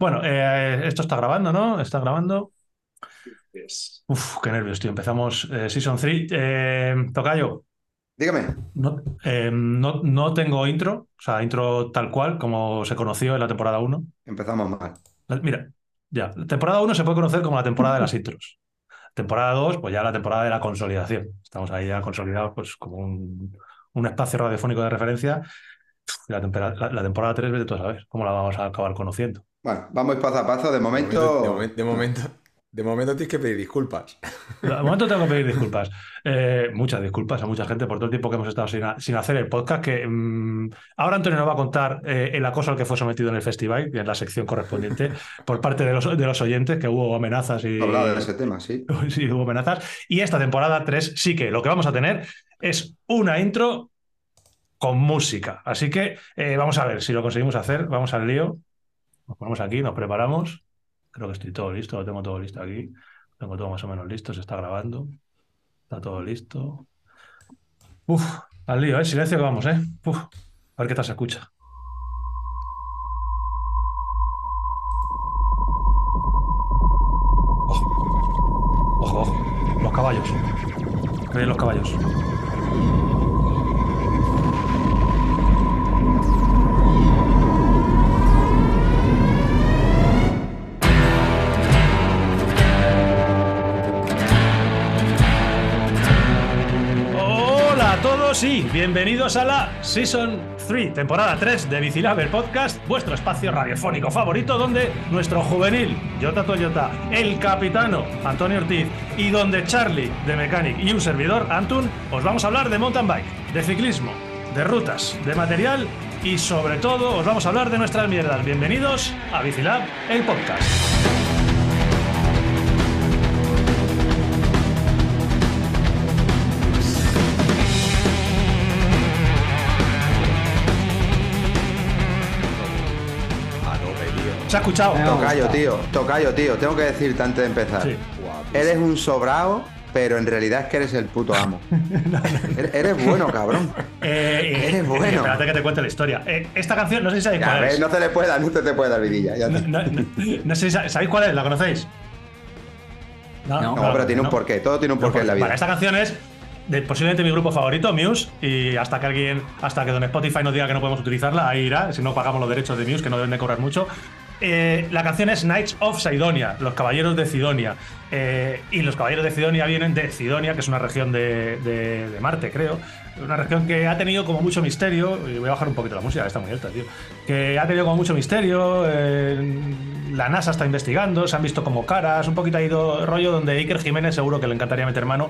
Bueno, eh, esto está grabando, ¿no? Está grabando. Uf, qué nervios, tío. Empezamos eh, Season 3. Eh, Tocayo, Dígame. no, eh, no, no tengo intro, o sea, intro tal cual, como se conoció en la temporada 1. Empezamos mal. Mira, ya, la temporada 1 se puede conocer como la temporada de las intros. Temporada 2, pues ya la temporada de la consolidación. Estamos ahí ya consolidados, pues como un, un espacio radiofónico de referencia. La, la- la temporada 3, vete tú a saber cómo la vamos a acabar conociendo. Bueno, vamos paso a paso. De momento, momento, de momen- de momento, de momento tienes que pedir disculpas. De momento tengo que pedir disculpas. Eh, muchas disculpas a mucha gente por todo el tiempo que hemos estado sin, ha- sin hacer el podcast. Que mm, ahora Antonio nos va a contar eh, el acoso al que fue sometido en el festival, en la sección correspondiente, por parte de los, de los oyentes, que hubo amenazas y. hablado de ese tema, sí. Sí, hubo amenazas. Y esta temporada 3 sí que lo que vamos a tener es una intro con música. Así que eh, vamos a ver si lo conseguimos hacer. Vamos al lío. Nos ponemos aquí, nos preparamos. Creo que estoy todo listo, lo tengo todo listo aquí. Tengo todo más o menos listo, se está grabando. Está todo listo. Uf, al lío, ¿eh? Silencio que vamos, ¿eh? Uf, a ver qué tal se escucha. Ojo, ojo. Los caballos. Vienen los caballos. Y bienvenidos a la Season 3, temporada 3 de Bicilab, el podcast, vuestro espacio radiofónico favorito, donde nuestro juvenil, Jota Toyota, el capitano, Antonio Ortiz, y donde Charlie, de Mechanic, y un servidor, Antun, os vamos a hablar de mountain bike, de ciclismo, de rutas, de material y sobre todo os vamos a hablar de nuestras mierdas. Bienvenidos a Bicilab, el podcast. ¿Se ha escuchado? Tocayo, tío. Tocayo, tío. Tengo que decirte antes de empezar. Sí. Eres un sobrao, pero en realidad es que eres el puto amo. Eres- Eres bueno, cabrón. Eh, Eres bueno. Espérate que te cuente la historia. Eh, esta canción, no sé si sabéis Ya cuál es. no te le puede dar, no te, te puede dar vidilla. ya te- No, no- no sé si sa- sabéis cuál es, ¿la conocéis? No. No, pero tiene un porqué. Todo tiene un porqué en la Vale, vida. esta canción es de posiblemente mi grupo favorito, Muse, y hasta que alguien, hasta que Don Spotify nos diga que no podemos utilizarla, ahí irá, si no pagamos los derechos de Muse, que no deben de cobrar mucho. Eh, la canción es Knights of Sidonia, los caballeros de Sidonia. Eh, y los caballeros de Sidonia vienen de Sidonia, que es una región de, de- Marte, creo. Una región que ha tenido como mucho misterio. Y voy a bajar un poquito la música, está muy alta, tío. Que ha tenido como mucho misterio. eh, la NASA está investigando, se han visto como caras. Un poquito ha ido rollo donde Iker Jiménez seguro que le encantaría meter mano.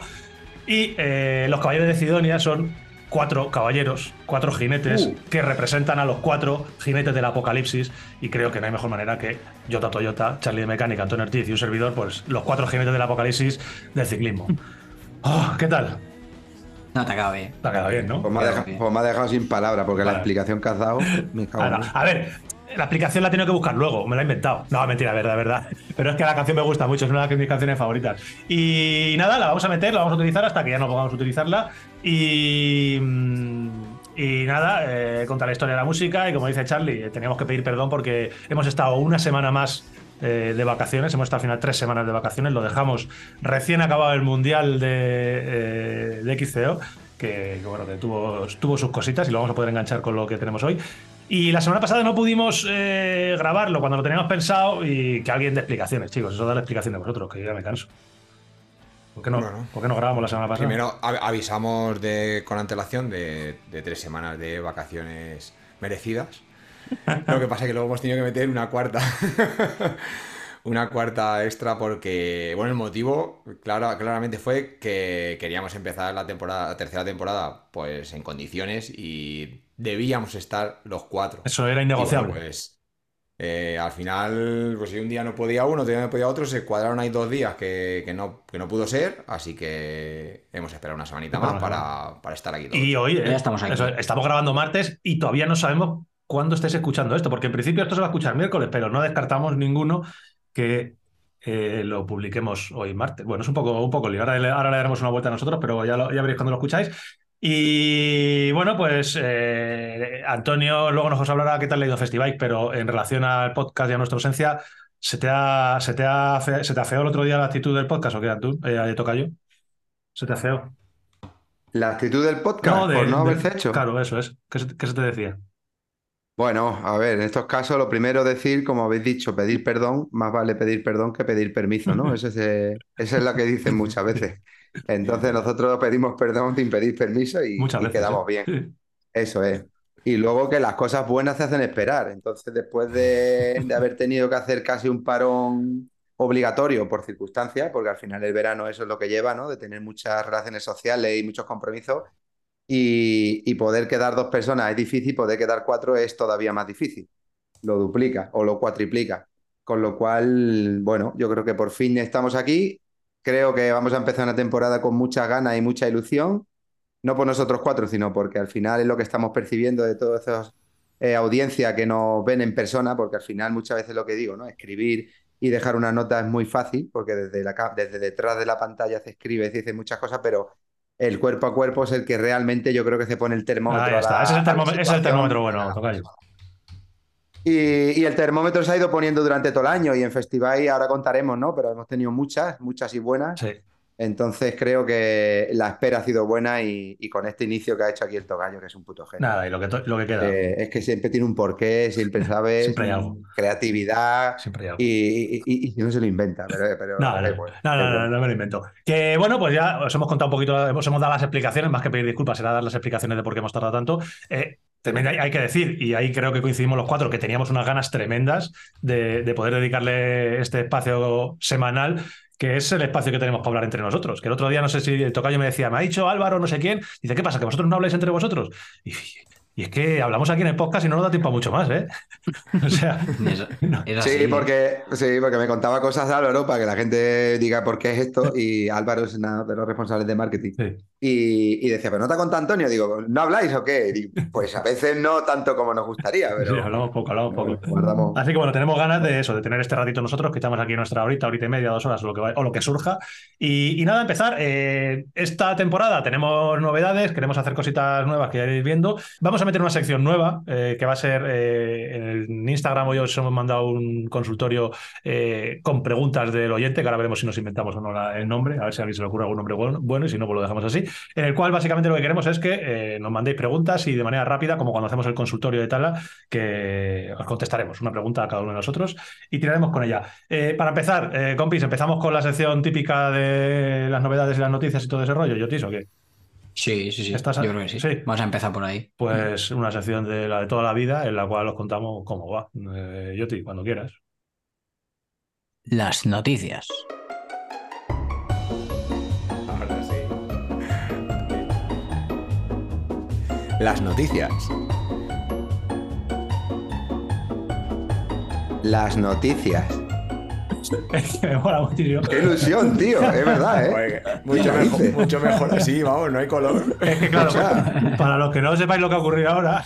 Y los caballeros de Sidonia son cuatro caballeros, cuatro jinetes Uh. que representan a los cuatro jinetes del apocalipsis. Y creo que no hay mejor manera que Jota Toyota, Charlie de Mecánica, Antonio Ortiz y un servidor, pues los cuatro jinetes del apocalipsis del ciclismo. Ah, ¿Qué tal? No te acabe. Te ha quedado bien, ¿no? Pues me, ha dejado, pues me ha dejado sin palabras, porque la explicación que has dado me cago Ah. Dios. A ver, la explicación la he tenido que buscar luego, me la he inventado. No, mentira, verdad, verdad. Pero es que la canción me gusta mucho, es una de mis canciones favoritas. Y nada, la vamos a meter, la vamos a utilizar hasta que ya no podamos utilizarla. Y. mm, nada, eh, contar la historia de la música. Y como dice Charlie, eh, teníamos que pedir perdón porque hemos estado una semana más eh, de vacaciones. Hemos estado al final tres semanas de vacaciones. Lo dejamos recién acabado el mundial de, eh, de XCO. Que, bueno, tuvo sus cositas y lo vamos a poder enganchar con lo que tenemos hoy. Y la semana pasada no pudimos eh, grabarlo cuando lo teníamos pensado y que alguien dé explicaciones, chicos. Eso da la explicación de vosotros, que yo ya me canso. ¿Por qué no, Bueno. ¿por qué no grabamos la semana pasada? Primero av- avisamos de, con antelación de, de tres semanas de vacaciones merecidas. Lo que pasa es que luego hemos tenido que meter una cuarta. una cuarta extra porque, bueno, el motivo claro, claramente fue que queríamos empezar la temporada, la tercera temporada, pues en condiciones y debíamos estar los cuatro. Eso era innegociable. bueno, pues eh, al final, pues si un día no podía uno, otro día no podía otro, se cuadraron ahí dos días que, que no, que no pudo ser, así que hemos esperado una semanita más para, para estar aquí todos. Y hoy, Ya estamos aquí. estamos grabando martes y todavía no sabemos cuándo estéis escuchando esto, porque en principio esto se va a escuchar miércoles, pero no descartamos ninguno que eh, lo publiquemos hoy martes. Bueno, es un poco, un poco lío. Ahora, le- ahora le daremos una vuelta a nosotros, pero ya, lo- ya veréis cuando lo escucháis. Y bueno, pues eh, Antonio luego nos hablará qué tal le ha ido Festival, pero en relación al podcast y a nuestra ausencia, ¿se te ha, se te ha, fe- se te afeó el otro día la actitud del podcast o qué, Antún? Eh, de Tocayo? ¿Se te afeó? La actitud del podcast, de- por no de- haberse hecho. Claro, eso es. ¿Qué qué se te decía? Bueno, a ver, en estos casos lo primero decir, como habéis dicho, pedir perdón, más vale pedir perdón que pedir permiso, ¿no? Eso es, es lo que dicen muchas veces. Entonces nosotros pedimos perdón sin pedir permiso y, Muchas y veces. quedamos ¿eh? bien. Eso es. Y luego que las cosas buenas se hacen esperar. Entonces, después de, de haber tenido que hacer casi un parón obligatorio por circunstancias, porque al final el verano eso es lo que lleva, ¿no? De tener muchas relaciones sociales y muchos compromisos. Y, poder quedar dos personas es difícil, poder quedar cuatro es todavía más difícil. Lo duplica o lo cuatriplica. Con lo cual, bueno, yo creo que por fin estamos aquí. Creo que vamos a empezar una temporada con muchas ganas y mucha ilusión no por nosotros cuatro, sino porque al final es lo que estamos percibiendo de toda esa eh, audiencia que nos ven en persona, porque al final muchas veces lo que digo, ¿no? Escribir y dejar una nota es muy fácil, porque desde, la, desde detrás de la pantalla se escribe, se dice muchas cosas, pero el cuerpo a cuerpo es el que realmente yo creo que se pone el termómetro. Ahí está. la- Ese es el, termómetro- ese es el situación. termómetro bueno, Tocayo. Y, y el termómetro se ha ido poniendo durante todo el año y en festival ahora contaremos, ¿no? Pero hemos tenido muchas, muchas y buenas. Sí. Entonces creo que la espera ha sido buena y, y con este inicio que ha hecho aquí el Tocayo, que es un puto genio. Nada, y lo que, lo que queda. Eh, es que siempre tiene un porqué, siempre sabes, Siempre hay algo. creatividad Siempre hay algo. y, y- y- no se lo inventa, pero, pero No, no, bueno, no, no, no, bueno. no me lo invento. Que bueno, pues ya os hemos contado un poquito, os hemos dado las explicaciones, más que pedir disculpas, era dar las explicaciones de por qué hemos tardado tanto. Eh, también hay, hay que decir, y ahí creo que coincidimos los cuatro, que teníamos unas ganas tremendas de, de poder dedicarle este espacio semanal, que es el espacio que tenemos para hablar entre nosotros. Que el otro día, no sé si el tocayo me decía, me ha dicho Álvaro, no sé quién, dice, ¿qué pasa? ¿Que vosotros no habláis entre vosotros? Y, y es que hablamos aquí en el podcast y no nos da tiempo a mucho más, ¿eh? o sea, Es, no. es Sí, porque, sí, porque me contaba cosas de Álvaro para que la gente diga por qué es esto y Álvaro es uno de los responsables de marketing. Sí. Y, y decía, ¿pero no te contado Antonio? Digo, ¿no habláis o qué? Digo, pues a veces no tanto como nos gustaría, pero Sí, hablamos poco, hablamos poco. guardamos. Así que bueno, tenemos ganas de eso, de tener este ratito nosotros, que estamos aquí nuestra horita, horita y media, dos horas, o lo que, va- o lo que surja. Y, y nada, empezar. eh, esta temporada tenemos novedades, queremos hacer cositas nuevas que ya iréis viendo. Vamos a meter una sección nueva, eh, que va a ser eh, en el Instagram, hoy os hemos mandado un consultorio eh, con preguntas del oyente, que ahora veremos si nos inventamos o no la- el nombre, a ver si a alguien se le ocurre algún nombre bueno, bueno, y si no, pues lo dejamos así. En el cual básicamente lo que queremos es que eh, nos mandéis preguntas y de manera rápida, como cuando hacemos el consultorio de Tala, que os contestaremos una pregunta a cada uno de nosotros y tiraremos con ella. Eh, para empezar, eh, compis, empezamos con la sección típica de las novedades y las noticias y todo ese rollo, ¿Yotis o qué? Sí, sí, sí. ¿Estás a- Yo creo que sí. sí? Vamos a empezar por ahí. Pues una sección de la de toda la vida en la cual os contamos cómo va. Eh, Yoti, cuando quieras. Las noticias. Las noticias. Las noticias. Me mola muchísimo. Qué ilusión, tío, es verdad, ¿eh? Joder, mucho, ¿Qué mejor, mucho mejor así, vamos, no hay color. Es que claro, O sea- para los que no sepáis lo que ha ocurrido ahora,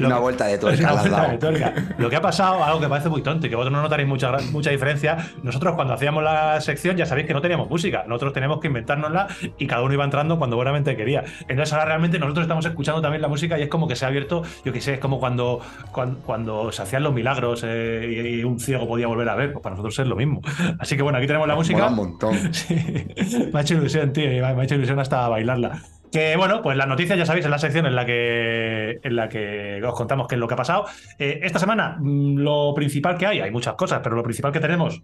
Una que- vuelta de tuerca una vuelta de tuerca. Lo que ha pasado, algo que parece muy tonto y que vosotros no notaréis mucha, mucha diferencia, nosotros cuando hacíamos la sección ya sabéis que no teníamos música, nosotros tenemos que inventárnosla y cada uno iba entrando cuando buenamente quería. Entonces ahora realmente nosotros estamos escuchando también la música y es como que se ha abierto, yo qué sé, es como cuando, cuando, cuando se hacían los milagros eh, y, un ciego podía volver a ver, pues para nosotros es lo mismo. Así que bueno, aquí tenemos la música. Mola un montón. Sí, me ha hecho ilusión, tío, me me ha hecho ilusión hasta bailarla. Que bueno, pues las noticias ya sabéis, es la sección en la que, en la que os contamos qué es lo que ha pasado. Eh, esta semana, mm, lo principal que hay, hay muchas cosas, pero lo principal que tenemos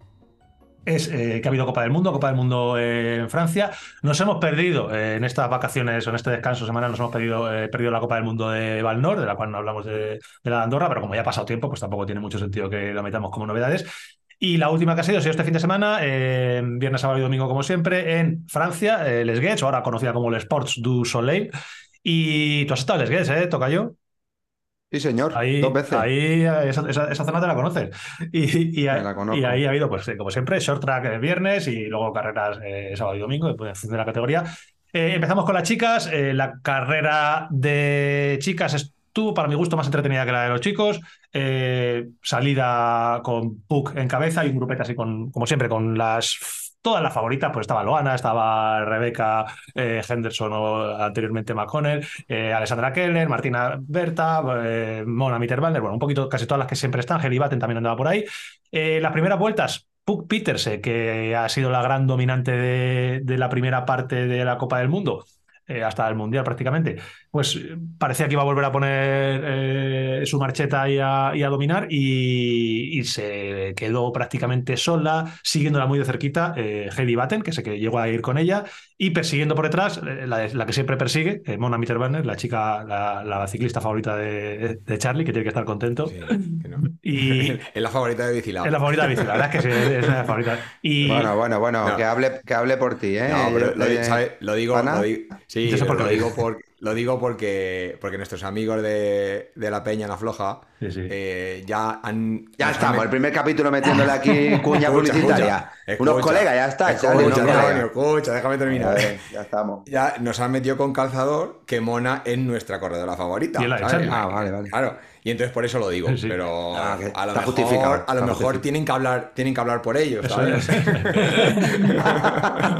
es eh, que ha habido Copa del Mundo, Copa del Mundo en Francia. Nos hemos perdido eh, en estas vacaciones o en este descanso semanal, nos hemos perdido, perdido la Copa del Mundo de Valnor, de la cual no hablamos de, de la Andorra, pero como ya ha pasado tiempo, pues tampoco tiene mucho sentido que lo metamos como novedades. Y la última que ha sido, ha sido este fin de semana, eh, viernes, sábado y domingo, como siempre, en Francia, eh, Les Guets, o ahora conocida como el Sports du Soleil. Y tú has estado en Les Guets, ¿eh? Tocayo. Sí, señor, Ahí, dos veces. ahí esa, esa- esa zona te la conoces. Y, y, Me la conozco. y ahí ha habido, pues eh, como siempre, short track el viernes y luego carreras eh, sábado y domingo, en función de la categoría. Empezamos con las chicas. La carrera de chicas estuvo, para mi gusto, más entretenida que la de los chicos. Eh, salida con Puck en cabeza y un grupete así, con, como siempre, con las todas las favoritas, pues estaba Loana, estaba Rebeca eh, Henderson o anteriormente McConnell, eh, Alessandra Keller, Martina Berta, Mona Mitterwalder, bueno, un poquito casi todas las que siempre están, Heli Batten también andaba por ahí. Las primeras vueltas, Puck Peterse, que ha sido la gran dominante de, de la primera parte de la Copa del Mundo, hasta el Mundial prácticamente, pues eh, parecía que iba a volver a poner eh, su marcheta y a, y a dominar y, y se quedó prácticamente sola, siguiéndola muy de cerquita, eh, Heidi Batten, que sé que llegó a ir con ella, y persiguiendo por detrás, eh, la, la que siempre persigue, eh, Mona Mitterbanner, la chica, la, la ciclista favorita de, de Charlie, que tiene que estar contento. Sí, que no. Y Es la favorita de Bicilao. es la favorita de bici, la verdad es que sí, es la favorita. Y Bueno, bueno, bueno, No. que, hable, que hable por ti, ¿eh? No, pero lo, digo, ¿Ana? lo digo- sí, Yo sé por lo qué lo digo, digo. Lo digo porque, porque nuestros amigos de, de la Peña en la Floja Sí, sí. eh, ya han. Ya estamos, han- el primer capítulo metiéndole aquí cuña Escucha, publicitaria. escucha, Unos escucha. colegas, ya está, Escucha, colegas. escucha, déjame terminar. ver, ya estamos. Ya nos han metido con calzador que Mona es nuestra corredora favorita. Y la de ¿sabes? Ah, vale, vale. Claro, y entonces por eso lo digo, Sí, pero Ah, a lo mejor, justificado, a lo mejor justificado. tienen que hablar, tienen que hablar por ellos, Eso ¿sabes? es.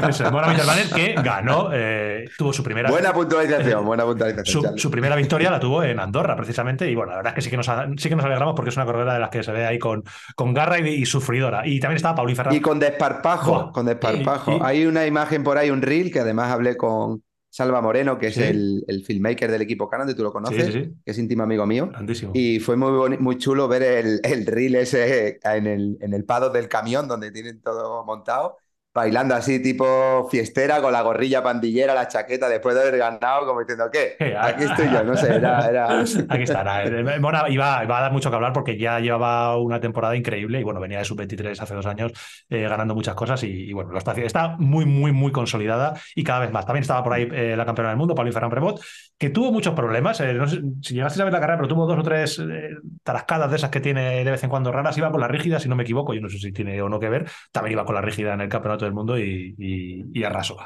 Eso es. Mona Mitterbanner que ganó, eh, tuvo su primera, Buena puntualización, buena puntualización. su, primera victoria la tuvo en Andorra, precisamente. Y bueno, la verdad es que sí que nos, sí que nos alegramos porque es una corredora de las que se ve ahí con, con garra y, y sufridora. Y también estaba Ferraz. Y con desparpajo, con desparpajo. Y- y- Hay una imagen por ahí, un reel, que además hablé con Salva Moreno, que es Sí. el, el filmmaker del equipo Canante, tú lo conoces, Sí, sí, sí. que es íntimo amigo mío. Grandísimo. Y fue muy, muy chulo ver el, el reel ese en el, en el paddock del camión donde tienen todo montado, bailando así tipo fiestera con la gorrilla pandillera, la chaqueta, después de haber ganado, como diciendo, ¿qué? Aquí estoy yo, no sé, era... era... Aquí está. nada, eh, Mona iba, iba a dar mucho que hablar porque ya llevaba una temporada increíble y bueno, venía de sub-23 hace dos años eh, ganando muchas cosas y, y, bueno, lo está haciendo. Está muy, muy, muy consolidada y cada vez más. También estaba por ahí eh, la campeona del mundo, Pauline Ferran Prevot, que tuvo muchos problemas. eh, no sé si llegaste a ver la carrera, pero tuvo dos o tres eh, tarascadas de esas que tiene de vez en cuando raras. Iba con la rígida, si no me equivoco, yo no sé si tiene o no que ver. También iba con la rígida en el campeonato del mundo y, y, y arrasó.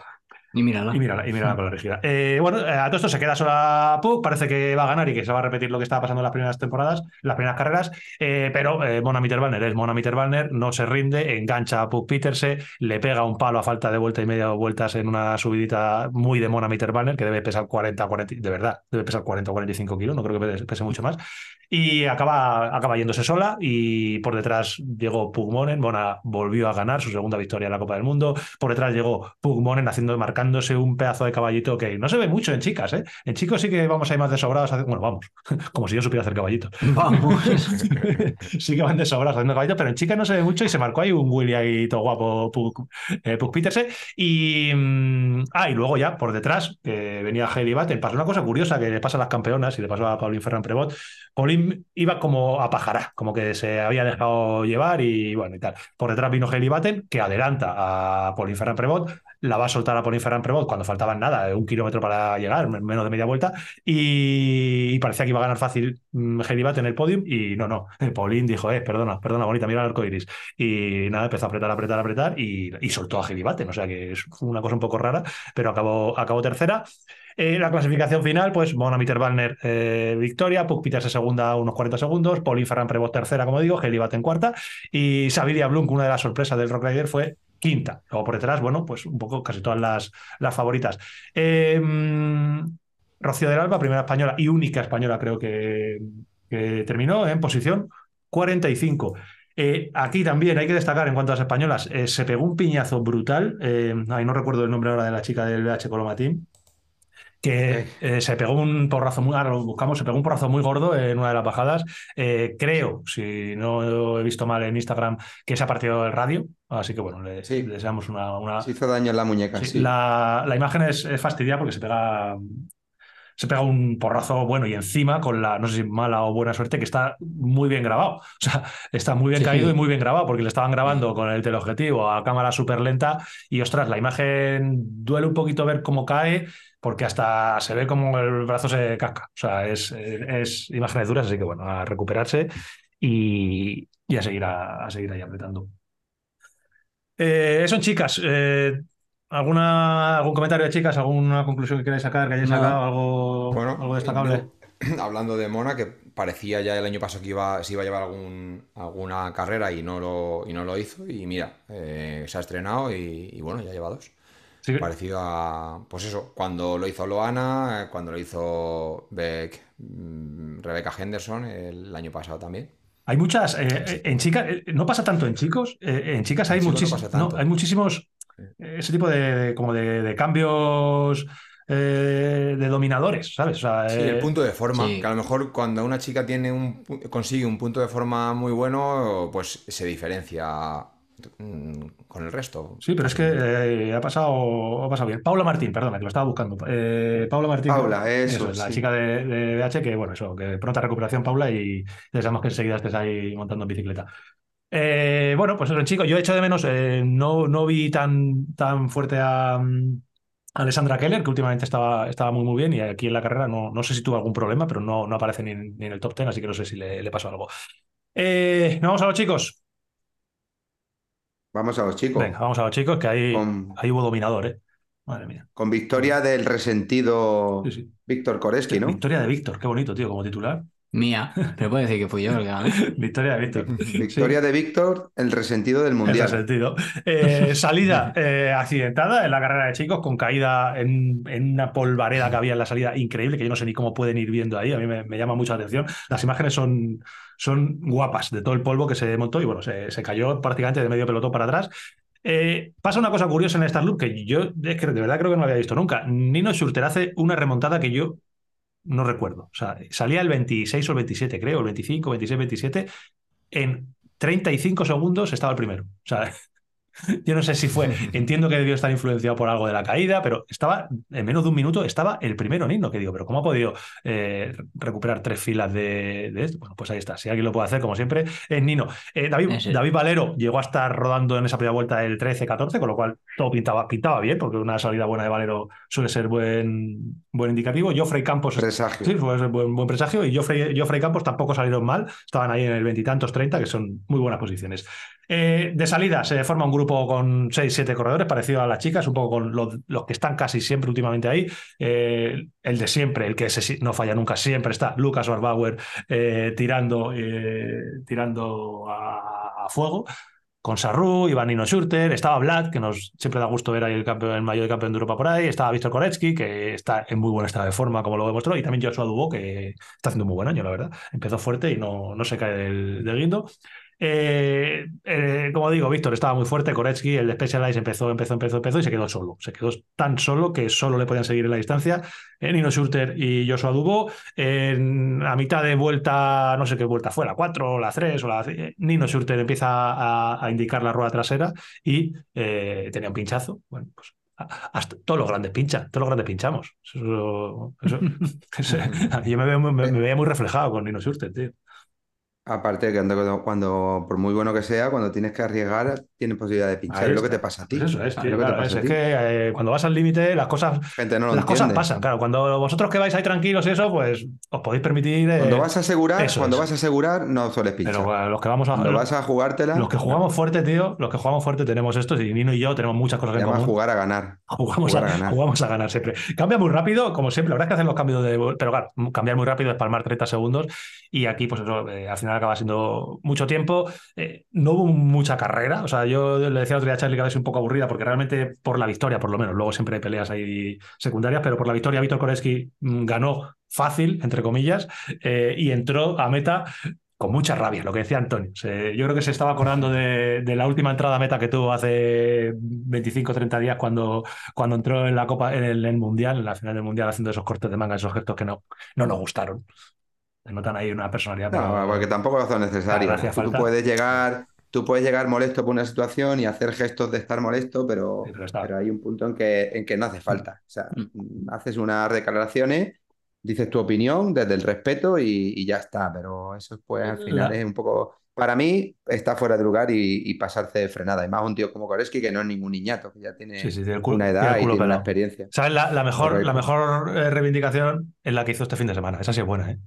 Y mírala. Y mírala, y mírala con la rígida. Eh, bueno, eh, a todo esto se queda sola Puck, parece que va a ganar y que se va a repetir lo que estaba pasando en las primeras temporadas, las primeras carreras, eh, pero eh, Mona Mitterwalner es Mona Mitterwalner, no se rinde, engancha a Puck Peterse, le pega un palo a falta de vuelta y media o vueltas en una subidita muy de Mona Mitterwalner, que debe pesar 40, 40, de verdad, debe pesar 40 o 45 kilos, no creo que pese, mucho más, y acaba, acaba yéndose sola y por detrás llegó Pug Monen, Mona volvió a ganar su segunda victoria en la Copa del Mundo, por detrás llegó Pug Monen haciendo, marcándose un pedazo de caballito que no se ve mucho en chicas, ¿eh? En chicos sí que vamos ahí más desobrados, bueno, vamos, como si yo supiera hacer caballitos. Vamos. sí que van desobrados haciendo caballitos, pero en chicas no se ve mucho y se marcó ahí un Willy ahí todo guapo, Pug, eh, Pug Peterse. Y, mm, ah, y luego ya por detrás, que venía Heidi Batten, pasó una cosa curiosa que le pasa a las campeonas y le pasó a Pauline Ferran Prevot. Pauline iba como a pajará, como que se había dejado llevar y bueno y tal. Por detrás vino Heidi Batten, que adelanta a Pauline Ferran Prevot, la va a soltar a Pauline Ferran Prevot cuando faltaban nada, un kilómetro para llegar, menos de media vuelta, y, parecía que iba a ganar fácil mm, Heidi Batten en el podium, y no, no. Pauline dijo, eh, perdona, perdona, bonita, mira el arco iris. Y nada, empezó a apretar, apretar, apretar y, soltó a Heidi Batten, o sea que es una cosa un poco rara, pero acabó, acabó tercera. Eh, la clasificación final, pues Mona Mitterwalner eh, victoria, Puck Peters segunda unos 40 segundos, Pauline Ferran Prevot tercera, como digo, Heli Batten cuarta y Sabiria Blunk, una de las sorpresas del Rock Rider, fue quinta. Luego por detrás, bueno, pues un poco casi todas las, las favoritas. Mm, Rocío del Alba, primera española y única española, creo que, terminó en posición 45. Eh, aquí también hay que destacar en cuanto a las españolas, eh, se pegó un piñazo brutal. eh, no recuerdo el nombre ahora de la chica del BH Colomatín que eh, se pegó un porrazo muy, ahora lo buscamos, se pegó un porrazo muy gordo en una de las bajadas. Eh, creo, si no he visto mal en Instagram, que se ha partido el radio. Así que bueno, le, Sí. le deseamos una. una- Se hizo daño en la muñeca, Sí, sí. La, la imagen es, es fastidiada porque se pega. Se pega un porrazo bueno y encima con la, no sé si mala o buena suerte, que está muy bien grabado. O sea, está muy bien Sí. caído y muy bien grabado porque le estaban grabando con el teleobjetivo a cámara súper lenta y ostras, la imagen duele un poquito ver cómo cae porque hasta se ve como el brazo se casca. O sea, es, es imágenes duras, así que bueno, a recuperarse y, y a, seguir a, a seguir ahí apretando. Eh, eso en chicas. Eh, ¿alguna, ¿Algún comentario de chicas? ¿Alguna conclusión que queráis sacar? ¿Que hayáis sacado? ¿Algo, Bueno, algo destacable? hablando de Mona, que parecía ya el año pasado que iba, se iba a llevar algún, alguna carrera y no lo, y no lo hizo. Y mira, eh, se ha estrenado y, y bueno, ya lleva dos. Sí. Parecido a, pues eso, cuando lo hizo Loana, eh, cuando lo hizo Beck, mm, Rebecca Henderson el año pasado también. Hay muchas, eh, en chicas, eh, no pasa tanto en chicos, eh, en chicas hay En no hay muchísimos, eh, ese tipo de, como de, de cambios eh, de dominadores, ¿sabes? O sea, Sí, el punto de forma, sí. que a lo mejor cuando una chica tiene un, consigue un punto de forma muy bueno, pues se diferencia con el resto. Sí, pero es que eh, ha pasado, ha pasado bien. Paula Martín, perdona, que lo estaba buscando. Eh, Paula Martín. Paula, eso, es, la sí. chica de, de BH, que bueno, eso, que pronta recuperación, Paula, y deseamos que enseguida estés ahí montando en bicicleta. Eh, bueno, pues eso, chico, yo echo de menos, no, no vi tan, tan fuerte a, mm, a Alessandra Keller, que últimamente estaba, estaba muy, muy bien, y aquí en la carrera no, no sé si tuvo algún problema, pero no, no aparece ni en, ni en el top 10, así que no sé si le, le pasó algo. Eh, ¿nos vamos a los chicos? Vamos a los chicos. Venga, vamos a los chicos, que ahí, Con, ahí hubo dominador, ¿eh? Madre mía. con victoria del resentido Sí, sí. Víctor Koreski, ¿no? Victoria de Víctor, qué bonito, tío, como titular. Mía. Pero puede decir que fui yo el que gané. Victoria de Víctor. Victoria de Víctor, el resentido del mundial. sentido. Eh, salida eh, accidentada en la carrera de chicos, con caída en, en una polvareda que había en la salida increíble, que yo no sé ni cómo pueden ir viendo ahí. A mí me, me llama mucho la atención. Las imágenes son, son guapas de todo el polvo que se montó y bueno, se, se cayó prácticamente de medio pelotón para atrás. Eh, pasa una cosa curiosa en esta loop que yo de verdad creo que no había visto nunca. Nino Schurter hace una remontada que yo no recuerdo. O sea, salía el 26 o el 27, creo, el 25, 26, 27. En 35 segundos estaba el primero. O sea, yo no sé si fue, entiendo que debió estar influenciado por algo de la caída, pero estaba, en menos de un minuto, estaba el primero Nino, que digo, pero ¿cómo ha podido eh, recuperar tres filas de, de esto? Bueno, pues ahí está, si alguien lo puede hacer, como siempre, es Nino. Eh, David. David Valero llegó a estar rodando en esa primera vuelta el 13-14, con lo cual todo pintaba, pintaba bien, porque una salida buena de Valero suele ser buen, buen indicativo. Joffrey Campos Presagio. Sí, fue buen, buen presagio. Y Joffrey, Joffrey Campos tampoco salieron mal. Estaban ahí en el veintitantos, treinta, que son muy buenas posiciones. Eh, de salida se forma un grupo con 6-7 corredores, parecido a las chicas, un poco con los, los que están casi siempre últimamente ahí. Eh, el de siempre, el que se- no falla nunca, siempre está Lucas Orbauer eh, tirando, eh, tirando a, a fuego. Con Sarru, Iván Nino Schurter, estaba Vlad, que nos siempre da gusto ver ahí el, campeón, el mayor campeón de Europa por ahí, estaba Víctor Koretsky, que está en muy buen estado de forma, como lo demostró, y también Joshua Dubó, que está haciendo un muy buen año, la verdad. Empezó fuerte y no, no se cae del, del guindo. Eh, eh, como digo, Víctor estaba muy fuerte, Koretsky, el de Specialized empezó, empezó, empezó, empezó y se quedó solo. Se quedó tan solo que solo le podían seguir en la distancia eh, Nino Schurter y Joshua Dubó. En- a mitad de vuelta, no sé qué vuelta fue, la 4 o la 3 o la... Nino Schurter empieza a, a indicar la rueda trasera y eh, tenía un pinchazo. Bueno, pues hasta todos los grandes pinchan, todos los grandes pinchamos. Eso, eso- eso- yo me, veo, muy- me, me veía muy reflejado con Nino Schurter, tío. Aparte que cuando, cuando, por muy bueno que sea, cuando tienes que arriesgar, tienes posibilidad de pinchar. Es lo que te pasa a ti. Pues eso es, que te claro, pasa es, que eh, cuando vas al límite las cosas, Gente no lo las cosas pasan, claro. Cuando vosotros que vais ahí tranquilos y eso, pues os podéis permitir... eh, Cuando vas a asegurar, eso cuando vas a asegurar, no sueles pinchar. pero bueno, los que vamos a... Cuando vas a jugártela, Los que jugamos fuerte, tío, los que jugamos fuerte tenemos esto, y Nino y yo tenemos muchas cosas llama común. jugar a ganar. Jugamos, jugar a, a ganar. jugamos a ganar siempre. Cambia muy rápido, como siempre. La verdad es que hacen los cambios de. Pero claro, cambiar muy rápido es palmar 30 segundos. Y aquí, pues eso, eh, al final acaba siendo mucho tiempo. Eh, no hubo mucha carrera. O sea, yo le decía el otro día a Charlie que a veces un poco aburrida, porque realmente por la victoria, por lo menos, luego siempre hay peleas ahí secundarias, pero por la victoria, Víctor Koreski mm, ganó fácil, entre comillas, eh, y entró a meta con mucha rabia, lo que decía Antonio. Yo creo que se estaba acordando de, la última entrada meta que tuvo hace 25 o 30 días cuando, cuando entró en la Copa, en el, en el Mundial, en la final del Mundial, haciendo esos cortes de manga, esos gestos que no, no nos gustaron. Notan ahí una personalidad. No, pero- porque tampoco lo son necesarios. Claro, Tú puedes llegar, tú puedes llegar molesto por una situación y hacer gestos de estar molesto, pero, Sí, pero está. pero hay un punto en que, en que no hace falta. O sea, haces unas declaraciones, dices tu opinión desde el respeto y, y ya está. Pero eso pues al final La- es un poco. Para mí está fuera de lugar y, y pasarse de frenada. Y más un tío como Koreski que no es ningún niñato, que ya tiene Sí, sí, tiene el culo- una tiene edad y tiene una experiencia. ¿Sabes? La, la mejor, la mejor eh, reivindicación es la que hizo este fin de semana. Esa sí es buena, ¿eh?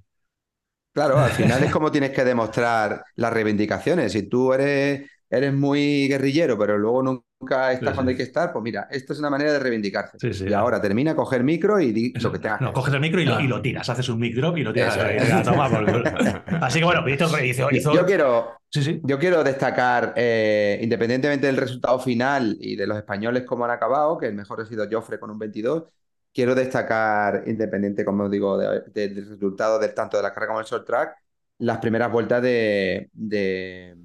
Claro, al final es como tienes que demostrar las reivindicaciones. Si tú eres eres muy guerrillero, pero luego nunca estás Sí, cuando sí. hay que estar, pues mira, esto es una manera de reivindicarse. Sí, sí. y ahora termina, coger micro y di lo que tengas. No, que coges el micro y lo, y lo tiras, haces un mic drop y lo tiras. Eso. Así que bueno, hizo, hizo, hizo- Yo quiero. Yo quiero destacar, eh, independientemente del resultado final y de los españoles cómo han acabado, que el mejor ha sido Joffre con un 22, quiero destacar, independiente, como os digo, de- de- del resultado del tanto de la carrera como del short track, las primeras vueltas de, de,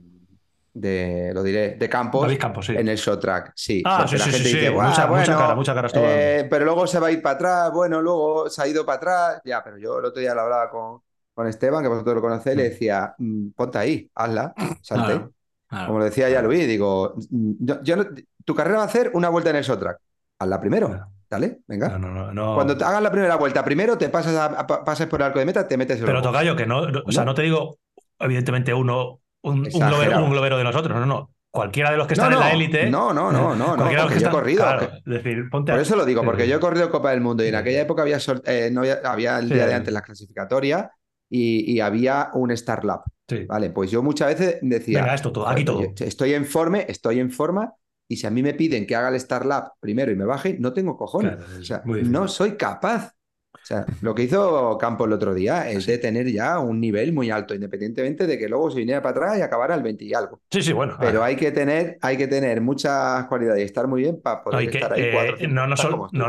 de- lo diré, de Campos Campos, sí. en el short track. Sí, Ah, sí, la sí, gente sí, dice, sí. "Buah, Mucha- mucha bueno, cara, mucha cara eh, pero luego se va a ir para atrás, bueno, luego se ha ido para atrás, ya, pero yo el otro día lo hablaba con, con Esteban, que vosotros lo conocéis, le decía, "Mm, ponte ahí, hazla, salte. Claro, claro. Como le decía ya Luis, digo, "Mm, yo, yo no- tu carrera va a hacer una vuelta en el short track. Hazla primero, Claro. Dale, venga. No, no, no. Cuando te hagas la primera vuelta, primero te pasas, a- a- pasas por el arco de meta, te metes el Pero. Tocayo, que no, o sea, ¿No? te digo, evidentemente, uno, un, un globero, un globero de nosotros, no, no. Cualquiera de los que están no, en la élite. no, no, no, no, no, porque que yo he están- corrido, claro, decir, ponte Por eso lo digo, porque sí. yo he corrido Copa del Mundo y en aquella época había, eh, no había, había el Sí. día de antes las clasificatorias y, y había un Star Lab. Sí. Vale, pues yo muchas veces decía, Venga, esto todo, aquí todo. "Oye, estoy en forma, estoy en forma y si a mí me piden que haga el Star Lab primero y me baje, no tengo cojones. Claro, o sea, no soy capaz. O sea, lo que hizo Campos el otro día es de tener ya un nivel muy alto, independientemente de que luego se viniera para atrás y acabara al 20 y algo. Sí, sí, bueno. Pero hay que tener, hay que tener muchas cualidades y estar muy bien para poder que, estar ahí eh, cuatro, cinco, no,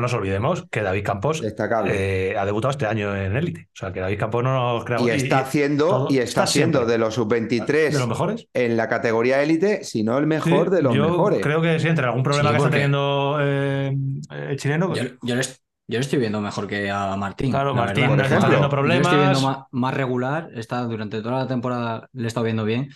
nos, no olvidemos que David Campos Destacable. eh, ha debutado este año en élite. O sea, que David Campos no nos creamos. y está haciendo, y está, está haciendo de los sub-23 de los mejores. en la categoría élite, si no el mejor Sí, de los yo mejores. Creo que sí, entre algún problema Sí, que está teniendo eh, el chileno. pues Yo, yo le, est- yo estoy viendo mejor que a Martín. Claro, la Martín verdad. por está ejemplo. teniendo Yo le problemas. estoy viendo más, más regular. Está, durante toda la temporada le he estado viendo bien.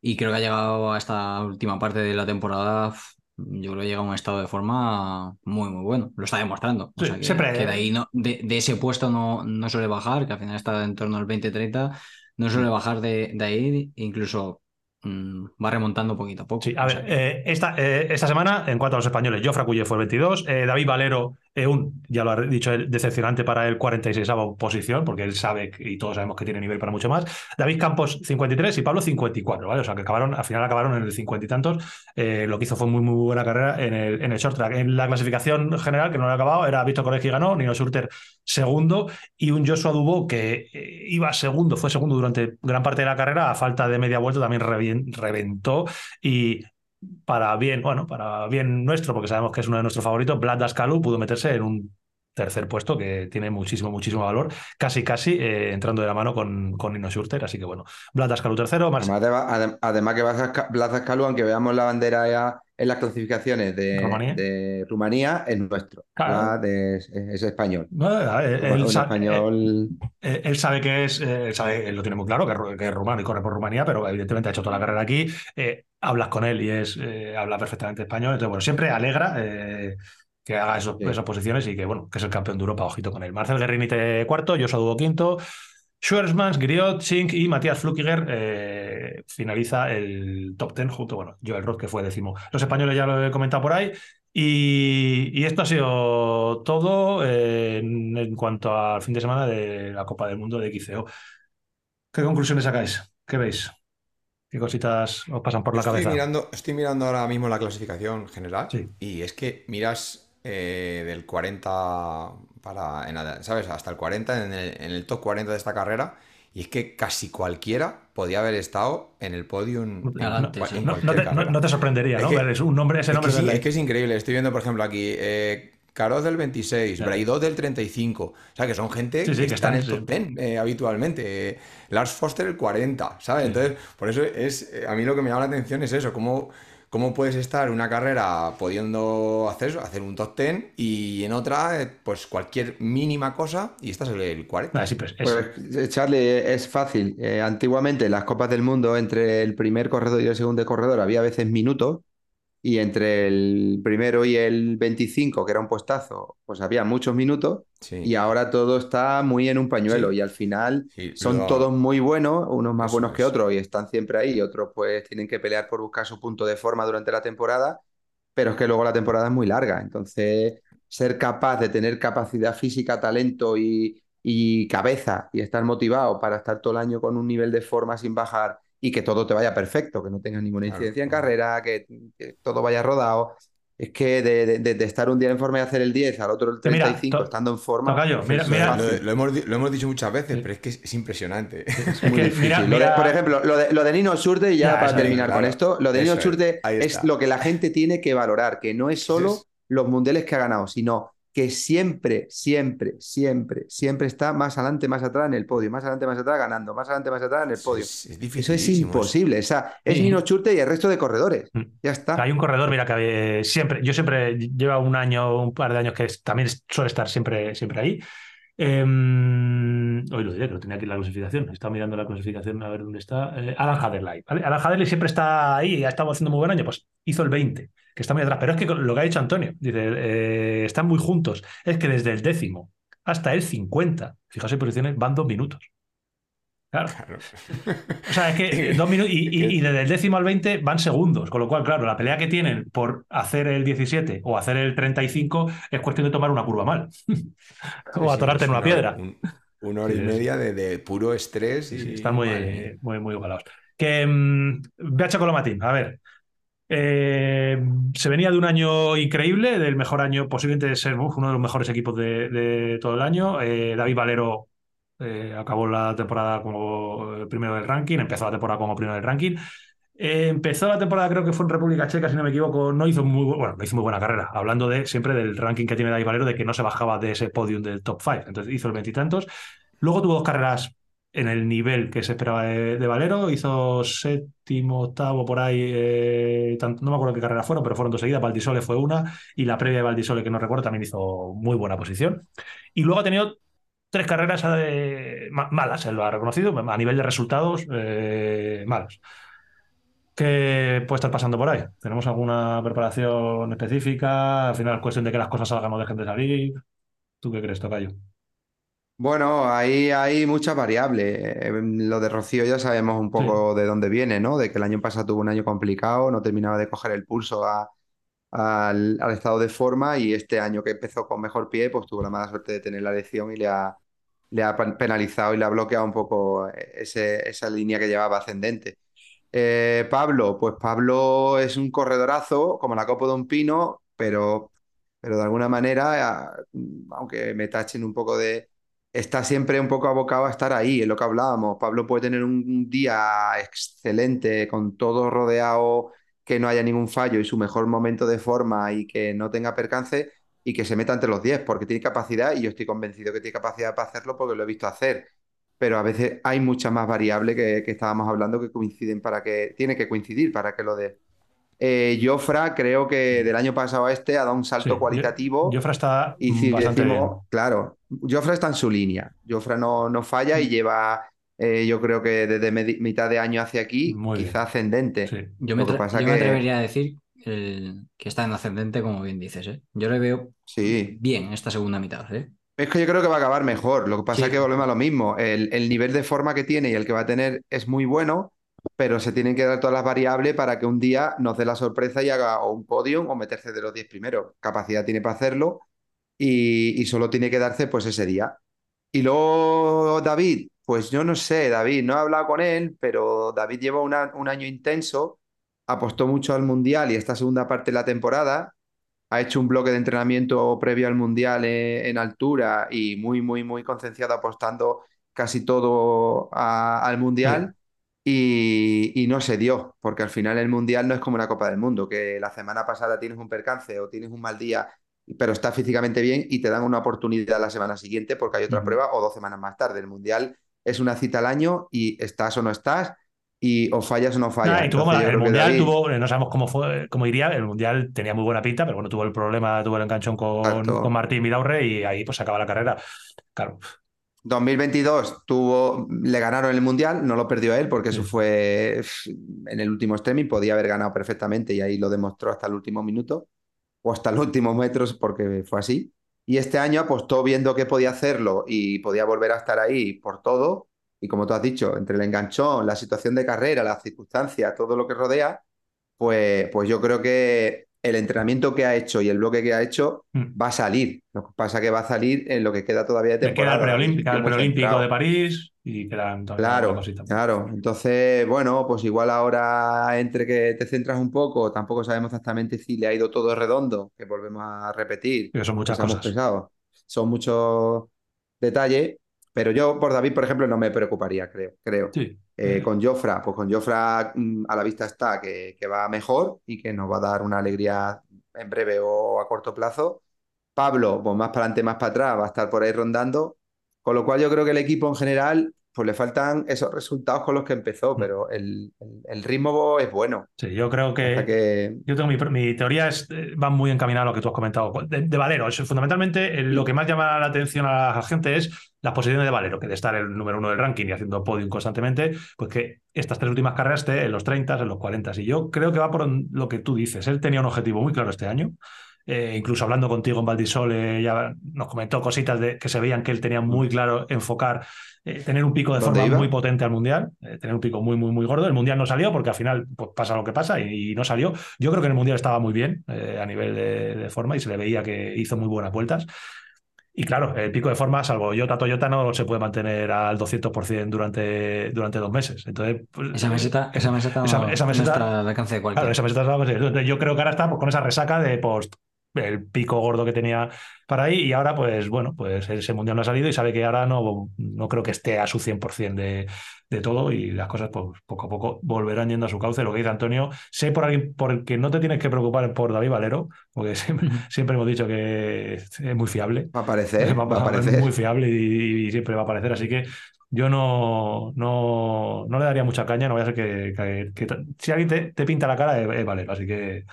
Y creo que ha llegado a esta última parte de la temporada. Yo creo que llega a un estado de forma muy, muy bueno. Lo está demostrando. O Sí, sea, que, siempre- que de ahí no, de, de ese puesto no, no suele bajar, que al final está en torno al 20-30. No suele bajar de, de ahí. Incluso mm, va remontando poquito a poco. Sí, a O ver, eh, esta, eh, esta semana, en cuanto a los españoles, Jofra Cuye fue el 22, eh, David Valero, eh, un, ya lo ha dicho él, decepcionante para el 46 posición, porque él sabe y todos sabemos que tiene nivel para mucho más. David Campos 53 y Pablo 54, ¿vale? O sea, que acabaron, al final acabaron en el 50 y tantos. Eh, lo que hizo fue muy, muy buena carrera en el, en el short track. En la clasificación general, que no lo ha acabado, era Víctor Colegio ganó, Nino Schurter segundo y un Joshua Dubó que eh, iba segundo, fue segundo durante gran parte de la carrera, a falta de media vuelta también reventó y para bien, bueno, para bien nuestro, porque sabemos que es uno de nuestros favoritos, Vlad pudo meterse en un tercer puesto que tiene muchísimo, muchísimo valor, casi, casi eh, entrando de la mano con, con Nino Schurter, así que bueno, Vlad Dascalu tercero, Además, de- adem- además que Blas- Blas Dascalu, aunque veamos la bandera ya en las clasificaciones de Rumanía. de Rumanía, es nuestro. Claro. Blas es, es español. No, eh, él, español. eh, él sabe que es, eh, él, sabe, él lo tiene muy claro, que, es ru- que es rumano y corre por Rumanía, pero evidentemente ha hecho toda la carrera aquí. eh, hablas con él y es eh, habla perfectamente español. Entonces, bueno, siempre alegra eh, que haga esos- Sí. esas posiciones y que, bueno, que es el campeón de Europa, ojito con él. Marcel Guerrini cuarto, Joshua Dubo quinto. Schwarzmans, Griot, Chink y Matías Flukiger eh, finaliza el top ten junto, bueno, Joel Roth, que fue décimo. Los españoles ya lo he comentado por ahí. Y, y esto ha sido todo eh, en, en cuanto al fin de semana de la Copa del Mundo de XCO. ¿Qué conclusiones sacáis? ¿Qué veis? ¿Qué cositas os pasan por la estoy cabeza? mirando, estoy mirando ahora mismo la clasificación general Sí. y es que miras eh, del 40 para, en ¿sabes? Hasta el 40 en el, en el top 40 de esta carrera y es que casi cualquiera podía haber estado en el podium No, en, sí. en no- te, no- carrera. no te sorprendería, Es ¿no? que- es un nombre, ese Es que, nombre sí, verle ahí. es que es increíble. Estoy viendo, por ejemplo, aquí eh, Caros del 26, Claro. Braidot del 35. O sea, que son gente Sí, sí, que, que está en el están, top 10 eh, habitualmente. Eh, Lars Foster el 40, ¿sabes? Entonces, por eso es eh, a mí lo que me llama la atención es eso, cómo, cómo puedes estar en una carrera pudiendo hacer eso, hacer un top 10 y en otra, eh, pues cualquier mínima cosa y estás en el 40. Ah, sí, pues, es- Pues, eh, Charlie, es fácil. Eh, antiguamente en las Copas del Mundo, entre el primer corredor y el segundo corredor, había a veces minutos. Y entre el primero y el 25, que era un puestazo, pues había muchos minutos. Sí. Y ahora todo está muy en un pañuelo. Sí. Y al final Sí, son todos muy buenos, unos más Eso buenos que otros y están siempre ahí. Y otros pues tienen que pelear por buscar su punto de forma durante la temporada. Pero es que luego la temporada es muy larga. Entonces, ser capaz de tener capacidad física, talento y, y cabeza y estar motivado para estar todo el año con un nivel de forma sin bajar y que todo te vaya perfecto, que no tengas ninguna Claro. incidencia en carrera, que, que todo vaya rodado. Es que de, de- estar un día en forma y hacer el 10, al otro el Que mira, 35, to- estando en forma. Tocayo, mira- es mira- fácil. Lo, lo hemos, lo hemos dicho muchas veces, pero es que es, es impresionante. Es Muy que, difícil. mira, Lo de- mira- por ejemplo, lo de, lo de Nino Schurter, y ya, Ya, para terminar claro. con esto, lo de Nino Eso es. Lo que la gente tiene que valorar, que no es solo es. los mundiales que ha ganado, sino que siempre, siempre, siempre, siempre está más adelante, más atrás en el podio, más adelante, más atrás ganando, más adelante, más atrás en el podio. Es, es Eso es dificilísimo, imposible. O sea, es Sí. Nino Schurter y el resto de corredores. Mm. Ya está. Hay un corredor, mira, que eh, siempre, yo siempre lleva un año, un par de años que es- también suele estar siempre, siempre ahí. Em, hoy lo diré, que lo tenía aquí en la clasificación. Estaba mirando la clasificación a ver dónde está. Eh, Alan Haderley. Alan Haderley siempre está ahí ha estado haciendo muy buen año. Pues hizo el 20, que está muy atrás. Pero es que lo que ha dicho Antonio, dice, eh, están muy juntos. Es que desde el décimo hasta el 50, fijaos en posiciones, van dos minutos. Claro. Claro. O sea, es que dos minutos y, y- y desde el décimo al 20 van segundos, con lo cual, claro, la pelea que tienen por hacer el 17 o hacer el 35 es cuestión de tomar una curva mal o atorarte en una piedra. un- una hora y media de, de puro estrés y Sí, están muy, muy, muy igualados. Que mm, BH Colomatín, a ver. eh, se venía de un año increíble, del mejor año, posiblemente de ser uf, uno de los mejores equipos de, de todo el año. Eh, David Valero eh, acabó la temporada como eh, primero del ranking, empezó la temporada como primero del ranking. Eh, empezó la temporada, creo que fue en República Checa, si no me equivoco, no hizo muy, bu- bueno, no hizo muy buena carrera, hablando de siempre del ranking que tiene David Valero, de que no se bajaba de ese podium del top 5. Entonces hizo el veintitantos. Luego tuvo dos carreras en el nivel que se esperaba de, Valero, hizo séptimo, octavo por ahí, no me acuerdo qué carreras fueron, pero fueron dos seguidas, Valdisole fue una, y la previa de Valdisole, que no recuerdo, también hizo muy buena posición. Y luego ha tenido tres carreras eh, ma- malas, él lo ha reconocido, a nivel de resultados, eh, malas. ¿Qué puede estar pasando por ahí? ¿Tenemos alguna preparación específica? Al final es cuestión de que las cosas salgan o dejen de salir. ¿Tú qué crees, Tocayo? Bueno, ahí hay muchas variables. Eh, Lo de Rocío ya sabemos un poco de dónde viene, ¿no? De que el año pasado tuvo un año complicado, no terminaba de coger el pulso a- al, al estado de forma y este año que empezó con mejor pie, pues tuvo la mala suerte de tener la lesión y le ha, le ha pen- penalizado y le ha bloqueado un poco ese- esa línea que llevaba ascendente. Eh, Pablo, pues Pablo es un corredorazo, como la copa de un pino, pero, pero de alguna manera, ah, aunque me tachen un poco de está siempre un poco abocado a estar ahí, es lo que hablábamos. Pablo puede tener un día excelente, con todo rodeado, que no haya ningún fallo y su mejor momento de forma y que no tenga percance y que se meta entre los 10, porque tiene capacidad y yo estoy convencido que tiene capacidad para hacerlo porque lo he visto hacer. Pero a veces hay muchas más variables que, que estábamos hablando que coinciden para que, tiene que coincidir para que lo dé. Eh, Jofra creo que del año pasado a este ha dado un salto Sí, cualitativo. Jofra está Y si bastante decimos, bien. claro, Jofra está en su línea. Jofra no, no falla Mm. y lleva, eh, yo creo que desde mitad de año hacia aquí, Muy quizá bien. ascendente. Sí. Yo me, que pasa yo me que- atrevería a decir el- que está en ascendente, como bien dices, ¿eh? Yo le veo Sí. bien esta segunda mitad, ¿eh? Es que yo creo que va a acabar mejor. Lo que pasa Sí. es que volvemos a lo mismo. El, el nivel de forma que tiene y el que va a tener es muy bueno, pero se tienen que dar todas las variables para que un día nos dé la sorpresa y haga o un podium o meterse de los 10 primeros. Capacidad tiene para hacerlo y, y solo tiene que darse pues ese día. Y luego David, pues yo no sé, David, no he hablado con él, pero David lleva una- un año intenso, apostó mucho al Mundial y esta segunda parte de la temporada, ha hecho un bloque de entrenamiento previo al Mundial eh, en, altura y muy, muy, muy concienciado apostando casi todo a- al Mundial. Y, y no se dio, porque al final el Mundial no es como una Copa del Mundo, que la semana pasada tienes un percance o tienes un mal día, pero estás físicamente bien y te dan una oportunidad la semana siguiente porque hay otra prueba o dos semanas más tarde. El Mundial es una cita al año y estás o no estás y o fallas o no fallas. Nah, y tuvo Entonces, mala- yo el Mundial tuvo, no sabemos cómo fue, cómo iría, el Mundial tenía muy buena pinta, pero bueno, tuvo el problema, tuvo el enganchón con, con Martín Vidaurre y ahí pues se acaba la carrera. Claro, 2022 tuvo, le ganaron el Mundial, no lo perdió él porque eso fue en el último extremo y podía haber ganado perfectamente y ahí lo demostró hasta el último minuto o hasta los últimos metros porque fue así. Y este año apostó viendo que podía hacerlo y podía volver a estar ahí por todo. Y como tú has dicho, entre el enganchón, la situación de carrera, las circunstancias, todo lo que rodea, pues, pues yo creo que el entrenamiento que ha hecho y el bloque que ha hecho Mm. va a salir. Lo que pasa que va a salir en lo que queda todavía de Le queda temporada. el preolímpico, de París y quedan Claro, claro. Entonces, bueno, pues igual ahora entre que te centras un poco, tampoco sabemos exactamente si le ha ido todo redondo, que volvemos a repetir, Que son muchas cosas. Son muchos detalles, pero yo por David, por ejemplo, no me preocuparía, creo, creo. Sí. Eh, con Jofra, pues con Jofra mm, a la vista está que, que va mejor y que nos va a dar una alegría en breve o a corto plazo. Pablo, pues más para adelante, más para atrás, va a estar por ahí rondando. Con lo cual yo creo que el equipo en general, pues le faltan esos resultados con los que empezó, Mm. pero el, el- el ritmo es bueno. Sí, yo creo que, Yo tengo mi, mi teoría, es, eh, va muy encaminada a lo que tú has comentado. De, de Valero, es, fundamentalmente eh, lo que más llama la atención a la gente es las posiciones de Valero, que de estar el número uno del ranking y haciendo podium constantemente, pues que estas tres últimas carreras esté en los 30, en los 40. Y yo creo que va por lo que tú dices. Él tenía un objetivo muy claro este año. Eh, incluso hablando contigo en Valdisol, eh, ya nos comentó cositas de que se veían que él tenía muy claro enfocar, eh, tener un pico de ¿Dónde forma iba? muy potente al Mundial, eh, tener un pico muy, muy, muy gordo. El Mundial no salió porque al final pues, pasa lo que pasa y, y no salió. Yo creo que en el Mundial estaba muy bien a nivel de, de forma y se le veía que hizo muy buenas vueltas. Y claro, el pico de forma, salvo Toyota, Toyota no se puede mantener al 200% durante, durante dos meses. Entonces, pues, Esa meseta, esa meseta, Esa- no, esa no meseta- está al alcance de cualquiera. Claro, esa meseta Yo creo que ahora está pues, con esa resaca de post el pico gordo que tenía para ahí y ahora pues bueno, pues ese mundial no ha salido y sabe que ahora no, no creo que esté a su 100% de, de todo y las cosas pues poco a poco volverán yendo a su cauce. Lo que dice Antonio, sé por alguien por el que no te tienes que preocupar por David Valero, porque siempre, siempre hemos dicho que es muy fiable. va a aparecer, va a Es aparecer. muy fiable y, y siempre va a aparecer, así que yo no, no, no le daría mucha caña, no voy a ser que, que- que- si alguien te, te pinta la cara es, es Valero, así que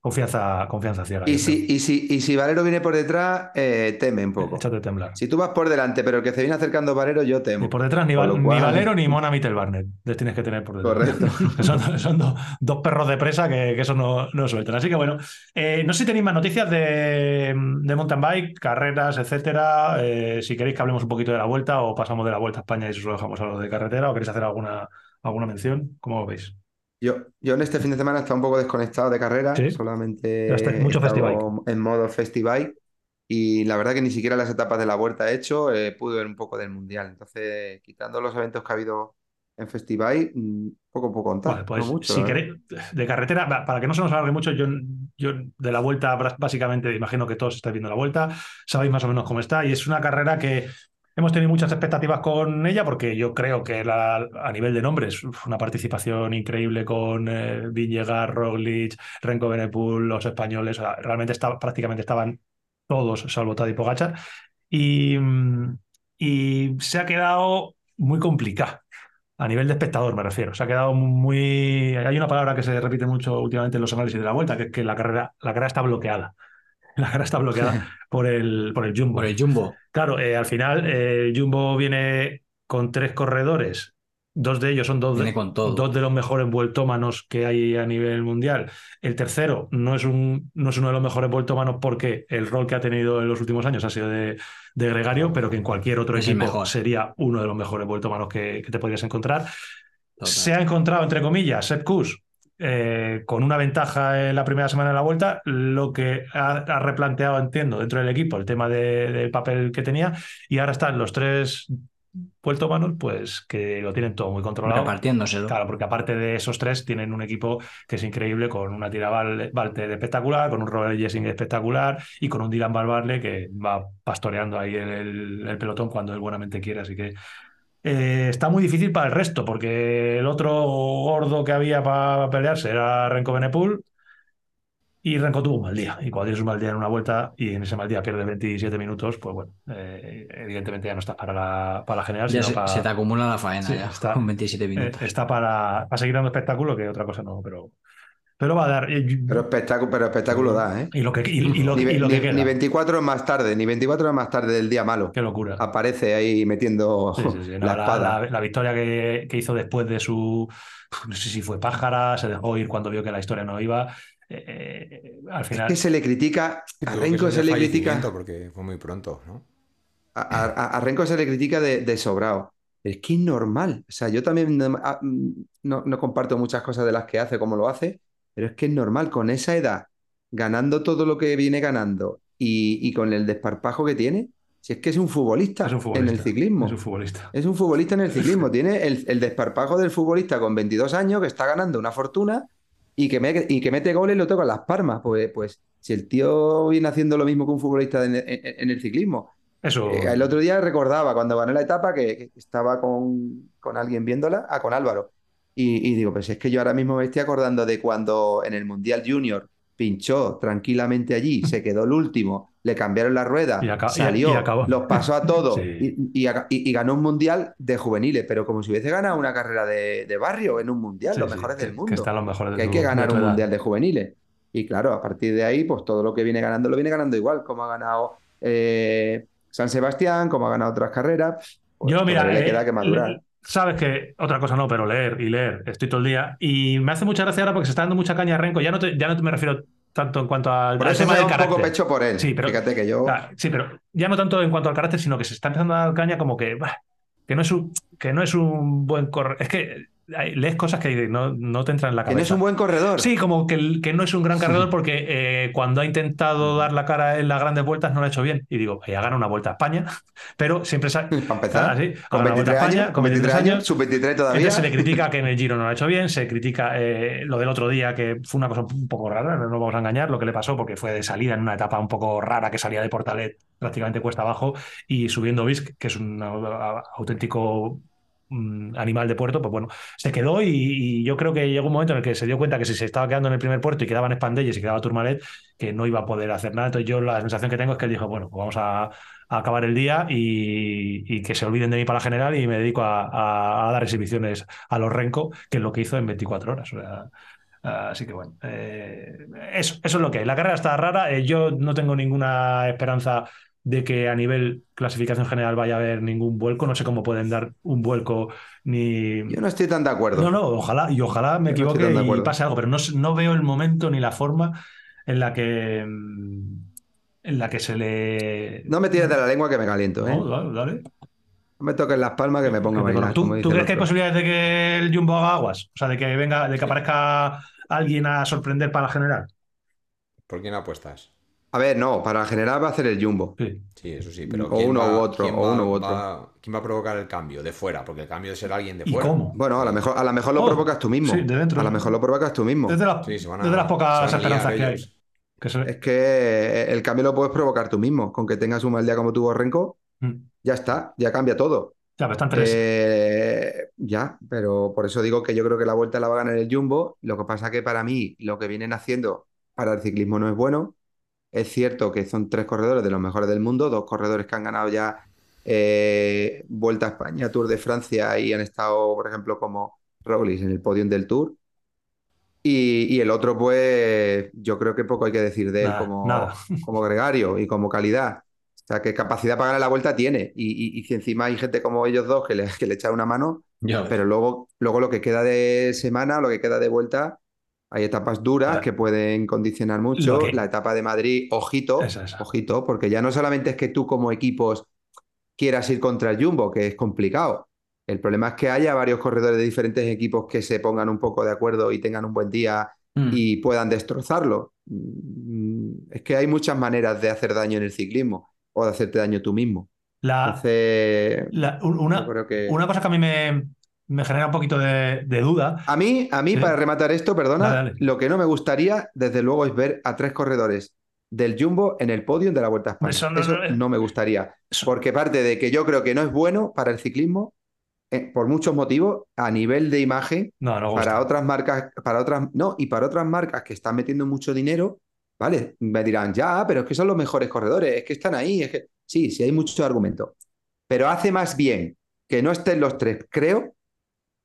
confianza, confianza ciega. Y si, y si, y si Valero viene por detrás, eh, teme un poco. Échate a temblar. Si tú vas por delante, pero que se viene acercando Valero, yo temo. por detrás ni, Val- ni Valero ni Mona Mittelbarnet. Les tienes que tener por detrás. Correcto. son son do- dos perros de presa que, que eso no, no sueltan. Así que bueno, eh, no sé si tenéis más noticias de, de mountain bike, carreras, etcétera. Eh, si queréis que hablemos un poquito de la vuelta o pasamos de la vuelta a España y eso lo dejamos a lo de carretera o queréis hacer alguna, alguna mención, ¿cómo lo veis? Yo, yo en este fin de semana he estado un poco desconectado de carrera, Sí. solamente he mucho festibike. en modo festival y la verdad que ni siquiera las etapas de la vuelta he hecho, eh, pude ver un poco del mundial. Entonces, quitando los eventos que ha habido en festival, mm, poco puedo contar, Vale, pues no mucho, si verdad. queréis, de carretera, para que no se nos alargue mucho, yo, yo de la vuelta, básicamente, imagino que todos estáis viendo la vuelta, sabéis más o menos cómo está, y es una carrera que hemos tenido muchas expectativas con ella, porque yo creo que la- a nivel de nombres, una participación increíble con eh, Villegas, Roglic, Renko Benepul, los españoles, o sea, realmente está, prácticamente estaban todos, salvo Tadej Pogačar, y, y se ha quedado muy complicada. A nivel de espectador, me refiero. Se ha quedado muy. Hay una palabra que se repite mucho últimamente en los análisis de la vuelta, que es que la carrera, la carrera está bloqueada. La carrera está bloqueada por el, por el Jumbo. Por el Jumbo. Claro, eh, al final eh, el Jumbo viene con tres corredores. Dos de ellos son dos, de, dos los mejores vueltómanos que hay a nivel mundial. El tercero no es, un, no es uno de los mejores vueltómanos porque el rol que ha tenido en los últimos años ha sido de, de gregario, pero que en cualquier otro Es equipo sería uno de los mejores vueltómanos que, que te podrías encontrar. Total. Se ha encontrado, entre comillas, Sepp Kuss eh, con una ventaja en la primera semana de la vuelta, lo que ha, ha replanteado, entiendo, dentro del equipo el tema de- del papel que tenía y ahora están los tres vueltómanos, pues que lo tienen todo muy controlado. Repartiéndoselo. Claro, porque aparte de esos tres, tienen un equipo que es increíble, con una tira Val- Valte espectacular, con un Robert Jessing espectacular y con un Dylan Valvarle que va pastoreando ahí el, el- el pelotón cuando él buenamente quiere. Así que eh, está muy difícil para el resto, porque el otro gordo que había para pelearse era Renko Benepul. Y Renko tuvo un mal día. Y cuando tienes un mal día en una vuelta y en ese mal día pierdes 27 minutos, pues bueno, eh, evidentemente ya no estás para la, para la general, Ya sino se, para, se te acumula la faena Sí, ya, está- con 27 eh, minutos. está para, para seguir dando espectáculo, que otra cosa no, pero, pero va a dar. eh, Pero espectáculo, pero espectáculo da, ¿eh? y lo que, y, y lo, Ni, y lo ni- que queda. ni 24 horas más tarde, ni 24 horas más tarde del día malo. Qué locura. Aparece ahí metiendo Sí, sí, sí. No, la la, espada. la- la victoria que, que hizo después de su. No sé si fue pájara, se dejó ir cuando vio que la historia no iba. eh, eh, al Es final. que se le critica, a Renko es se le critica, Porque fue muy pronto, ¿no? a, a- a Renko se le critica de, de sobrado. Es que es normal. O sea, yo también no, a- no- no comparto muchas cosas de las que hace, como lo hace, pero es que es normal con esa edad ganando todo lo que viene ganando y, y con el desparpajo que tiene, si es que es un futbolista, Es un futbolista. en el ciclismo. Es un futbolista. Es un futbolista en el ciclismo. Tiene el, el desparpajo del futbolista con 22 años que está ganando una fortuna y que, me- y que mete goles y lo toca en las palmas. Pues, pues si el tío viene haciendo lo mismo que un futbolista en, en- en el ciclismo. Eso. Eh, el otro día recordaba cuando gané la etapa que, que estaba con, con alguien viéndola, ah, con Álvaro. Y, y digo, pues es que yo ahora mismo me estoy acordando de cuando en el Mundial Junior pinchó tranquilamente allí, se quedó el último, le cambiaron la rueda, Y salió, y los pasó a todos Sí. y, y- y- y ganó un Mundial de juveniles, pero como si hubiese ganado una carrera de, de barrio en un Mundial, Sí, los mejores del mundo Que están los mejores que hay que ganar un mundial de juveniles. Y claro, a partir de ahí, pues todo lo que viene ganando lo viene ganando igual, como ha ganado eh, San Sebastián, como ha ganado otras carreras. pues Yo, mira, eh, queda que madurar. Sabes que otra cosa no, pero leer y leer, estoy todo el día. Y me hace mucha gracia ahora porque se está dando mucha caña a Renko. Ya no, te- ya no te me refiero tanto en cuanto al, Por al eso tema del un poco pecho por él. Sí, pero- Fíjate que yo. Sí, pero ya no tanto en cuanto al carácter, sino que se está empezando a dar caña como que, bah, que, no es un, que no es un buen corredor. Es que lees cosas que no, no te entran en la que cabeza. no es un buen corredor. Sí, como que, que no es un gran corredor porque eh, cuando ha intentado dar la cara en las grandes vueltas no lo ha hecho bien. Y digo, ya gana una vuelta a España, pero siempre sa- Para empezar. así, ha con ganado la Vuelta 23 a España, años, con 23 años, sub 23 todavía. entonces se le critica que en el Giro no lo ha hecho bien, se critica eh, lo del otro día, que fue una cosa un poco rara, no nos vamos a engañar, lo que le pasó, porque fue de salida en una etapa un poco rara que salía de Portalet prácticamente cuesta abajo y subiendo Visc, que es un auténtico animal de puerto, pues bueno, se quedó y, y yo creo que llegó un momento en el que se dio cuenta que si se estaba quedando en el primer puerto y quedaban Spandelles y quedaba Tourmalet, que no iba a poder hacer nada. Entonces yo la sensación que tengo es que él dijo, bueno, pues vamos a, acabar el día y, que se olviden de mí para la general y me dedico a, dar exhibiciones a los Renko, que es lo que hizo en 24 horas. Así que bueno, eh, eso, eso es lo que es. La carrera está rara. eh, yo no tengo ninguna esperanza de que a nivel clasificación general vaya a haber ningún vuelco. No sé cómo pueden dar un vuelco ni... Yo no estoy tan de acuerdo. No, no, ojalá, y ojalá me Yo equivoque y pase algo, pero no, no veo el momento ni la forma en la que mm, en la que se le. No me tires de la lengua que me caliento, ¿eh? No, dale, dale. No me toques las palmas que me pongo a Que te bailar. conozco. como ¿Tú, crees que hay posibilidades de que el Jumbo haga aguas? O sea, de que venga, de que aparezca alguien a sorprender para la general. ¿Por quién apuestas? A ver, no, para la general va a hacer el Jumbo. Sí. Sí, eso sí, pero O ¿quién uno va- u otro, quién o va- uno u otro. va- ¿Quién va a provocar el cambio? De fuera, porque el cambio será alguien de ¿Y fuera. cómo? Bueno, a lo mejor, a lo mejor lo Oh, provocas tú mismo. sí, de dentro. A lo mejor lo provocas tú mismo. Desde, la- Sí, se van a- desde las se pocas van a esperanzas que hay. ellos. Que se- Es que el cambio lo puedes provocar tú mismo. Con que tengas un mal día como tuvo Renko, Mm. ya está, ya cambia todo. Ya, pero están tres. Eh, ya, pero por eso digo que yo creo que la vuelta la va a ganar el Jumbo. Lo que pasa que para mí lo que vienen haciendo para el ciclismo no es bueno. Es cierto que son tres corredores de los mejores del mundo, dos corredores que han ganado ya eh, Vuelta a España, Tour de Francia y han estado, por ejemplo, como Roglic en el podium del Tour. Y, y el otro, pues, yo creo que poco hay que decir de él Nada, como, nada. como gregario y como calidad. O sea, que capacidad para ganar la vuelta tiene. Y, y- y si encima hay gente como ellos dos que le, que le echan una mano, Ya pero luego, luego lo que queda de semana, lo que queda de vuelta, hay etapas duras Claro. que pueden condicionar mucho. Que- La etapa de Madrid, ojito, Esa, esa. ojito, porque ya no solamente es que tú como equipos quieras ir contra el Jumbo, que es complicado. El problema es que haya varios corredores de diferentes equipos que se pongan un poco de acuerdo y tengan un buen día Mm. y puedan destrozarlo. Mm, Es que hay muchas maneras de hacer daño en el ciclismo o de hacerte daño tú mismo. La, Entonces, la- un- una, yo creo que... una cosa que a mí me, me genera un poquito de, de duda. A mí, a mí, Sí. para rematar esto, perdona, Dale, dale. lo que no me gustaría, desde luego, es ver a tres corredores del Jumbo en el podio de la Vuelta a España. Eso Eso no- no, me gustaría, Eso- porque parte de que yo creo que no es bueno para el ciclismo, eh, por muchos motivos, a nivel de imagen, No, para otras marcas, para otras, no, y para otras marcas que están metiendo mucho dinero, ¿vale? Me dirán, ya, pero es que son los mejores corredores, es que están ahí, es que sí, sí hay muchos argumentos. Pero hace más bien que no estén los tres, creo,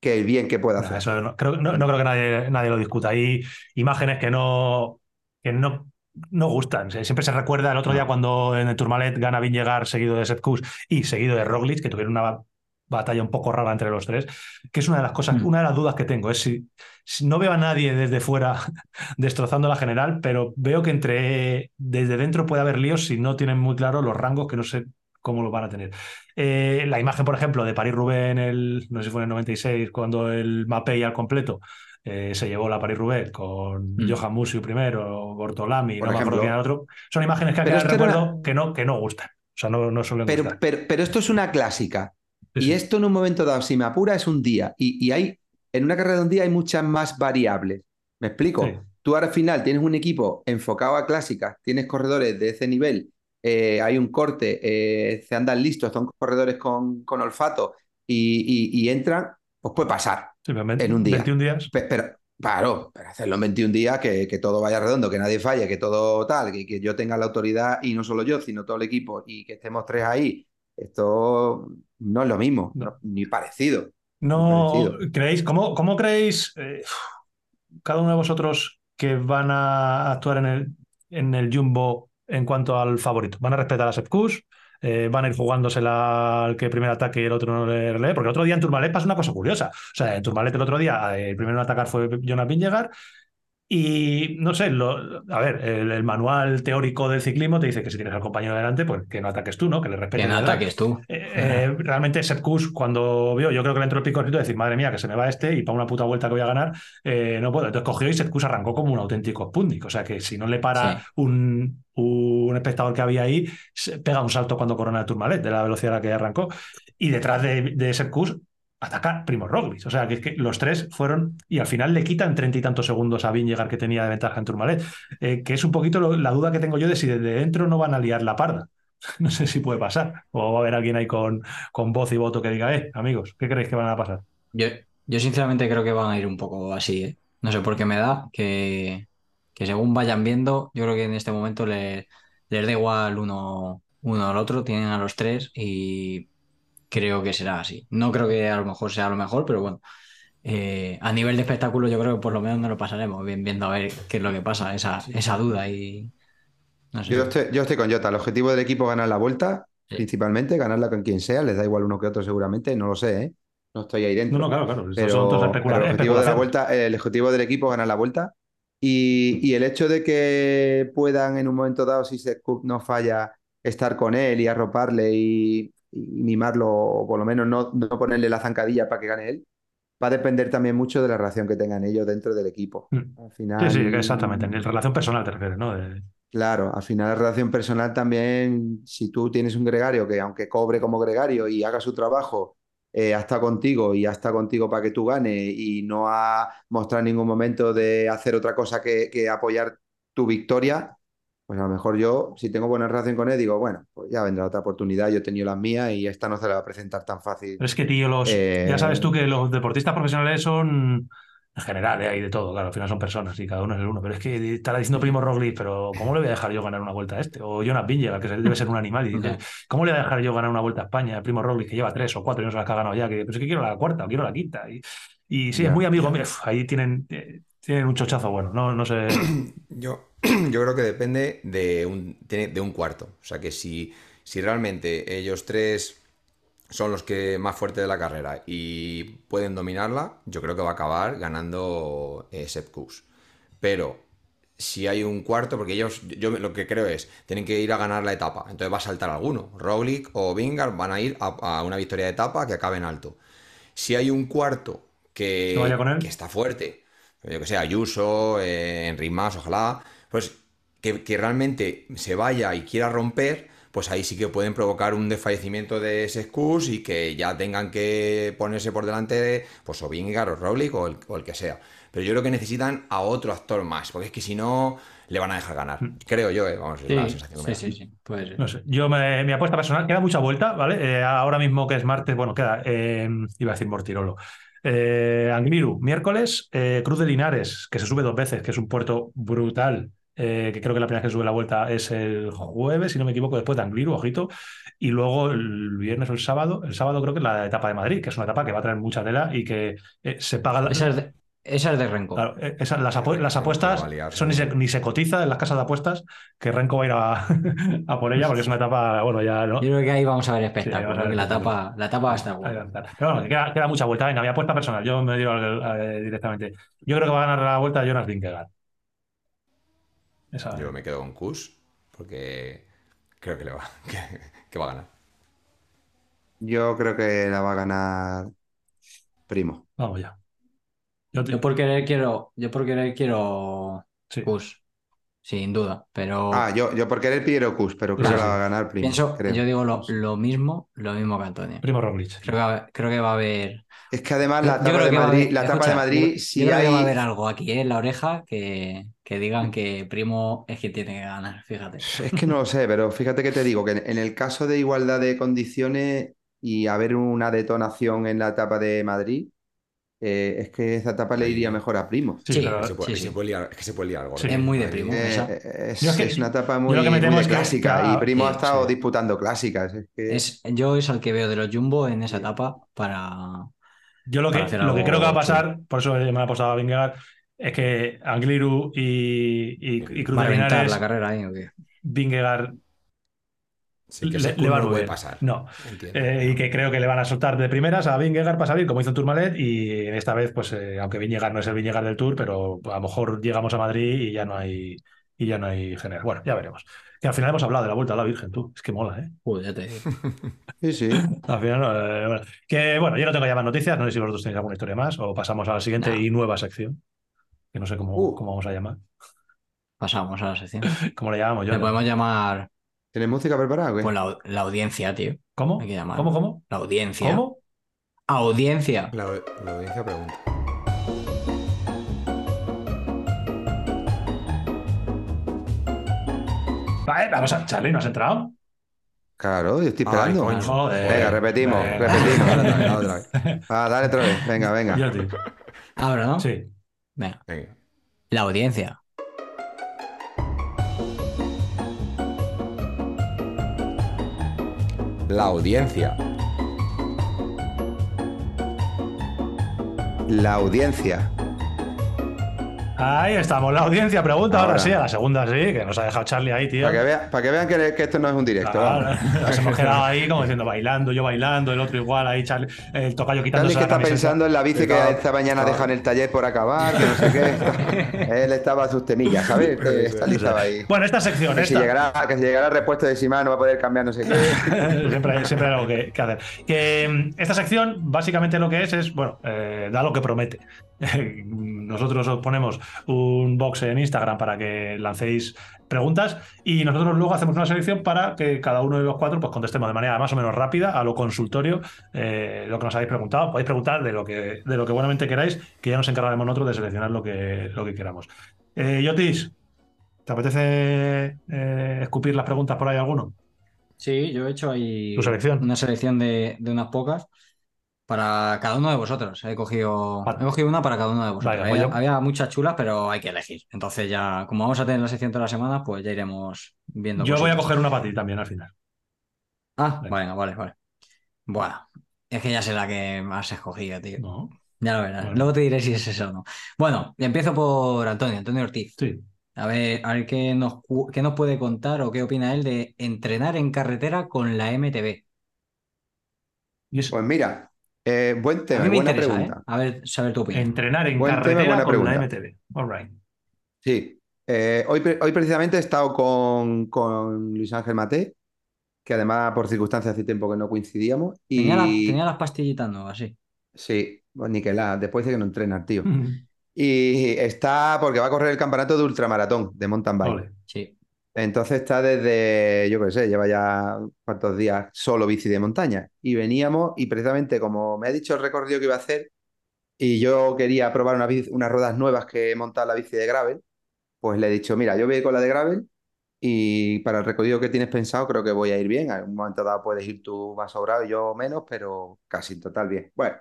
que el bien que pueda hacer. eso no, creo, no, no creo que nadie, nadie lo discuta. Hay imágenes que no, que no, no gustan. Siempre se recuerda el otro día cuando en el Tourmalet gana Vingegaard seguido de Sepp Kuss y seguido de Roglic, que tuvieron una batalla un poco rara entre los tres, que es una de las cosas, Mm. una de las dudas que tengo. Es si, si no veo a nadie desde fuera destrozando la general, pero veo que entre desde dentro puede haber líos si no tienen muy claro los rangos que no sé cómo los van a tener. Eh, la imagen, por ejemplo, de París-Roubaix en el, no sé si fue en el 96, cuando el Mapei al completo, eh, se llevó la Paris-Roubaix con Mm. Johan Musso primero, Bortolami, Por no me acuerdo ejemplo. el otro. Son imágenes que Pero quedado en es que recuerdo no, que no gustan. O sea, no, no suelen Pero, gustar. pero, pero esto es una clásica. Sí, Y sí. esto en un momento dado, si me apura, es un día. Y, y hay, en una carrera de un día hay muchas más variables. ¿Me explico? Sí. Tú ahora al final tienes un equipo enfocado a clásicas, tienes corredores de ese nivel, eh, hay un corte, eh, se andan listos, son corredores con, con olfato y, y- y entran, pues puede pasar. En un día. 21 días. Pe- Pero, claro, pero hacerlo en 21 días, que, que todo vaya redondo, que nadie falle, que todo tal, que, que yo tenga la autoridad y no solo yo, sino todo el equipo y que estemos tres ahí. Esto no es lo mismo, No. no- ni parecido. No Parecido. creéis, ¿cómo, cómo creéis eh, cada uno de vosotros que van a actuar en el, en el Jumbo en cuanto al favorito? ¿Van a respetar a Kuss? Eh, ¿Van a ir jugándosela al que primer ataque y el otro no le relee? Porque el otro día en Tourmalet pasa una cosa curiosa. O sea, en Tourmalet el otro día eh, el primero en atacar fue Jonas Vingegaard y no sé, lo- a ver, el, el manual teórico del ciclismo te dice que si tienes al compañero delante, pues que no ataques tú, ¿no? Que le respetes. Que no ataques tú. Eh, eh, realmente Sepp Kuss cuando vio, yo creo que le entró el picorcito de decir, madre mía, que se me va este y para una puta vuelta que voy a ganar, eh, no puedo. Entonces cogió y Sepp Kuss arrancó como un auténtico Sputnik. O sea que si no le para Sí. un, un espectador que había ahí, se pega un salto cuando corona el Tourmalet de la velocidad a la que arrancó. Y detrás de, de Sepp Kuss ataca Primo Roglic. O sea que, los tres fueron y al final le quitan treinta y tantos segundos a Vingegaard que tenía de ventaja en Tourmalet. Eh, que es un poquito la duda que tengo yo de si desde dentro no van a liar la parda. No sé si puede pasar. O va a haber alguien ahí con, con voz y voto que diga, eh, amigos, ¿qué creéis que van a pasar? Yo, yo sinceramente creo que van a ir un poco así, ¿eh? No sé por qué me da que, que según vayan viendo, yo creo que en este momento le- les da igual uno, uno al otro, tienen a los tres y creo que será así. No creo que a lo mejor sea lo mejor, pero bueno, eh, a nivel de espectáculo yo creo que por lo menos no lo pasaremos bien viendo a ver qué es lo que pasa, esa, esa duda y no sé. Yo estoy, yo estoy con Jota. El objetivo del equipo es ganar la vuelta, Sí. principalmente, ganarla con quien sea. Les da igual uno que otro seguramente, no lo sé, ¿eh? No estoy ahí dentro. No, no, claro, claro. Pero, son todas pero especula- el objetivo de la especulaciones. vuelta, el objetivo del equipo es ganar la vuelta. Y, y el hecho de que puedan en un momento dado, si se no falla, estar con él y arroparle y, y mimarlo, o por lo menos no, no ponerle la zancadilla para que gane él, va a depender también mucho de la relación que tengan ellos dentro del equipo. Mm. Al final, Sí, sí, exactamente. En relación personal te refieres, ¿no? De- Claro, al final la relación personal también, si tú tienes un gregario que aunque cobre como gregario y haga su trabajo, eh, ha estado contigo y ha estado contigo para que tú ganes y no ha mostrado en ningún momento de hacer otra cosa que, que apoyar tu victoria, pues a lo mejor yo, si tengo buena relación con él, digo, bueno, pues ya vendrá otra oportunidad, yo he tenido las mías y esta no se la va a presentar tan fácil. Pero es que, tío, los, Eh, ya sabes tú que los deportistas profesionales son, en general, ¿eh? hay de todo, claro, al final son personas y cada uno es el uno. Pero es que estará diciendo Primo Roglic, pero ¿cómo le voy a dejar yo ganar una vuelta a este? O Jonas Vingegaard, que debe ser un animal, y dice. ¿cómo le voy a dejar yo ganar una vuelta a España? Primo Roglic, que lleva tres o cuatro y no se las ha ganado ya, que pues es que quiero la cuarta o quiero la quinta. Y, y sí, Ya, es muy amigo. Uf, ahí tienen, eh, tienen un chochazo bueno, no, no sé. Yo, yo creo que depende de un, de un cuarto. O sea que si, si realmente ellos tres son los que más fuertes de la carrera y pueden dominarla, yo creo que va a acabar ganando eh, Sepp Kuss. Pero si hay un cuarto, porque ellos, yo lo que creo es, tienen que ir a ganar la etapa. Entonces va a saltar alguno. Roglic o Vingar van a ir a, a una victoria de etapa que acabe en alto. Si hay un cuarto que está fuerte, yo que sé, Ayuso, eh, Enric Mas, ojalá, pues que, que realmente se vaya y quiera romper, pues ahí sí que pueden provocar un desfallecimiento de ese y que ya tengan que ponerse por delante de, pues o Vingegaard o Roglic o el, o el que sea. Pero yo creo que necesitan a otro actor más, porque es que si no, le van a dejar ganar. Creo yo, eh, vamos, es la Sí, sensación que me sí, da. sí, sí, puede ser. No sé, yo me, mi apuesta personal, queda mucha vuelta, ¿vale? Eh, ahora mismo que es martes, bueno, queda, eh, iba a decir Mortirolo. Eh, Angliru, miércoles, eh, Cruz de Linares, que se sube dos veces, que es un puerto brutal, eh, que creo que la primera vez que sube la vuelta es el jueves, si no me equivoco, después de Angliru, ojito, y luego el viernes o el sábado, el sábado creo que es la etapa de Madrid, que es una etapa que va a traer mucha tela y que se paga la, esa es de Renko. Claro, eh, esa- las, apu- las Renko apuestas liar, son ni se, ni se cotiza en las casas de apuestas que Renko va a ir a, a por ella porque es una etapa, bueno, ya no. Yo creo que ahí vamos a ver espectáculo, porque la espectáculo. tapa, la tapa va a estar buena. Pero bueno, que queda, queda mucha vuelta. Venga, mi apuesta personal. Yo me dio al- al- directamente. Yo creo que va a ganar la vuelta Jonas Vingegaard. Esa, Yo me quedo con Kus, porque creo que, le va, que, que va a ganar. Yo creo que la va a ganar Primo. Vamos ya. Yo te- Yo por querer quiero, yo por querer quiero sí. Kus, sin duda, pero Ah, yo, yo por querer Piero Cus, pero Cus Claro. se la va a ganar primo. pienso, creo. yo digo lo, lo mismo, lo mismo que Antonio. Primo Roglic. Creo que, va, a haber- creo que va a haber. Es que además la etapa creo de que va a Madrid, haber- la etapa escucha, de Madrid, si creo que va a hay. haber algo aquí eh, en la oreja que, que digan que Primo es que tiene que ganar, fíjate. Es que no lo sé, pero fíjate que te digo que en el caso de igualdad de condiciones y haber una detonación en la etapa de Madrid, eh, es que esa etapa le iría mejor a Primo. Sí, Sí, pero- Que se puede, sí, que se sí. puede liar, es que se puede liar. Sí. Es muy de primo. Eh, esa- es, Yo es que- es una etapa muy, de que- clásica claro, y Primo ha estado sí. disputando clásicas. es que- Es, yo es al que veo de los Jumbo en esa etapa para. Yo lo que, lo que algo creo que va a pasar, por eso me ha apostado a Vingegaard, es que Angliru y, y, y Cruz Va a de reventar Linares, la carrera ahí, ¿o qué? Vingegaard Sí, que le, le va a no puede pasar. No. Eh, y que creo que le van a soltar de primeras a Vingegaard para salir, como hizo Tourmalet, y esta vez, pues, eh, aunque Vingegaard no es el Vingegaard del Tour, pero a lo mejor llegamos a Madrid y ya no hay, y ya no hay general. Bueno, ya veremos. Que al final hemos hablado de la vuelta a la Virgen, tú. Es que mola, ¿eh? Joder, ya te digo. Sí, sí. Al final, no, eh, bueno. Que bueno, yo no tengo ya más noticias, no sé si vosotros tenéis alguna historia más, o pasamos a la siguiente No. y nueva sección, que no sé cómo, Uh. cómo vamos a llamar. Pasamos a la sección. ¿Cómo le llamamos yo? Le podemos llamar ¿Tienes música preparada? qué? pues, la, la audiencia, tío. ¿Cómo? hay que llamar. ¿Cómo? ¿Cómo? La audiencia. ¿Cómo? Audiencia. La, la audiencia pregunta. Vale, vamos a. Charlie, ¿no has entrado? Claro, yo estoy Ay, esperando. coño. Joder. Venga, repetimos, Venga. repetimos. Dale otra vez, dale otra vez. Ah, dale otra vez. Venga, venga. Ahora, ¿no? Sí. Venga. Venga. La audiencia. La audiencia. La audiencia. Ahí estamos, la audiencia pregunta, ahora, Ahora. sí, a la segunda sí, que nos ha dejado Charlie ahí, tío. Para que, vea- para que vean que, que esto no es un directo. Nos hemos quedado ahí como diciendo bailando, yo bailando, el otro igual, ahí Charlie, el tocayo Charlie quitándose que está pensando en la bici que esta mañana estaba- deja en el taller por acabar, que no sé qué. Él estaba a sus temillas, ¿sabes? Que Charlie estaba ahí. Bueno, esta sección, Que si, llegará, que si llegará el repuesto de Shimano va a poder cambiar no sé qué. siempre, siempre hay algo que, que hacer. Que mm, esta sección, básicamente lo que es, es, bueno, eh, da lo que promete. Nosotros os ponemos un box en Instagram para que lancéis preguntas y nosotros luego hacemos una selección para que cada uno de los cuatro pues contestemos de manera más o menos rápida a lo consultorio eh, lo que nos habéis preguntado. Podéis preguntar de lo que, de lo que buenamente queráis, que ya nos encargaremos nosotros de seleccionar lo que, lo que queramos. Eh, Yotis, ¿te apetece eh, escupir las preguntas por ahí alguno? Sí, yo he hecho ahí Tu selección. una selección de, de unas pocas para cada uno de vosotros. He cogido, Vale. he cogido una para cada uno de vosotros. Vale, pues había, muchas chulas, pero hay que elegir. Entonces ya, como vamos a tener la sección todas las semanas, pues ya iremos viendo. Yo voy a coger una para ti también al final. Ah, Venga. venga, vale, vale. Bueno, es que ya sé la que has escogido, tío. No, Ya lo verás. Bueno. Luego te diré si es esa o no. Bueno, empiezo por Antonio, Antonio Ortiz. sí. A ver, a ver qué nos, qué nos puede contar o qué opina él de entrenar en carretera con la MTB. Pues mira, eh, buen A tema, mí me buena interesa, pregunta. ¿eh? A ver, saber tu opinión. entrenar en Buen tema, carretera buena con la pregunta. MTB. All right. Sí, eh, hoy, hoy precisamente he estado con, con Luis Ángel Mate, que además por circunstancias hace tiempo que no coincidíamos. Y Tenía, la- tenía las pastillitas nuevas, sí. sí, pues ni que la, después dice que no entrena, el tío. Mm. Y está porque va a correr el campeonato de ultramaratón de mountain bike. Ole. Entonces está desde, yo qué sé, lleva ya cuántos días solo bici de montaña. Y veníamos, y precisamente como me ha dicho el recorrido que iba a hacer, y yo quería probar unas ruedas nuevas que he montado la bici de gravel, pues le he dicho, mira, yo voy con la de gravel y para el recorrido que tienes pensado creo que voy a ir bien. En un momento dado puedes ir tú más sobrado y yo menos, pero casi total bien. Bueno,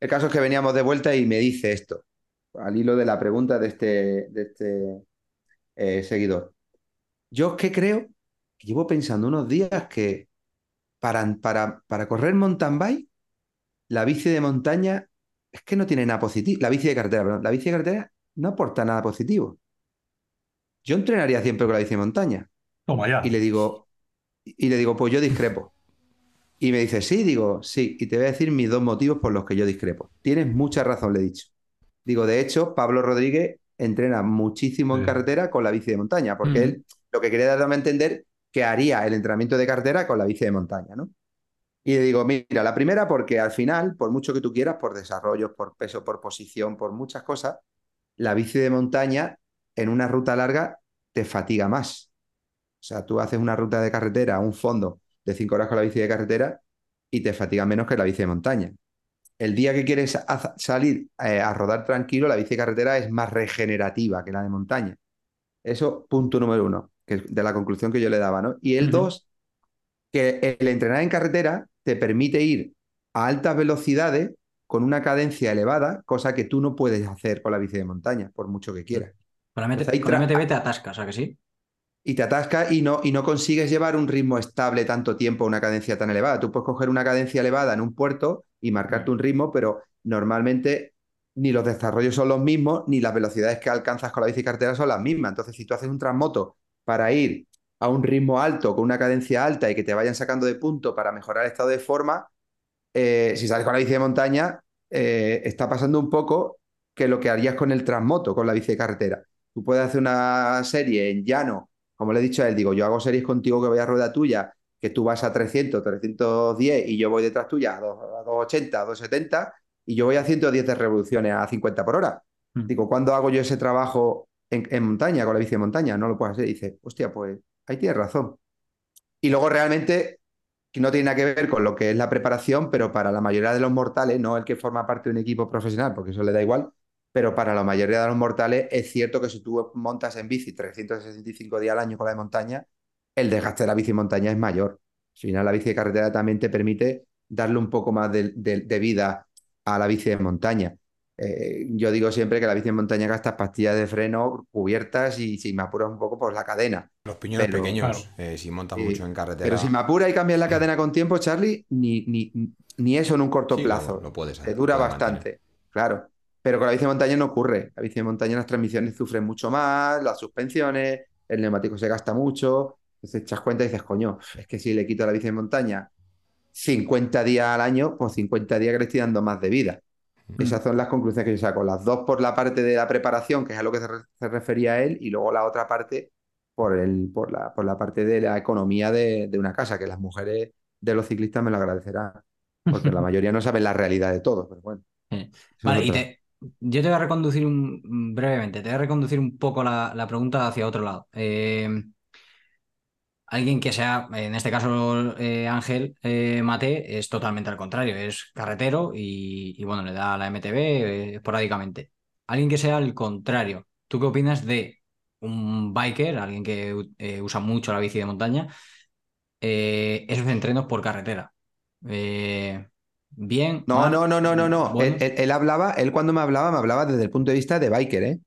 el caso es que veníamos de vuelta y me dice esto, al hilo de la pregunta de este, de este eh, seguidor. Yo es que creo que llevo pensando unos días que para, para, para correr mountain bike, la bici de montaña es que no tiene nada positivo. La bici de carretera, perdón. La bici de carretera no aporta nada positivo. Yo entrenaría siempre con la bici de montaña. Toma ya. Y le digo, y le digo, pues yo discrepo. Y me dice, sí, digo, sí. Y te voy a decir mis dos motivos por los que yo discrepo. Tienes mucha razón, le he dicho. Digo, de hecho, Pablo Rodríguez entrena muchísimo en carretera con la bici de montaña, porque Mm. él lo que quería darme a entender que haría el entrenamiento de carretera con la bici de montaña, ¿no? Y le digo, mira, la primera porque al final, por mucho que tú quieras, por desarrollos, por peso, por posición, por muchas cosas, la bici de montaña en una ruta larga te fatiga más. O sea, tú haces una ruta de carretera, un fondo de cinco horas con la bici de carretera y te fatiga menos que la bici de montaña. El día que quieres salir eh, a rodar tranquilo, la bici de carretera es más regenerativa que la de montaña. Eso, punto número uno, que es de la conclusión que yo le daba, ¿no? Y el dos, que el entrenar en carretera te permite ir a altas velocidades con una cadencia elevada, cosa que tú no puedes hacer con la bici de montaña, por mucho que quieras. Con la MTB te atascas, ¿a que sí? Y te atascas y no, y no consigues llevar un ritmo estable tanto tiempo a una cadencia tan elevada. Tú puedes coger una cadencia elevada en un puerto y marcarte un ritmo, pero normalmente ni los desarrollos son los mismos, ni las velocidades que alcanzas con la bici cartera son las mismas. Entonces, si tú haces un transmoto para ir a un ritmo alto, con una cadencia alta y que te vayan sacando de punto para mejorar el estado de forma, eh, si sales con la bici de montaña, eh, está pasando un poco que lo que harías con el transmoto, con la bici de carretera. Tú puedes hacer una serie en llano, como le he dicho a él, digo, yo hago series contigo que voy a rueda tuya, que tú vas a 300, 310 y yo voy detrás tuya a, 280, a 270 y yo voy a 110 de revoluciones a 50 por hora. Hmm. Digo, ¿cuándo hago yo ese trabajo en, montaña, con la bici de montaña? No lo puedo hacer. Y dice, hostia, pues ahí tienes razón. Y luego realmente que no tiene nada que ver con lo que es la preparación, pero para la mayoría de los mortales, no el que forma parte de un equipo profesional, porque eso le da igual, pero para la mayoría de los mortales es cierto que si tú montas en bici 365 días al año con la de montaña, el desgaste de la bici montaña es mayor. Al final la bici de carretera también te permite darle un poco más de vida a la bici de montaña. Eh, yo digo siempre que la bici en montaña gasta pastillas de freno cubiertas y si me apuras un poco, pues la cadena. Los piñones pequeños, eh, si montan mucho en carretera. Pero si me apura y cambias la cadena con tiempo, Charlie, ni, ni, ni eso en un corto plazo. Lo, puedes Te dura bastante, claro. Pero con la bici de montaña no ocurre. La bici de montaña las transmisiones sufren mucho más, las suspensiones, el neumático se gasta mucho. Entonces echas cuenta y dices, coño, es que si le quito a la bici de montaña 50 días al año, pues 50 días que le estoy dando más de vida. Esas son las conclusiones que yo saco. Las dos por la parte de la preparación, que es a lo que se, refería él, y luego la otra parte por, el, por, la, por la parte de la economía de, una casa, que las mujeres de los ciclistas me lo agradecerán, porque la mayoría no saben la realidad de todo, pero bueno. Vale, y yo te voy a reconducir un, brevemente, te voy a reconducir un poco la, la pregunta hacia otro lado. Eh, Alguien que sea, en este caso eh, Ángel eh, Mate, es totalmente al contrario, es carretero y, bueno, le da la MTB eh, esporádicamente. Alguien que sea al contrario, ¿tú qué opinas de un biker, alguien que usa mucho la bici de montaña, esos entrenos por carretera? bien. No, no, no, no, no, no. él, hablaba, él cuando me hablaba, me hablaba desde el punto de vista de biker, ¿eh?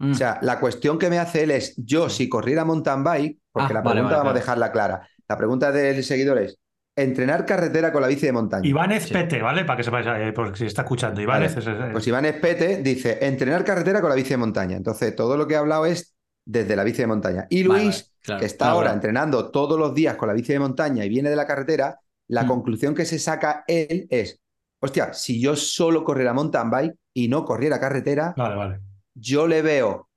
O mm. sea, la cuestión que me hace él es, yo si corriera mountain bike, porque ah, la pregunta vamos a dejarla clara, la pregunta del seguidor es, entrenar carretera con la bici de montaña. Iván Espete, ¿vale? Para que sepáis, eh, porque si está escuchando. Iván es, Pues Iván Espete dice, entrenar carretera con la bici de montaña. Entonces, todo lo que he hablado es desde la bici de montaña. Y Luis, que está ahora entrenando todos los días con la bici de montaña y viene de la carretera, la mm. conclusión que se saca él es, hostia, si yo solo corriera mountain bike y no corriera carretera, vale, vale yo le veo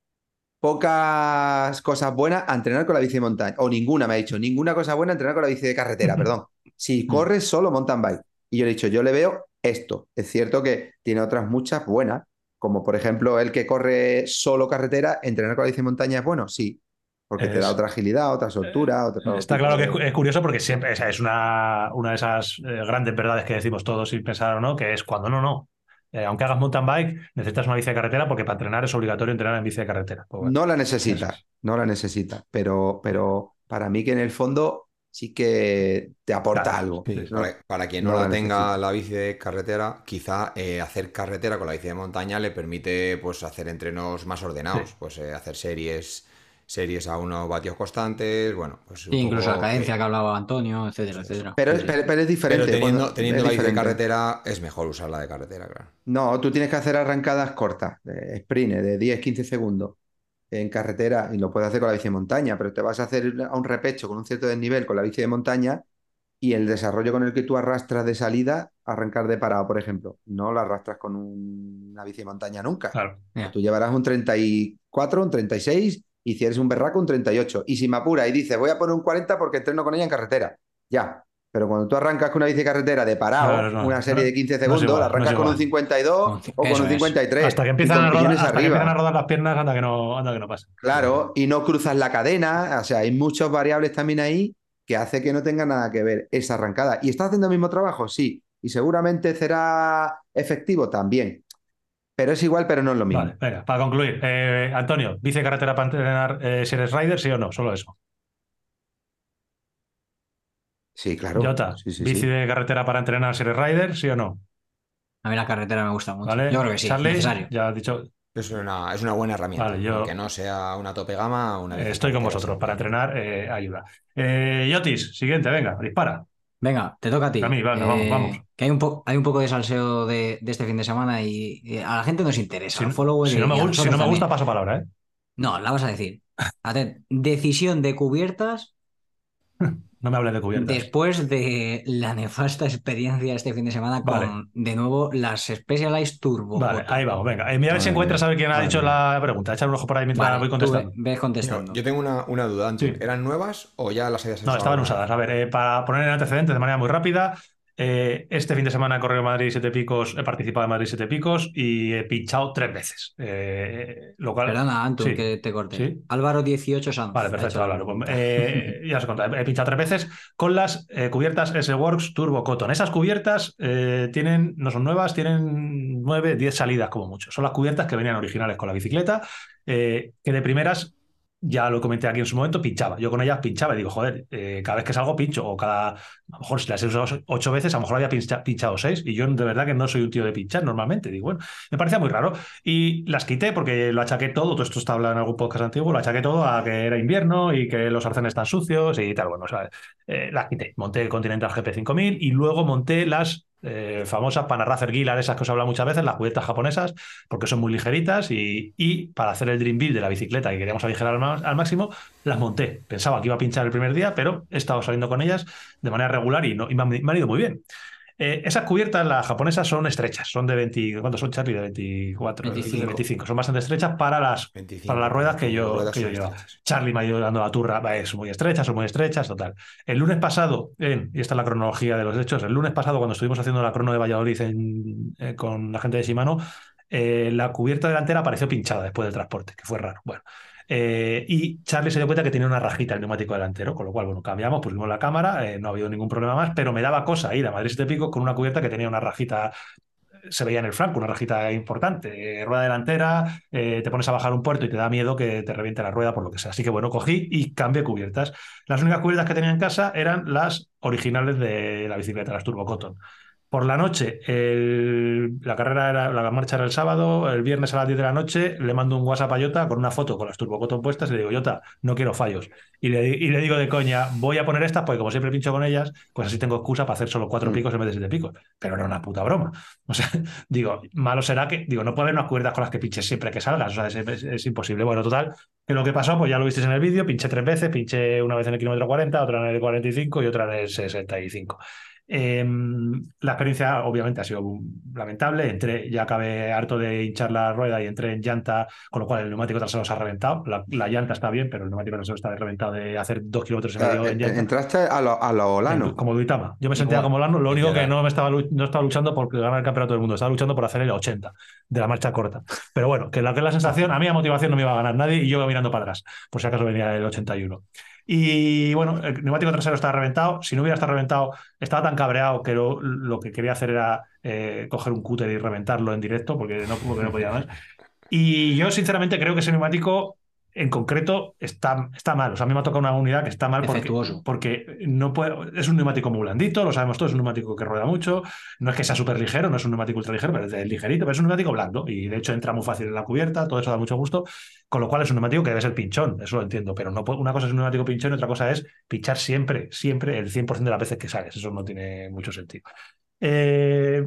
pocas cosas buenas a entrenar con la bici de montaña. O ninguna, me ha dicho, ninguna cosa buena a entrenar con la bici de carretera, perdón. Si corres solo mountain bike. Y yo le he dicho, yo le veo esto. Es cierto que tiene otras muchas buenas, como por ejemplo el que corre solo carretera, entrenar con la bici de montaña es bueno, sí. Porque te da otra agilidad, otra soltura. Otra, está claro que es, curioso porque siempre es una, una de esas eh, grandes verdades que decimos todos sin pensar o no, que es cuando no, no. Eh, aunque hagas mountain bike, necesitas una bici de carretera porque para entrenar es obligatorio entrenar en bici de carretera. Pues no la necesita, no la necesita, pero, pero para mí que en el fondo sí que te aporta algo. Para, quien no, la, tenga la bici de carretera, quizá eh, hacer carretera con la bici de montaña le permite pues, hacer entrenos más ordenados, pues eh, hacer series series a unos vatios constantes, bueno, pues... incluso la cadencia que hablaba Antonio, etcétera, etcétera. Pero, es, pero, es diferente. Pero teniendo, la bici de carretera, es mejor usarla de carretera, claro. No, tú tienes que hacer arrancadas cortas, de sprint, de 10, 15 segundos en carretera, y lo puedes hacer con la bici de montaña, pero te vas a hacer a un repecho con un cierto desnivel con la bici de montaña y el desarrollo con el que tú arrastras de salida, arrancar de parado, por ejemplo, no lo arrastras con una bici de montaña nunca. Claro. Tú llevarás un 34, un 36 y si eres un berraco, un 38. Y si me apura y dice, voy a poner un 40 porque entreno con ella en carretera. Ya. Pero cuando tú arrancas con una bici carretera de parado, Claro, no, una serie no, de 15 no es segundos, igual, la arrancas con un igual. 52 Con- o con un es. 53. Hasta que empiezan, a rodar, hasta que empiezan a rodar las piernas, anda que no, anda que no pasa. Claro, y no cruzas la cadena, o sea, hay muchas variables también ahí que hace que no tenga nada que ver esa arrancada. ¿Y estás haciendo el mismo trabajo? Sí. ¿Y seguramente será efectivo? También. Pero es igual, pero no es lo mismo. Vale, venga, para concluir. eh, Antonio, ¿bici de carretera para entrenar eh, si eres rider, sí o no? Solo eso. Sí, claro. Jota, Sí, sí, ¿bici sí. de carretera para entrenar si eres rider, sí o no? A mí la carretera me gusta mucho. ¿Vale? Yo creo que sí, Charlie, necesario. ya has dicho, Es una, es una buena herramienta. Vale, yo- Aunque no sea una tope gama, una eh, estoy con vosotros. Para entrenar, eh, ayuda. Eh, Yotis, siguiente, venga, dispara. Venga, te toca a ti. A mí, venga, vamos, vamos. Que hay un, po- hay un poco de salseo de, de este fin de semana y, y a la gente nos interesa. Si, no me, y a gu- si no me gusta, paso palabra, ¿eh? No, la vas a decir. Atent, decisión de cubiertas No me hables de cubiertas. después de la nefasta experiencia este fin de semana con, Vale. de nuevo, las Specialized Turbo. Vale, ahí vamos, venga. Eh, mira a ver si encuentras a ver quién ha dicho la pregunta. Echar un ojo por ahí mientras Vale, voy contestando. ve- ves contestando. Yo tengo una, una duda, Anton. Sí. ¿Eran nuevas o ya las habías No, estaban usadas. A ver, eh, para poner en antecedentes de manera muy rápida, eh, este fin de semana he corrido Madrid Siete Picos, he participado en Madrid Siete Picos y he pinchado tres veces. Eh, lo cual, Perdona, Anton, Sí. que te corte. Sí. Álvaro 18 Sanz. Vale, perfecto, Álvaro. pregunta. Eh, ya os he contado, he pinchado tres veces con las eh, cubiertas S-Works Turbo Cotton. Esas cubiertas tienen, no son nuevas, tienen nueve, diez salidas como mucho. Son las cubiertas que venían originales con la bicicleta, que de primeras, ya lo comenté aquí en su momento, pinchaba. Yo con ellas pinchaba y digo, joder, eh, cada vez que salgo pincho, o cada, a lo mejor si las he usado ocho veces, a lo mejor había pincha- pinchado seis, y yo de verdad que no soy un tío de pinchar normalmente. Digo, bueno, me parecía muy raro. Y las quité porque lo achaqué todo, todo esto está hablado en algún podcast antiguo, lo achaqué todo a que era invierno y que los arcenes están sucios y tal. Bueno, o eh, las quité. Monté el Continental GP5000 y luego monté las eh, famosas Panaracer Gilar, esas que os he hablado muchas veces, las cubiertas japonesas, porque son muy ligeritas y, y para hacer el Dream Build de la bicicleta que queríamos aligerar al, al máximo, las monté. Pensaba que iba a pinchar el primer día, pero he estado saliendo con ellas de manera regular y, no, y me han ido muy bien. Eh, esas cubiertas, las japonesas, son estrechas, son de 20, ¿cuántos son, Charlie? De 24, 25. de 25. Son bastante estrechas para las, 25, para las ruedas que yo, ruedas que yo estrechas. Charlie me ha ido dando la turra, es muy estrecha, son muy estrechas, total. El lunes pasado, en- y esta es la cronología de los hechos, el lunes pasado cuando estuvimos haciendo la crono de Valladolid en- eh, con la gente de Shimano, eh, la cubierta delantera apareció pinchada después del transporte, que fue raro. Bueno, eh, y Charlie se dio cuenta que tenía una rajita el neumático delantero, con lo cual, bueno, cambiamos, pusimos la cámara, eh, no ha habido ningún problema más, pero me daba cosa ir a Madrid Siete Picos con una cubierta que tenía una rajita se veía en el flanco, una rajita importante, eh, rueda delantera, eh, te pones a bajar un puerto y te da miedo que te reviente la rueda por lo que sea. Así que bueno, cogí y cambié cubiertas. Las únicas cubiertas que tenía en casa eran las originales de la bicicleta, las Turbo Cotton. Por la noche, el- la carrera era, la marcha era el sábado, el viernes a las 10 de la noche, le mando un WhatsApp a Jota con una foto con las Turbo Cotton puestas y le digo, Jota, no quiero fallos. Y le, y le digo de coña, voy a poner estas porque como siempre pincho con ellas, pues así tengo excusa para hacer solo cuatro Mm. picos en vez de siete picos. Pero era una puta broma. O sea, digo, malo será que, digo, no puede haber unas cuerdas con las que pinches siempre que salgas, o sea, es, es- es imposible. Bueno, total, que lo que pasó, pues ya lo visteis en el vídeo, pinché tres veces, pinché una vez en el kilómetro 40, otra en el 45 y otra en el 65. Eh, la experiencia obviamente ha sido lamentable, entré, ya acabé harto de hinchar la rueda y entré en llanta, con lo cual el neumático trasero se ha reventado, la, la llanta está bien, pero el neumático trasero está reventado de hacer dos kilómetros y medio en llanta. Entraste a lo, a lo Olano. Como Duitama. Yo me sentía Igual. como Lano. Lo único que no me estaba, no estaba luchando por ganar el campeonato del mundo. Estaba luchando por hacer el 80 de la marcha corta. Pero bueno, que la que la sensación, a mí a motivación no me iba a ganar nadie y yo iba mirando para atrás, por si acaso venía el 81. Y bueno, el neumático trasero estaba reventado. Si no hubiera estado reventado, estaba tan cabreado que lo, lo que quería hacer era eh, coger un cúter y reventarlo en directo porque no, porque no podía más. Y yo, sinceramente, creo que ese neumático en concreto está, está mal. O sea, a mí me ha tocado una unidad que está mal porque, no puede, es un neumático muy blandito, lo sabemos todos, es un neumático que rueda mucho. No es que sea súper ligero, no es un neumático ultra ligero, pero es ligerito, pero es un neumático blando y de hecho entra muy fácil en la cubierta, todo eso da mucho gusto. Con lo cual es un neumático que debe ser pinchón, eso lo entiendo, pero no puede- una cosa es un neumático pinchón y otra cosa es pinchar siempre, siempre el 100% de las veces que sales. Eso no tiene mucho sentido. Eh,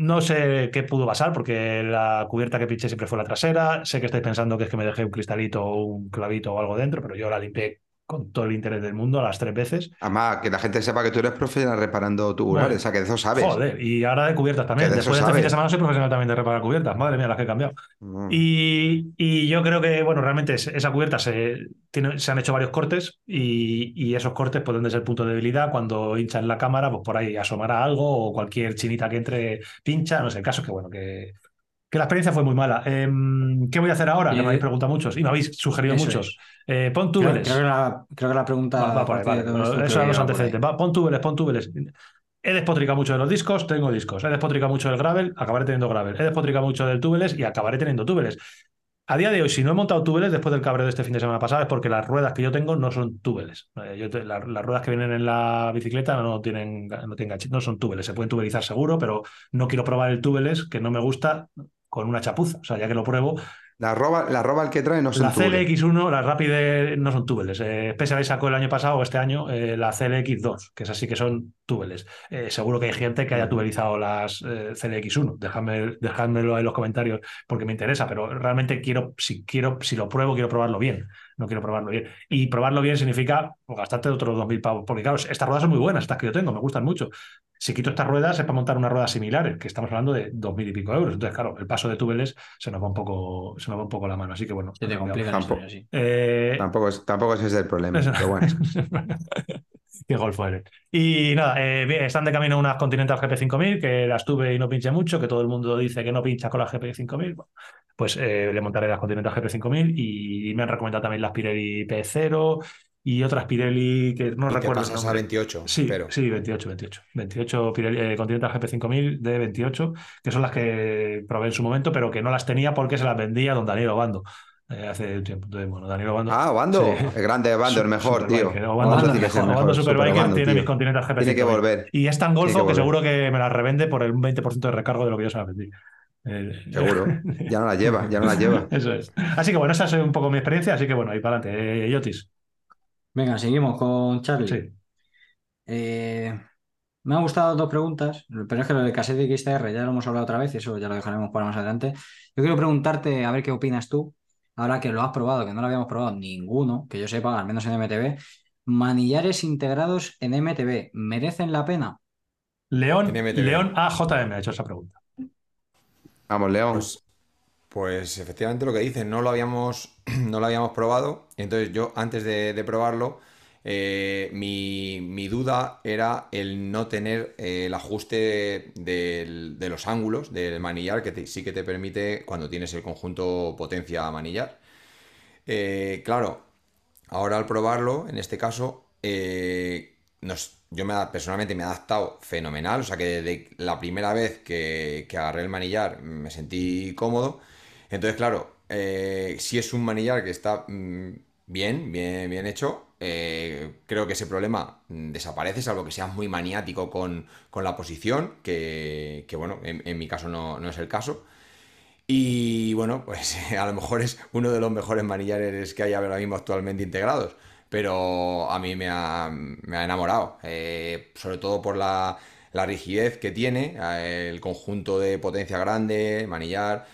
no sé qué pudo pasar porque la cubierta que pinché siempre fue la trasera. Sé que estáis pensando que es que me dejé un cristalito o un clavito o algo dentro, pero yo la limpié con todo el interés del mundo a las tres veces. Además, que la gente sepa que tú eres profesional reparando tubulares, Bueno, o sea, que de eso sabes. Joder, y ahora de cubiertas también. De eso Después de este fin de semana soy profesional también de reparar cubiertas. Madre mía, las que he cambiado. Mm. Y, y yo creo que, bueno, realmente es- esa cubierta se, tiene- se han hecho varios cortes y, y esos cortes pueden ser punto de debilidad. Cuando hinchan la cámara, pues por ahí asomará algo o cualquier chinita que entre pincha. No sé, el caso es que, bueno, que, que la experiencia fue muy mala. Em, ¿Qué voy a hacer ahora? Que me habéis preguntado muchos y me habéis sugerido muchos. es. Eh, pon túbeles. creo que la, creo que la pregunta. Va, va por vale, que los antecedentes. Va, pon túbeles, pon túbeles. He despotricado mucho de los discos, tengo discos. He despotricado mucho del gravel, acabaré teniendo gravel. He despotricado mucho del túbeles y acabaré teniendo túbeles. A día de hoy, si no he montado túbeles después del cabreo de este fin de semana pasado, es porque las ruedas que yo tengo no son túbeles. Eh, yo te- la- las ruedas que vienen en la bicicleta no tienen, no tienen no son túbeles. Se pueden tubelizar seguro, pero no quiero probar el túbeles, que no me gusta, con una chapuza. O sea, ya que lo pruebo, La roba, la roba el que trae no son la túbeles. CLX1, las Rapide no son túbeles. Eh, sacó el año pasado o este año eh, la CLX2, que es así que son túbeles. Eh, seguro que hay gente que haya tubelizado las eh, CLX1. Dejadme, dejádmelo en los comentarios porque me interesa, pero realmente quiero, si quiero, si lo pruebo, quiero probarlo bien. No quiero probarlo bien. Y probarlo bien significa pues, gastarte otros 2.000 pavos. Porque claro, estas ruedas son muy buenas, estas que yo tengo, me gustan mucho. Si quito estas ruedas es para montar unas ruedas similares, que estamos hablando de 2.000 y pico euros. Entonces, claro, el paso de túbeles se nos va un poco, se nos va un poco la mano. Así que bueno. Se te complica la Tampoco. historia, sí. Eh, Tampoco, es, tampoco ese es el problema, pero bueno. Qué golfo eres. Y nada, eh, están de camino unas Continental GP5000 que las tuve y no pinché mucho, que todo el mundo dice que no pincha con las GP5000. Bueno, pues eh, le montaré las Continental GP5000 y me han recomendado también las Pirelli P0 y otras Pirelli que no Y te recuerdo. el pasas a nombre. 28, Sí, pero sí, 28, 28. 28 Pirelli, eh, Continental GP5000 de 28, que son las que probé en su momento, pero que no las tenía porque se las vendía don Daniel Obando eh, hace un tiempo. Entonces, bueno, Daniel Obando. Ah, Bando, Sí. el grande Bando, el mejor, tío. El mejor, Superbiker Superbando, tiene tío. mis Continental GP5000. Tiene que volver. Y es tan golfo Tiene que, que seguro que me las revende por el 20% de recargo de lo que yo se las vendí. Eh, Seguro. Ya no la lleva, ya no la lleva. Eso es. Así que bueno, esa es un poco mi experiencia, así que bueno, ahí para adelante. Eh, Yotis. Venga, seguimos con Charlie. Sí. Eh, me han gustado dos preguntas, pero es que lo de cassette de XTR ya lo hemos hablado otra vez, eso ya lo dejaremos para más adelante. Yo quiero preguntarte, a ver qué opinas tú, ahora que lo has probado, que no lo habíamos probado ninguno, que yo sepa, al menos en MTV. Manillares integrados en MTV, ¿merecen la pena? León. León AJM ha hecho esa pregunta. Vamos, León. Pues, pues efectivamente lo que dices, no lo habíamos, no lo habíamos probado. Entonces yo antes de, de probarlo, eh, mi, mi duda era el no tener eh, el ajuste de los ángulos del manillar, que sí que te permite cuando tienes el conjunto potencia manillar. Eh, claro, ahora al probarlo, en este caso, yo me, personalmente me he adaptado fenomenal, o sea que desde la primera vez que, que agarré el manillar me sentí cómodo. Entonces, claro, si es un manillar que está mm, bien, bien, bien hecho, eh, creo que ese problema mm, desaparece, salvo que seas muy maniático con, con la posición, que, bueno, en, mi caso no, no es el caso. Y bueno, pues a lo mejor es uno de los mejores manillares que hay ahora mismo actualmente integrados. Pero a mí me ha, me ha enamorado. eh, sobre todo por la, la rigidez que tiene, eh, el conjunto de potencia grande, manillar,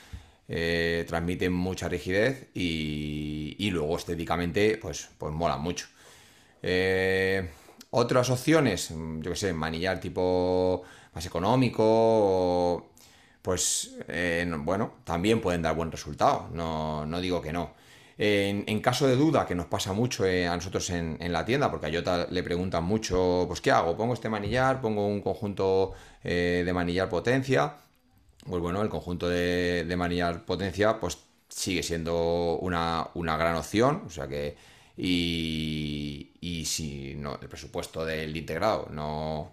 eh, transmite mucha rigidez y, y luego estéticamente pues, pues mola mucho. Eh, otras opciones, yo que sé, manillar tipo más económico, pues eh, no- bueno, también pueden dar buen resultado, no, no digo que no. En, caso de duda, que nos pasa mucho eh, a nosotros en, la tienda, porque a Jota le preguntan mucho, pues ¿qué hago? ¿Pongo este manillar? ¿Pongo un conjunto de manillar potencia? Pues bueno, el conjunto de, de manillar potencia pues sigue siendo una, una gran opción, o sea que y, y si no, el presupuesto del integrado no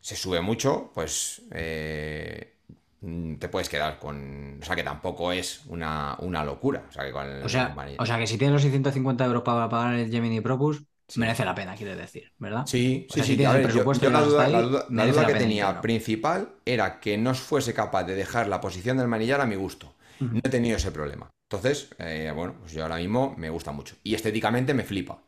se sube mucho, pues eh, te puedes quedar con, o sea que tampoco es una, una locura, o sea que con el O sea, o sea que si tienes los 650 euros para pagar el Gemini Propus, merece la pena, quieres decir, ¿verdad? Sí, O sí, si sí. A ver, presupuesto yo la duda, hasta la ahí, duda- la merece duda la que tenía principal era que no fuese capaz de dejar la posición del manillar a mi gusto. No he tenido ese problema. Entonces, eh, bueno, pues yo ahora mismo me gusta mucho. Y estéticamente me flipa.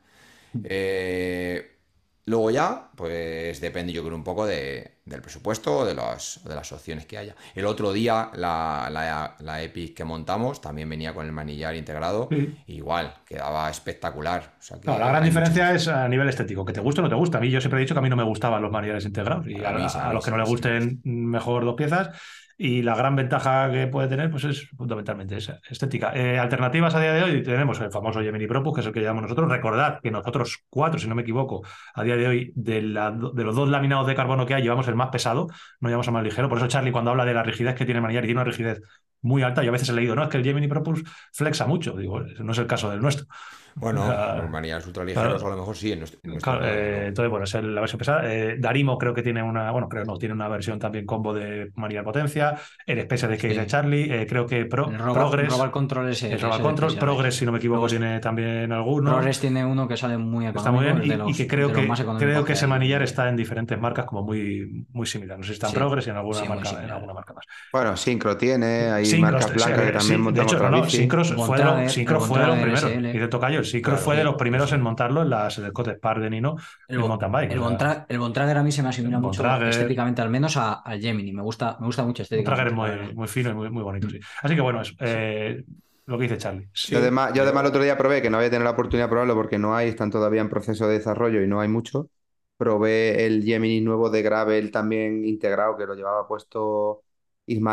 Eh, luego ya, pues depende yo creo un poco de, del presupuesto o de, las, de las opciones que haya. El otro día la, la, la, Epic que montamos también venía con el manillar integrado, Sí. igual, quedaba espectacular. O sea que Claro, la gran diferencia es a nivel estético, que te guste o no te gusta. A mí yo siempre he dicho que a mí no me gustaban los manillares integrados y A a, a a los que no le sí. gusten mejor dos piezas. Y la gran ventaja que puede tener pues es fundamentalmente esa, estética. Eh, alternativas a día de hoy tenemos el famoso Gemini Propus, que es el que llamamos nosotros. Recordad que nosotros cuatro, si no me equivoco, a día de hoy, de, la- de los dos laminados de carbono que hay, llevamos el más pesado, no llevamos el más ligero. Por eso Charlie cuando habla de la rigidez que tiene el manillar, y tiene una rigidez muy alta, yo a veces he leído, no, es que el Gemini Propus flexa mucho. Digo, no es el caso del nuestro. Bueno, los manillares ultraligeros claro. a lo mejor sí, en nuestro, en nuestro Claro, caso, eh, entonces, bueno, es el- la versión pesada. Eh, Darimo creo que tiene una, bueno, creo no, tiene una versión también combo de María Potencia. El Special de Sí. dice Charlie, eh, creo que Pro- El Roba- Progress, el Control ese. el Roba ese Control, especial. Progress, si no me equivoco, tiene también alguno. Progress tiene uno que sale muy Está económico. muy bien es y, de los- y que creo de que creo que ese manillar está en diferentes marcas como muy, muy similar. No sé si está en Sí, Progress y en alguna sí, marca, en alguna marca más. Bueno, Syncro tiene, hay Syncros, marcas sí, blancas que también de montan hecho, otra no. Syncros fue de, el de. SL. Y de Tocayo, el Syncros Claro, fue de sí, los primeros sí. en montarlo en las el Scott Spark de Nino El, Bo- mountain bike. el, Bontra- el Bontrager a mí se me asimila El mucho Bontrager- estéticamente, al menos a- al Gemini. Me gusta, me gusta mucho Un estéticamente. tracker la muy, muy fino y muy, muy bonito, sí. Así que bueno, es eh, lo que dice Charlie. Sí, Yo además, yo además el otro día probé, que no había tenido la oportunidad de probarlo porque no hay, están todavía en proceso de desarrollo y no hay mucho. Probé el Gemini nuevo de Gravel también integrado, que lo llevaba puesto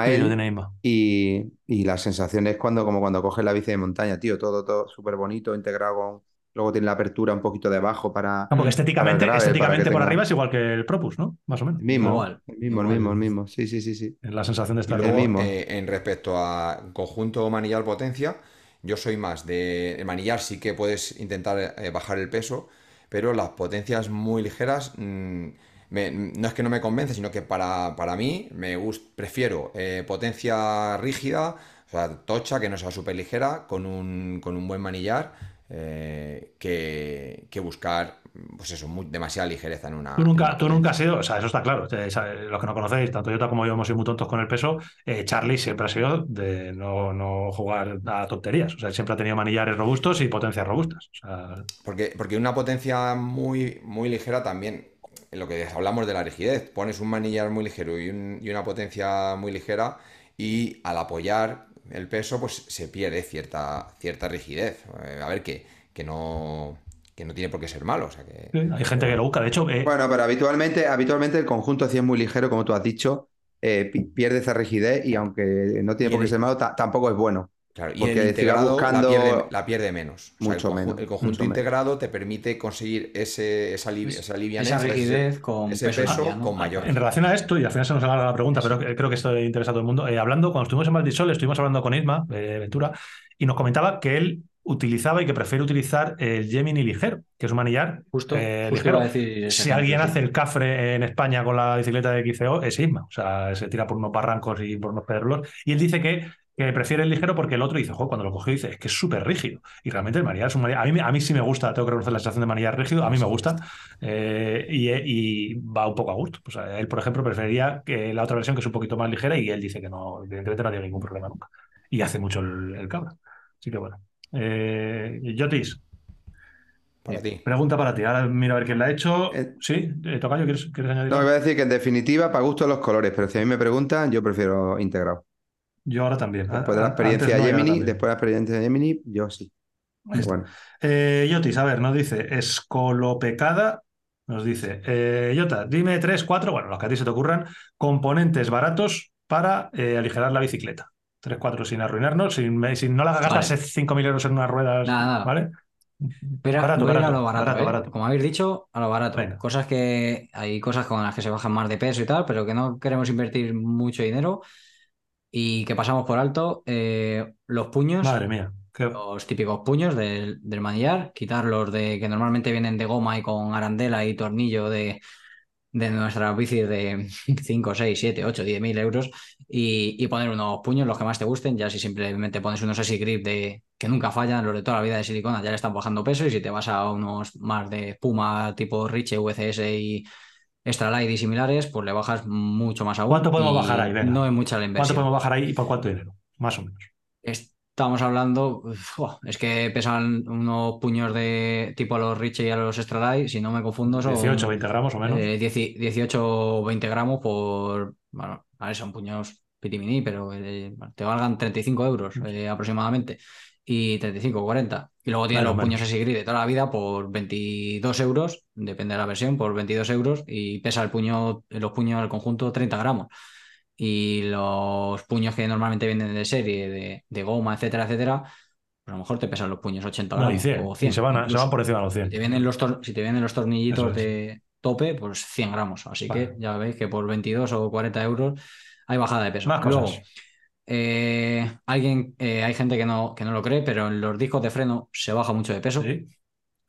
Sí, Ismael. no. Y, y la sensación es cuando, como cuando coges la bici de montaña, tío, todo, todo súper bonito, integrado con. Luego tiene la apertura un poquito debajo para. Ah, porque estéticamente, para estéticamente por tenga- arriba es igual que el Propus, ¿no? Más o menos. Mismo, Igual, el mismo, el mismo, el mismo. Sí, sí, sí, sí. En la sensación de estar el mismo. eh, en respecto a conjunto manillar potencia, yo soy más de el manillar sí que puedes intentar eh, bajar el peso, pero las potencias muy ligeras mm, me- no es que no me convence, sino que para, para mí me gust- prefiero eh, potencia rígida, o sea, tocha, que no sea súper ligera, con un, con un buen manillar, eh, que, que buscar, pues eso, muy- demasiada ligereza en una. Tú nunca, tú nunca has sido, o sea, eso está claro. Los que no conocéis, tanto Jota como yo hemos sido muy tontos con el peso. eh, Charlie siempre ha sido de no, no jugar a tonterías. O sea, siempre ha tenido manillares robustos y potencias robustas. O sea, Porque, porque una potencia muy, muy ligera también, en lo que hablamos de la rigidez, pones un manillar muy ligero y, un- y una potencia muy ligera y al apoyar el peso pues se pierde cierta, cierta rigidez. Eh, a ver, que, que no, que no tiene por qué ser malo. O sea que, hay gente que lo busca. De hecho, eh, Bueno, pero habitualmente, habitualmente el conjunto, si es muy ligero, como tú has dicho, eh, pi- pierde esa rigidez y aunque no tiene Y por qué el- ser malo, ta- tampoco es bueno. Claro, y Porque el integrado buscando- la, pierde, la pierde menos. O sea, Mucho el, menos, el conjunto mucho menos. integrado te permite conseguir ese, esa, livi- esa livianez, Esa ese- rigidez con ese peso con mayor. En relación a esto, y al final se nos alarga la pregunta, pero creo que esto interesa a todo el mundo. eh, hablando, cuando estuvimos en Valdisol, estuvimos hablando con Isma eh, Ventura y nos comentaba que él utilizaba y que prefiere utilizar el Gemini ligero, que es un manillar Justo, eh, justo ligero. decir ese Si alguien hace el cafre en España con la bicicleta de XCO, es Isma. O sea, se tira por unos barrancos y por unos pedrolos. Y él dice que, que prefiere el ligero porque el otro dice, "Jo, cuando lo cogió, dice, es que es súper rígido. Y realmente el manillar es un manillar. A mí, me- a mí sí me gusta, tengo que reconocer la sensación de manillar rígido, a mí me gusta. eh, y, y va un poco a gusto. O sea, él, por ejemplo, preferiría que la otra versión, que es un poquito más ligera, y él dice que no, evidentemente no tiene ningún problema nunca. Y hace mucho el, el cabra. Así que bueno. Eh, Yotis, Para ti. pregunta para ti. Ahora miro a ver quién la ha hecho. Eh, sí, eh, Tocayo, ¿quieres, quieres añadir? No, algo? voy a decir que en definitiva, para gusto los colores, pero si a mí me preguntan, yo prefiero integrado. Yo ahora también. Después de la experiencia no, Gemini, también. después de la experiencia Gemini, yo sí. Bueno. Eh, Yotis, a ver, nos dice Escolopecada. Nos dice, eh, Jota, dime tres, cuatro, bueno, los que a ti se te ocurran, componentes baratos para eh, aligerar la bicicleta. Tres, cuatro sin arruinarnos, sin, sin no la gastarse 5.000 euros en unas ruedas, Nada, nada. ¿vale? Pero Barato, voy a lo barato, barato, ¿eh? barato. Como habéis dicho, a lo barato. Venga. Cosas que hay cosas con las que se bajan más de peso y tal, pero que no queremos invertir mucho dinero y que pasamos por alto. eh, los puños, Madre mía. qué- los típicos puños del, del manillar, quitarlos de que normalmente vienen de goma y con arandela y tornillo de, de nuestras bicis de 5, 6, 7, 8, 10 mil euros y, y poner unos puños, los que más te gusten. Ya si simplemente pones unos Easy Grip de, que nunca fallan, los de toda la vida de silicona, ya le están bajando peso. Y si te vas a unos más de Puma tipo Riche, VCS y Extra Light y similares, pues le bajas mucho más aún. ¿Cuánto podemos bajar ahí? Venga. No es mucha la ¿Cuánto inversión. podemos bajar ahí y por cuánto dinero? Más o menos. Es- Estábamos hablando, uf, es que pesan unos puños de tipo a los Richie y a los Extra Light, si no me confundo, son 18, 20 gramos o menos. eh, 10 18 o 20 gramos por, bueno, ver, son puños pitimini, pero eh, te valgan 35 euros eh, aproximadamente y 35 40. Y luego Menos, los puños menos. Esigri de toda la vida por 22 euros, depende de la versión, por 22 euros y pesa el puño, los puños al conjunto 30 gramos. Y los puños que normalmente vienen de serie, de, de goma, etcétera, etcétera, pues a lo mejor te pesan los puños 80 No, y gramos 100. o Y 100. se van, a- se van por encima de los Si 100. te vienen los, tor- si te vienen los tornillitos es. de tope, pues 100 gramos. Así Vale. que ya veis que por 22 o 40 euros hay bajada de peso. Más Luego, cosas. Eh, alguien, eh, hay gente que no, que no lo cree, pero en los discos de freno se baja mucho de peso. Sí.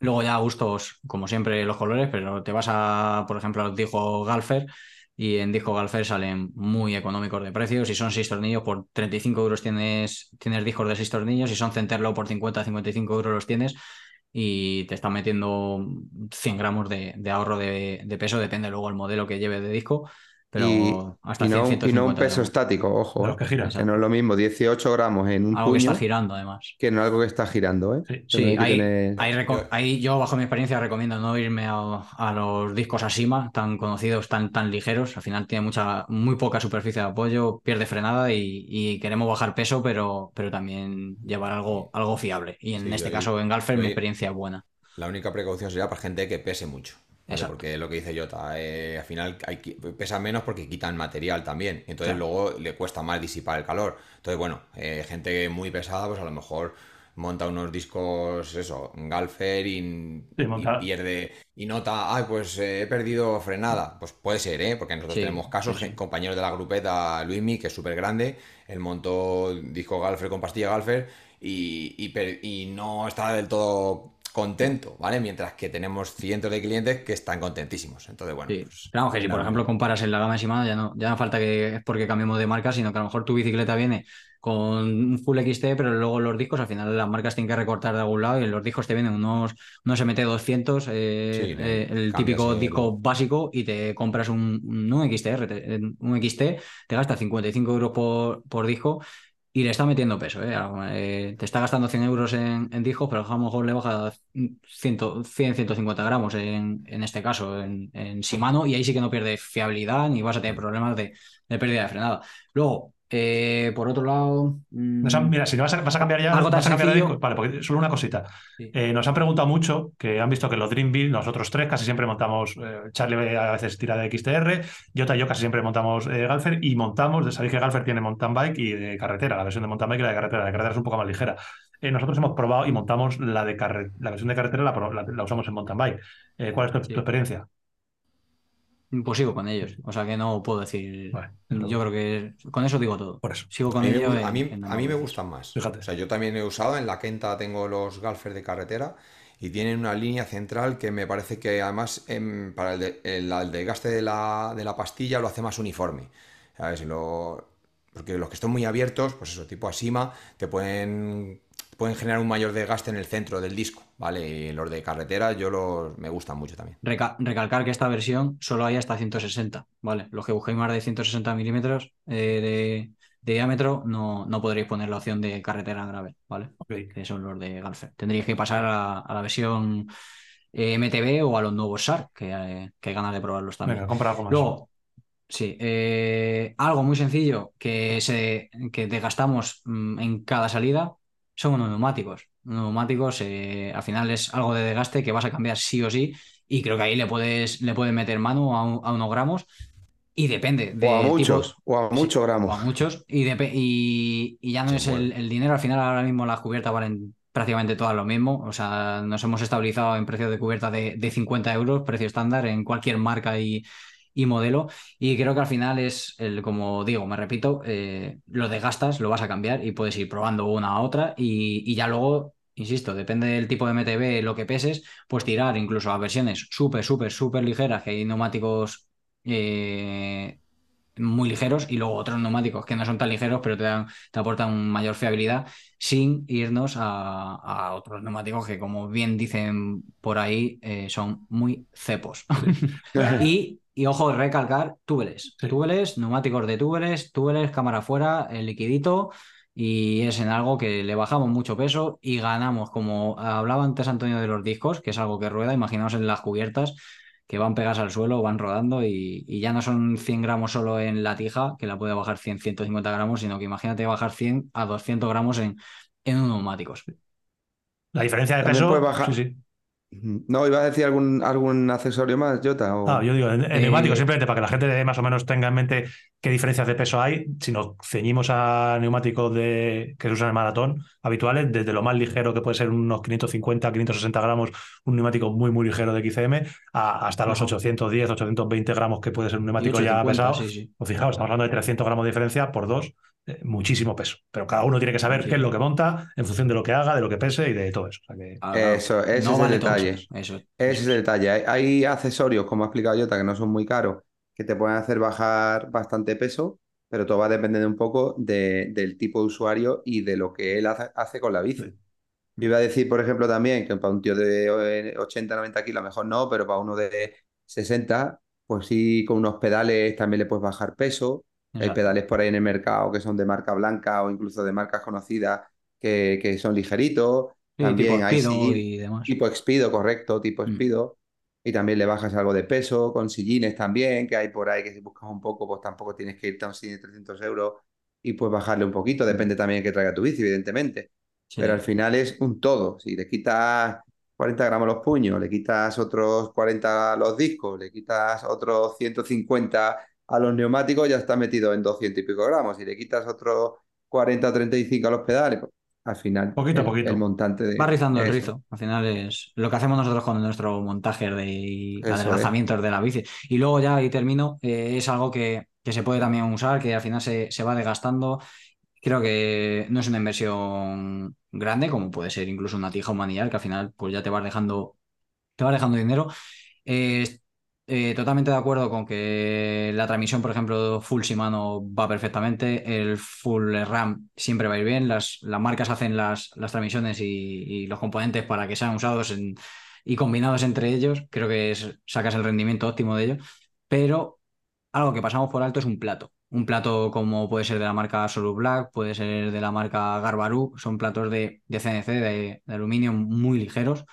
Luego ya a gustos, como siempre, los colores, pero te vas a, por ejemplo, a los discos Galfer y en disco Galfer salen muy económicos de precio. Si son 6 tornillos, por 35 euros tienes, tienes discos de 6 tornillos. Si son Centerlo, por 50, 55 euros los tienes y te están metiendo 100 gramos de, de ahorro de, de peso. Depende luego el modelo que lleve de disco, pero Y, hasta y 100, no, un- y no un 150 peso gramos. estático, ojo. Los que giran. Que no es lo mismo 18 gramos en un Algo que puño está girando, además. que no algo que está girando, ¿eh? Sí. Sí, hay que tener- yo bajo mi experiencia recomiendo no irme a, a los discos Asima tan conocidos, tan, tan ligeros. Al final tiene mucha, muy poca superficie de apoyo, pierde frenada y, y queremos bajar peso, pero, pero también llevar algo, algo fiable. Y en Sí, este caso en Galfer mi experiencia es buena. La única precaución sería para gente que pese mucho. ¿Vale? Porque lo que dice Jota, eh, al final hay, pesan menos porque quitan material también. Entonces Claro. luego le cuesta más disipar el calor. Entonces, bueno, eh, gente muy pesada, pues a lo mejor monta unos discos, eso, Galfer y, Sí, monta- y pierde y nota, ay, pues eh, he perdido frenada. Pues puede ser, ¿eh? Porque nosotros Sí, tenemos casos, sí, compañeros de la grupeta, Luismi, que es súper grande, él montó disco Galfer con pastilla Galfer y, y no está del todo contento, ¿vale? Mientras que tenemos cientos de clientes que están contentísimos. Entonces, bueno, Sí. pues, que si por ejemplo comparas en la gama Shimano, ya no, ya no falta que es porque cambiemos de marca, sino que a lo mejor tu bicicleta viene con un Full XT, pero luego los discos, al final las marcas tienen que recortar de algún lado y los discos te vienen unos, unos MT200, eh, Sí, eh, el típico el- disco básico y te compras un, un, XTR, un XT, te gastas 55 euros por, por disco. Y le está metiendo peso, ¿eh? Eh, te está gastando 100 euros en, en discos, pero a lo mejor le baja 100, 100 150 gramos en, en este caso, en, en Shimano, y ahí sí que no pierdes fiabilidad ni vas a tener problemas de, de pérdida de frenada. Luego, eh, por otro lado. mm, Nos han- mira, si no vas a, vas a cambiar ya, Algo vas a cambiar de. Vale, porque solo una cosita. Sí. Eh, nos han preguntado mucho, que han visto que los Dream Build, nosotros tres casi siempre montamos, eh, Charlie a veces tira de XTR, Jota y yo casi siempre montamos eh, Galfer y montamos, sabéis que Galfer tiene mountain bike y de carretera, la versión de mountain bike y la de carretera, la de carretera es un poco más ligera. Nosotros hemos probado y montamos la de la versión de carretera, la, la- la usamos en mountain bike. ¿Cuál es tu, experiencia? Pues sigo con ellos, o sea que no puedo decir. Vale, yo creo que con eso digo todo. Por eso. Sigo A con mí, ellos. a mí- en a mí me gustan más. Fíjate. O sea, yo también he usado, en la Kenta tengo los Galfer de carretera y tienen una línea central que me parece que además em, para el, de- el- el desgaste de la, de la pastilla lo hace más uniforme. ¿Sabes? Lo- porque los que están muy abiertos, pues eso, tipo Asima, te pueden, pueden generar un mayor desgaste en el centro del disco, ¿vale? Y los de carretera yo los, me gustan mucho también. Reca- recalcar que esta versión solo hay hasta 160, ¿vale? Los que busquéis más de 160 milímetros eh, de, de diámetro no, no podréis poner la opción de carretera grave, ¿vale? Ok. Que son los de Galfer. Tendríais que pasar a, a la versión eh, MTB o a los nuevos SAR, que, eh, que hay ganas de probarlos también. Venga, compra algo más. Luego, sí, eh, algo muy sencillo que, se, que desgastamos mm, en cada salida son unos neumáticos. Neumáticos, eh, al final es algo de desgaste que vas a cambiar sí o sí, y creo que ahí le puedes, le puedes meter mano a, un- a unos gramos, y depende de O a muchos, o a Sí, muchos o a gramos. muchos, y, y ya no Sí, es el dinero, al final ahora mismo las cubiertas valen prácticamente todas lo mismo, o sea, nos hemos estabilizado en precios de cubierta de, de 50 euros, precio estándar en cualquier marca y, y modelo, y creo que al final es, el, como digo, me repito, eh, lo desgastas, lo vas a cambiar y puedes ir probando una a otra y, y ya luego... Insisto, depende del tipo de MTB, lo que peses, pues tirar incluso a versiones súper, súper, súper ligeras, que hay neumáticos eh, muy ligeros y luego otros neumáticos que no son tan ligeros, pero te, dan, te aportan mayor fiabilidad, sin irnos a, a otros neumáticos que, como bien dicen por ahí, eh, son muy cepos. y, y ojo, recalcar túbeles. Sí. Túbeles, neumáticos de túbeles, túbeles, cámara afuera, el liquidito y es en algo que le bajamos mucho peso y ganamos, como hablaba antes Antonio de los discos, que es algo que rueda, imaginaos en las cubiertas que van pegadas al suelo, van rodando y, y ya no son 100 gramos solo en la tija, que la puede bajar 100, 150 gramos, sino que imagínate bajar 100 a 200 gramos en, en unos neumáticos. La diferencia de También peso. puedes bajar- Sí, sí. No, iba a decir algún, algún accesorio más, Jota. o- Ah, yo digo, en, en Eh, neumáticos, simplemente para que la gente más o menos tenga en mente qué diferencias de peso hay, si nos ceñimos a neumáticos de, que se usan en maratón habituales, desde lo más ligero que puede ser unos 550, 560 gramos, un neumático muy, muy ligero de XCM, a- hasta los Ajá. 810, 820 gramos que puede ser un neumático ya 850, pesado. sí, sí. Pues fijaos, estamos hablando de 300 gramos de diferencia por dos, muchísimo peso. Pero cada uno tiene que saber Sí. qué es lo que monta en función de lo que haga, de lo que pese y de todo eso. O sea que- Ah, claro. Eso, ese No es vale el detalle. Eso. Ese es el detalle. Hay, hay accesorios, como ha explicado Jota, que no son muy caros, que te pueden hacer bajar bastante peso, pero todo va a depender un poco de- del tipo de usuario y de lo que él hace, hace con la bici. Yo iba a decir, por ejemplo, también que para un tío de 80, 90 kilos, a lo mejor no, pero para uno de 60, pues sí, con unos pedales también le puedes bajar peso. Hay pedales por ahí en el mercado que son de marca blanca o incluso de marcas conocidas que, que son ligeritos. Sí, También tipo hay sillín- y demás. Tipo Expido, correcto, tipo Mm. Expido. Y también le bajas algo de peso, con sillines también, que hay por ahí que si buscas un poco, pues tampoco tienes que irte a un sillín de 300 euros y pues bajarle un poquito, depende también de que traiga tu bici, evidentemente. Sí. Pero al final es un todo. Si le quitas 40 gramos los puños, le quitas otros 40 a los discos, le quitas otros 150 a los neumáticos, ya está metido en 200 y pico gramos. Si le quitas otros 40 o 35 a los pedales, pues, al final Poquito a el, poquito. el montante de... Va rizando el rizo. Al final es lo que hacemos nosotros con nuestro montaje de es. adelgazamientos de la bici. Y luego ya, y termino, eh, es algo que, que se puede también usar, que al final se, se va desgastando. Creo que no es una inversión grande, como puede ser incluso una tija o manillar, que al final pues ya te vas dejando, te vas dejando dinero. Eh, eh, totalmente de acuerdo con que la transmisión, por ejemplo, full Shimano va perfectamente, el full RAM siempre va a ir bien, las, marcas hacen las, transmisiones y, los componentes para que sean usados y combinados entre ellos, creo que sacas el rendimiento óptimo de ellos, pero algo que pasamos por alto es un plato. Un plato como puede ser de la marca Solo Black, puede ser de la marca Garbarú, son platos de, de CNC, de, de aluminio muy ligeros,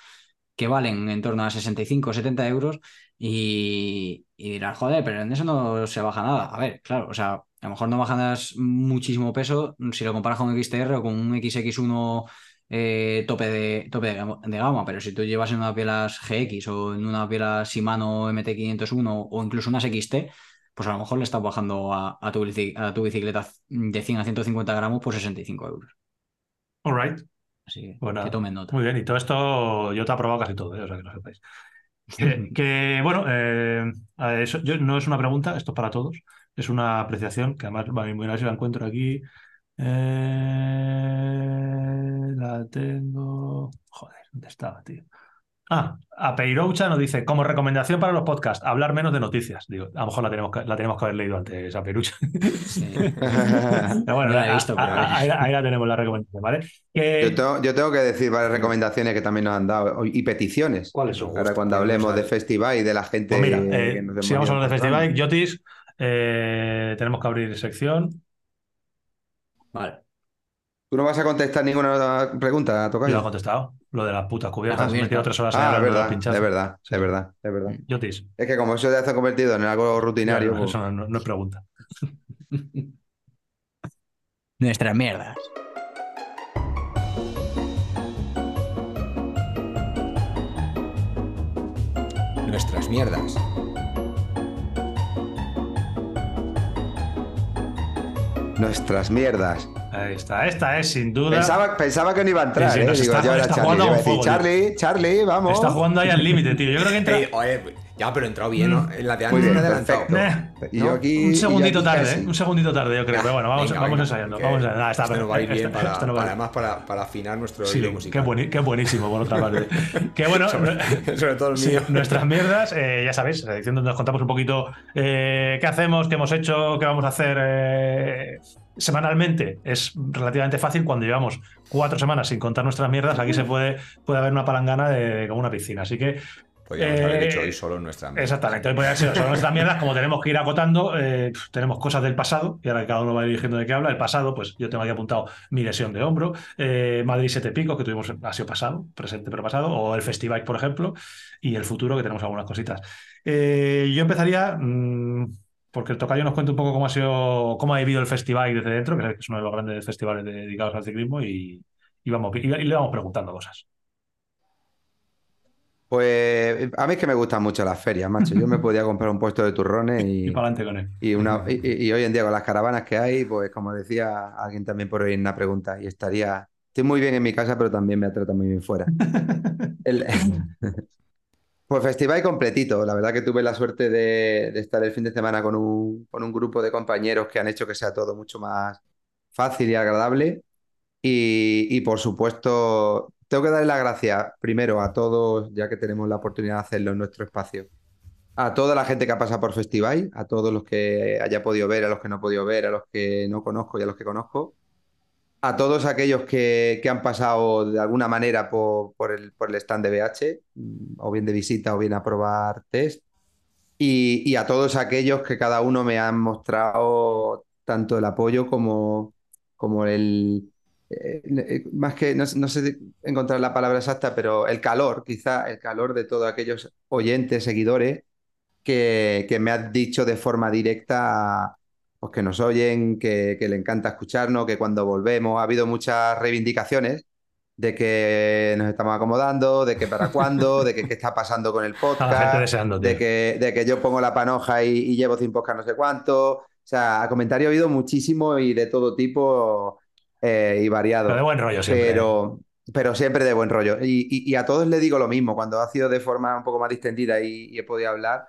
que valen en torno a 65 o 70 euros y, y dirás, joder, pero en eso no se baja nada. A ver, claro, o sea, a lo mejor no bajas muchísimo peso si lo comparas con un XTR o con un XX1 eh, tope de, tope de, gama, pero si tú llevas en unas pielas GX o en una piela Shimano MT501 o incluso unas XT, pues a lo mejor le estás bajando a, a tu, bici- a tu bicicleta de 100 a 150 gramos por 65 euros. All right. Así que, nada, que tomen nota. Muy bien, y todo esto yo te he aprobado casi todo, ¿eh? o sea que lo sepáis. Que, bueno, eh, eso no es una pregunta, esto es para todos, es una apreciación que además va a muy bien si la encuentro aquí. Eh, la tengo. Joder, ¿dónde estaba, tío? Ah, a Peiroucha nos dice, como recomendación para los podcasts, hablar menos de noticias. Digo, a lo mejor la tenemos que, la tenemos que haber leído antes a Peiroucha. Sí. Pero bueno, la he a- visto, a- pero- ahí, ahí la tenemos la recomendación, ¿vale? Que- Yo tengo, yo tengo que decir varias recomendaciones que también nos han dado y peticiones. ¿Cuáles son? Ahora cuando hablemos de festival y de la gente Pues mira, que eh, nos si vamos a hablar de festival, Yotis, eh, tenemos que abrir sección. Vale. ¿Tú no vas a contestar ninguna pregunta, Yo lo he Tocayo? contestado. Lo de las putas cubiertas. Ah, Me he metido tres horas Ah, es verdad, es verdad, es verdad, es verdad. Yotis. Es que como eso ya se ha convertido en algo rutinario, no, pues, eso no, no- no es pregunta. Nuestras mierdas. Nuestras mierdas. nuestras mierdas. Ahí está. Esta es sin duda. Pensaba, pensaba que no iba a entrar, Sí, sí, ¿eh? Digo, está- yo era está Charlie. jugando a a juego, Charlie, Charlie, vamos. Está jugando ahí al límite, tío. Yo creo que entra. Ey, oye, ya, pero he entrado bien, Mm. ¿no? En la de antes bien, adelantado. Eh, Y yo ¿no? aquí. un y yo segundito aquí tarde. ¿eh? Un segundito tarde, yo creo. Ya, Pero bueno, vamos, venga, vamos venga, ensayando. que Vamos ensayando. Nada, está esto va a ir bien para, además para, para afinar nuestro Sí, hilo qué, musical. qué buenísimo, por otra parte. Qué bueno. sobre, sobre todo el mío. nuestras mierdas, eh, ya sabéis, la edición donde nos contamos un poquito eh, qué hacemos, qué hemos hecho, qué vamos a hacer eh, semanalmente. Es relativamente fácil cuando llevamos cuatro semanas sin contar nuestras mierdas. Aquí se puede, puede haber una palangana de, de como una piscina. Así que Podríamos haber Eh, hecho hoy solo nuestra mierda. Exactamente, hoy podría ser solo nuestras mierdas, como tenemos que ir acotando, eh, tenemos cosas del pasado, y ahora cada uno va dirigiendo de qué habla, el pasado, pues yo tengo aquí apuntado mi lesión de hombro, eh, Madrid Siete Picos, que tuvimos, ha sido pasado, presente pero pasado, o el Festival, por ejemplo, y el futuro, que tenemos algunas cositas. Yo empezaría, mm, porque el tocayo nos cuenta un poco cómo ha sido, cómo ha vivido el festival desde dentro, que es uno de los grandes festivales dedicados al ciclismo, y, y vamos, y, y le vamos preguntando cosas. Pues a mí es que me gustan mucho las ferias, macho. Yo me podía comprar un puesto de turrones Y y, para adelante con él. y una, y, y hoy en día con las caravanas que hay, pues como decía alguien también por hoy en una pregunta, y estaría, estoy muy bien en mi casa, pero también me trata muy bien fuera. El- pues festival completito. La verdad que tuve la suerte de, estar el fin de semana con un, con un grupo de compañeros que han hecho que sea todo mucho más fácil y agradable. Y, y, por supuesto, tengo que darle las gracias primero a todos, ya que tenemos la oportunidad de hacerlo en nuestro espacio, a toda la gente que ha pasado por Festival, a todos los que haya podido ver, a los que no he podido ver, a los que no conozco y a los que conozco, a todos aquellos que, que han pasado de alguna manera por, por el, por el stand de BH, mm, o bien de visita o bien a probar test, y, y a todos aquellos que cada uno me han mostrado tanto el apoyo como, como el eh, eh, más que, no, no, sé encontrar la palabra exacta, pero el calor, quizá el calor de todos aquellos oyentes, seguidores, que, que me han dicho de forma directa pues, que nos oyen, que, que le encanta escucharnos, que cuando volvemos ha habido muchas reivindicaciones de que nos estamos acomodando, de que para cuándo, de que qué está pasando con el podcast, deseando, de, que, de que yo pongo la panoja y, y llevo sin podcast no sé cuánto. O sea, comentarios ha habido muchísimo y de todo tipo eh, y variado. Pero de buen rollo siempre. Pero, pero siempre de buen rollo. Y, y, y, a todos les digo lo mismo, cuando ha sido de forma un poco más distendida y, y he podido hablar,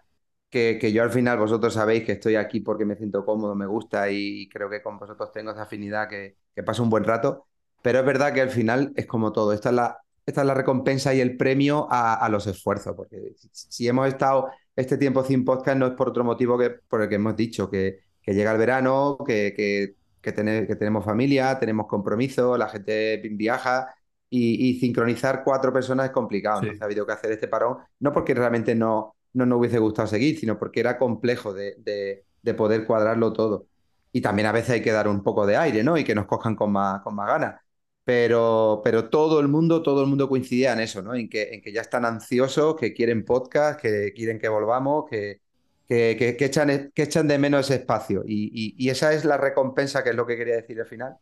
que, que, yo al final vosotros sabéis que estoy aquí porque me siento cómodo, me gusta y creo que con vosotros tengo esa afinidad que, que paso un buen rato. Pero es verdad que al final es como todo. Esta es la, esta es la recompensa y el premio a, a los esfuerzos. Porque si, si, hemos estado este tiempo sin podcast no es por otro motivo que por el que hemos dicho, que, que llega el verano, que, que, que, tener, que tenemos familia, tenemos compromiso, la gente viaja y, y sincronizar cuatro personas es complicado. Sí. Entonces ha habido que hacer este parón, no porque realmente no, no nos hubiese gustado seguir, sino porque era complejo de, de, de poder cuadrarlo todo. Y también a veces hay que dar un poco de aire, ¿no? Y que nos cojan con más, con más ganas. Pero, pero todo el mundo, todo el mundo coincidía en eso, ¿no? En que, en que ya están ansiosos, que quieren podcast, que quieren que volvamos, que, que, que, que, echan, que echan de menos ese espacio. Y, y, y, esa es la recompensa, que es lo que quería decir al final.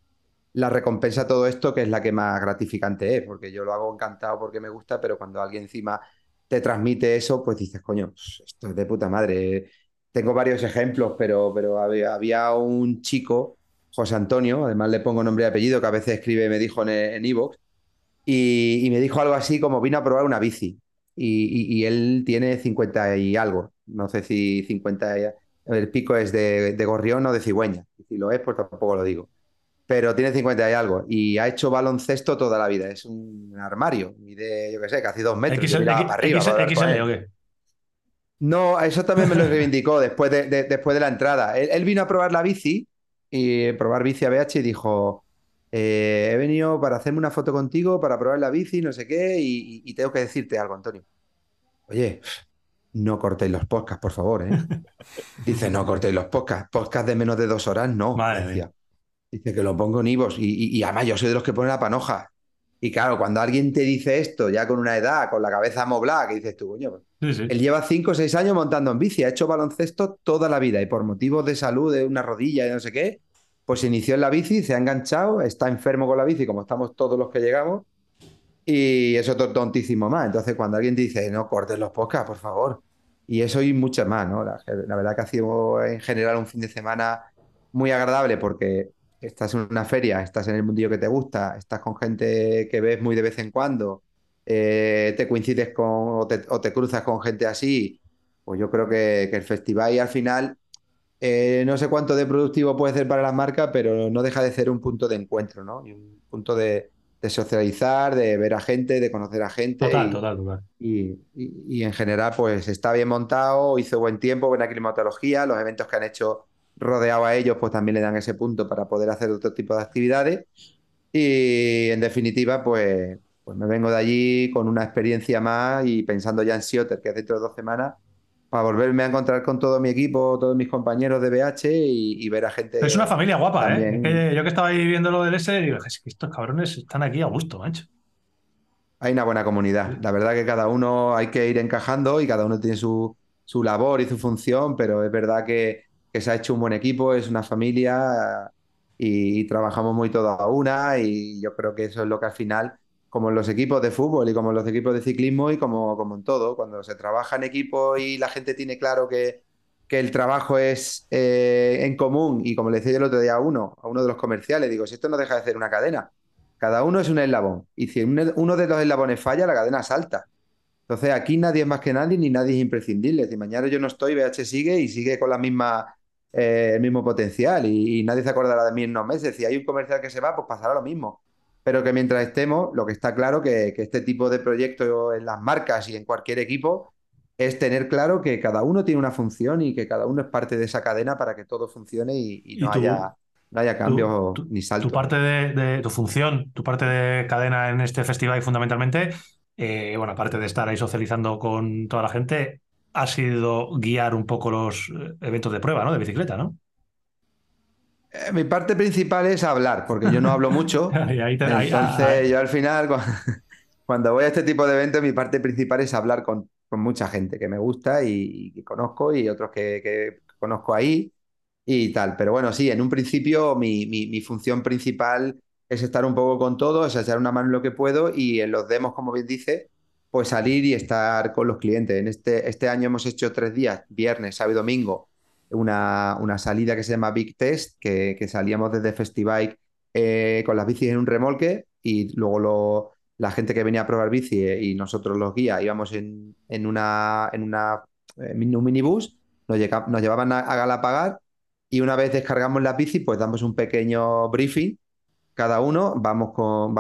La recompensa a todo esto, que es la que más gratificante es, porque yo lo hago encantado porque me gusta, pero cuando alguien encima te transmite eso, pues dices, coño, esto es de puta madre. Tengo varios ejemplos, pero, pero había, un chico, José Antonio, además le pongo nombre y apellido, que a veces escribe, me dijo en Evox, y, y, me dijo algo así como vino a probar una bici. Y, y, y, él tiene 50 y algo. No sé si 50. Y, el pico es de, de, gorrión o de cigüeña. Si lo es, pues tampoco lo digo. Pero tiene 50 y algo. Y ha hecho baloncesto toda la vida. Es un armario. Mide, yo qué sé, casi dos metros. XL, para arriba. XL, para XL, ¿o qué? No, eso también me lo reivindicó después de, de, después de la entrada. Él, él, vino a probar la bici y probar bici a BH y dijo: eh, He venido para hacerme una foto contigo, para probar la bici, no sé qué, y, tengo que decirte algo, Antonio. Oye, no cortéis los podcasts, por favor. ¿eh? Dice: No cortéis los podcasts. Podcast de menos de dos horas, no. Vale, decía. Dice que lo pongo en Ivos. Y, y, además, yo soy de los que ponen la panoja. Y claro, cuando alguien te dice esto, ya con una edad, con la cabeza moblada, que dices tú, coño, sí, sí. él lleva 5 o 6 años montando en bici, ha hecho baloncesto toda la vida y por motivos de salud, de una rodilla y no sé qué, pues se inició en la bici, se ha enganchado, está enfermo con la bici, como estamos todos los que llegamos, y es otro tontísimo más. Entonces, cuando alguien te dice, no cortes los podcasts, por favor, y eso y muchas más, ¿no? La, la verdad que ha sido en general un fin de semana muy agradable porque estás en una feria, estás en el mundillo que te gusta, estás con gente que ves muy de vez en cuando, eh, te coincides con o te, o te, cruzas con gente así, pues yo creo que, que el festival y al final eh, no sé cuánto de productivo puede ser para las marcas, pero no deja de ser un punto de encuentro, ¿no? Y un punto de, de socializar, de ver a gente, de conocer a gente. Total, y, total, total. Y, y, y en general, pues está bien montado, hizo buen tiempo, buena climatología, los eventos que han hecho rodeado a ellos, pues también le dan ese punto para poder hacer otro tipo de actividades. Y en definitiva, pues pues me vengo de allí con una experiencia más y pensando ya en Sioter, que es dentro de dos semanas, para volverme a encontrar con todo mi equipo, todos mis compañeros de BH y, ver a gente. Es una familia guapa, ¿eh? yo que estaba ahí viendo lo del S, digo, es que estos cabrones están aquí a gusto, macho. Hay una buena comunidad. La verdad que cada uno hay que ir encajando y cada uno tiene su, su labor y su función, pero es verdad que, que, se ha hecho un buen equipo, es una familia y, trabajamos muy todos a una y yo creo que eso es lo que al final como en los equipos de fútbol y como en los equipos de ciclismo y como, como en todo, cuando se trabaja en equipo y la gente tiene claro que, que el trabajo es eh, en común y como le decía el otro día a uno, a uno de los comerciales, digo, si esto no deja de ser una cadena, cada uno es un eslabón y si uno de los eslabones falla, la cadena salta. Entonces aquí nadie es más que nadie ni nadie es imprescindible. Si mañana yo no estoy, BH sigue y sigue con la misma, eh, el mismo potencial y, y, nadie se acordará de mí en unos meses. Si hay un comercial que se va, pues pasará lo mismo pero que mientras estemos, lo que está claro que, que este tipo de proyectos en las marcas y en cualquier equipo es tener claro que cada uno tiene una función y que cada uno es parte de esa cadena para que todo funcione y, no, haya, no haya cambios ni saltos. Tu parte de, tu función, tu parte de cadena en este festival y fundamentalmente, eh, bueno, aparte de estar ahí socializando con toda la gente, ha sido guiar un poco los eh, eventos de prueba, ¿no? De bicicleta, ¿no? Eh, mi parte principal es hablar, porque yo no hablo mucho. Entonces, yo al final, cuando voy a este tipo de eventos, mi parte principal es hablar con, mucha gente que me gusta y, que conozco y otros que, conozco ahí y tal. Pero bueno, sí, en un principio mi, función principal es estar un poco con todos, es echar una mano en lo que puedo y en los demos, como bien dice, pues salir y estar con los clientes. En este, este año hemos hecho tres días, viernes, sábado y domingo, una, una salida que se llama Big Test, que, salíamos desde Festibike eh, con las bicis en un remolque y luego la gente que venía a probar bici eh, y nosotros los guías íbamos en, en, una, en una, un minibús, nos, llevaban a, a Galapagar y una vez descargamos la bici, pues damos un pequeño briefing cada uno, vamos con...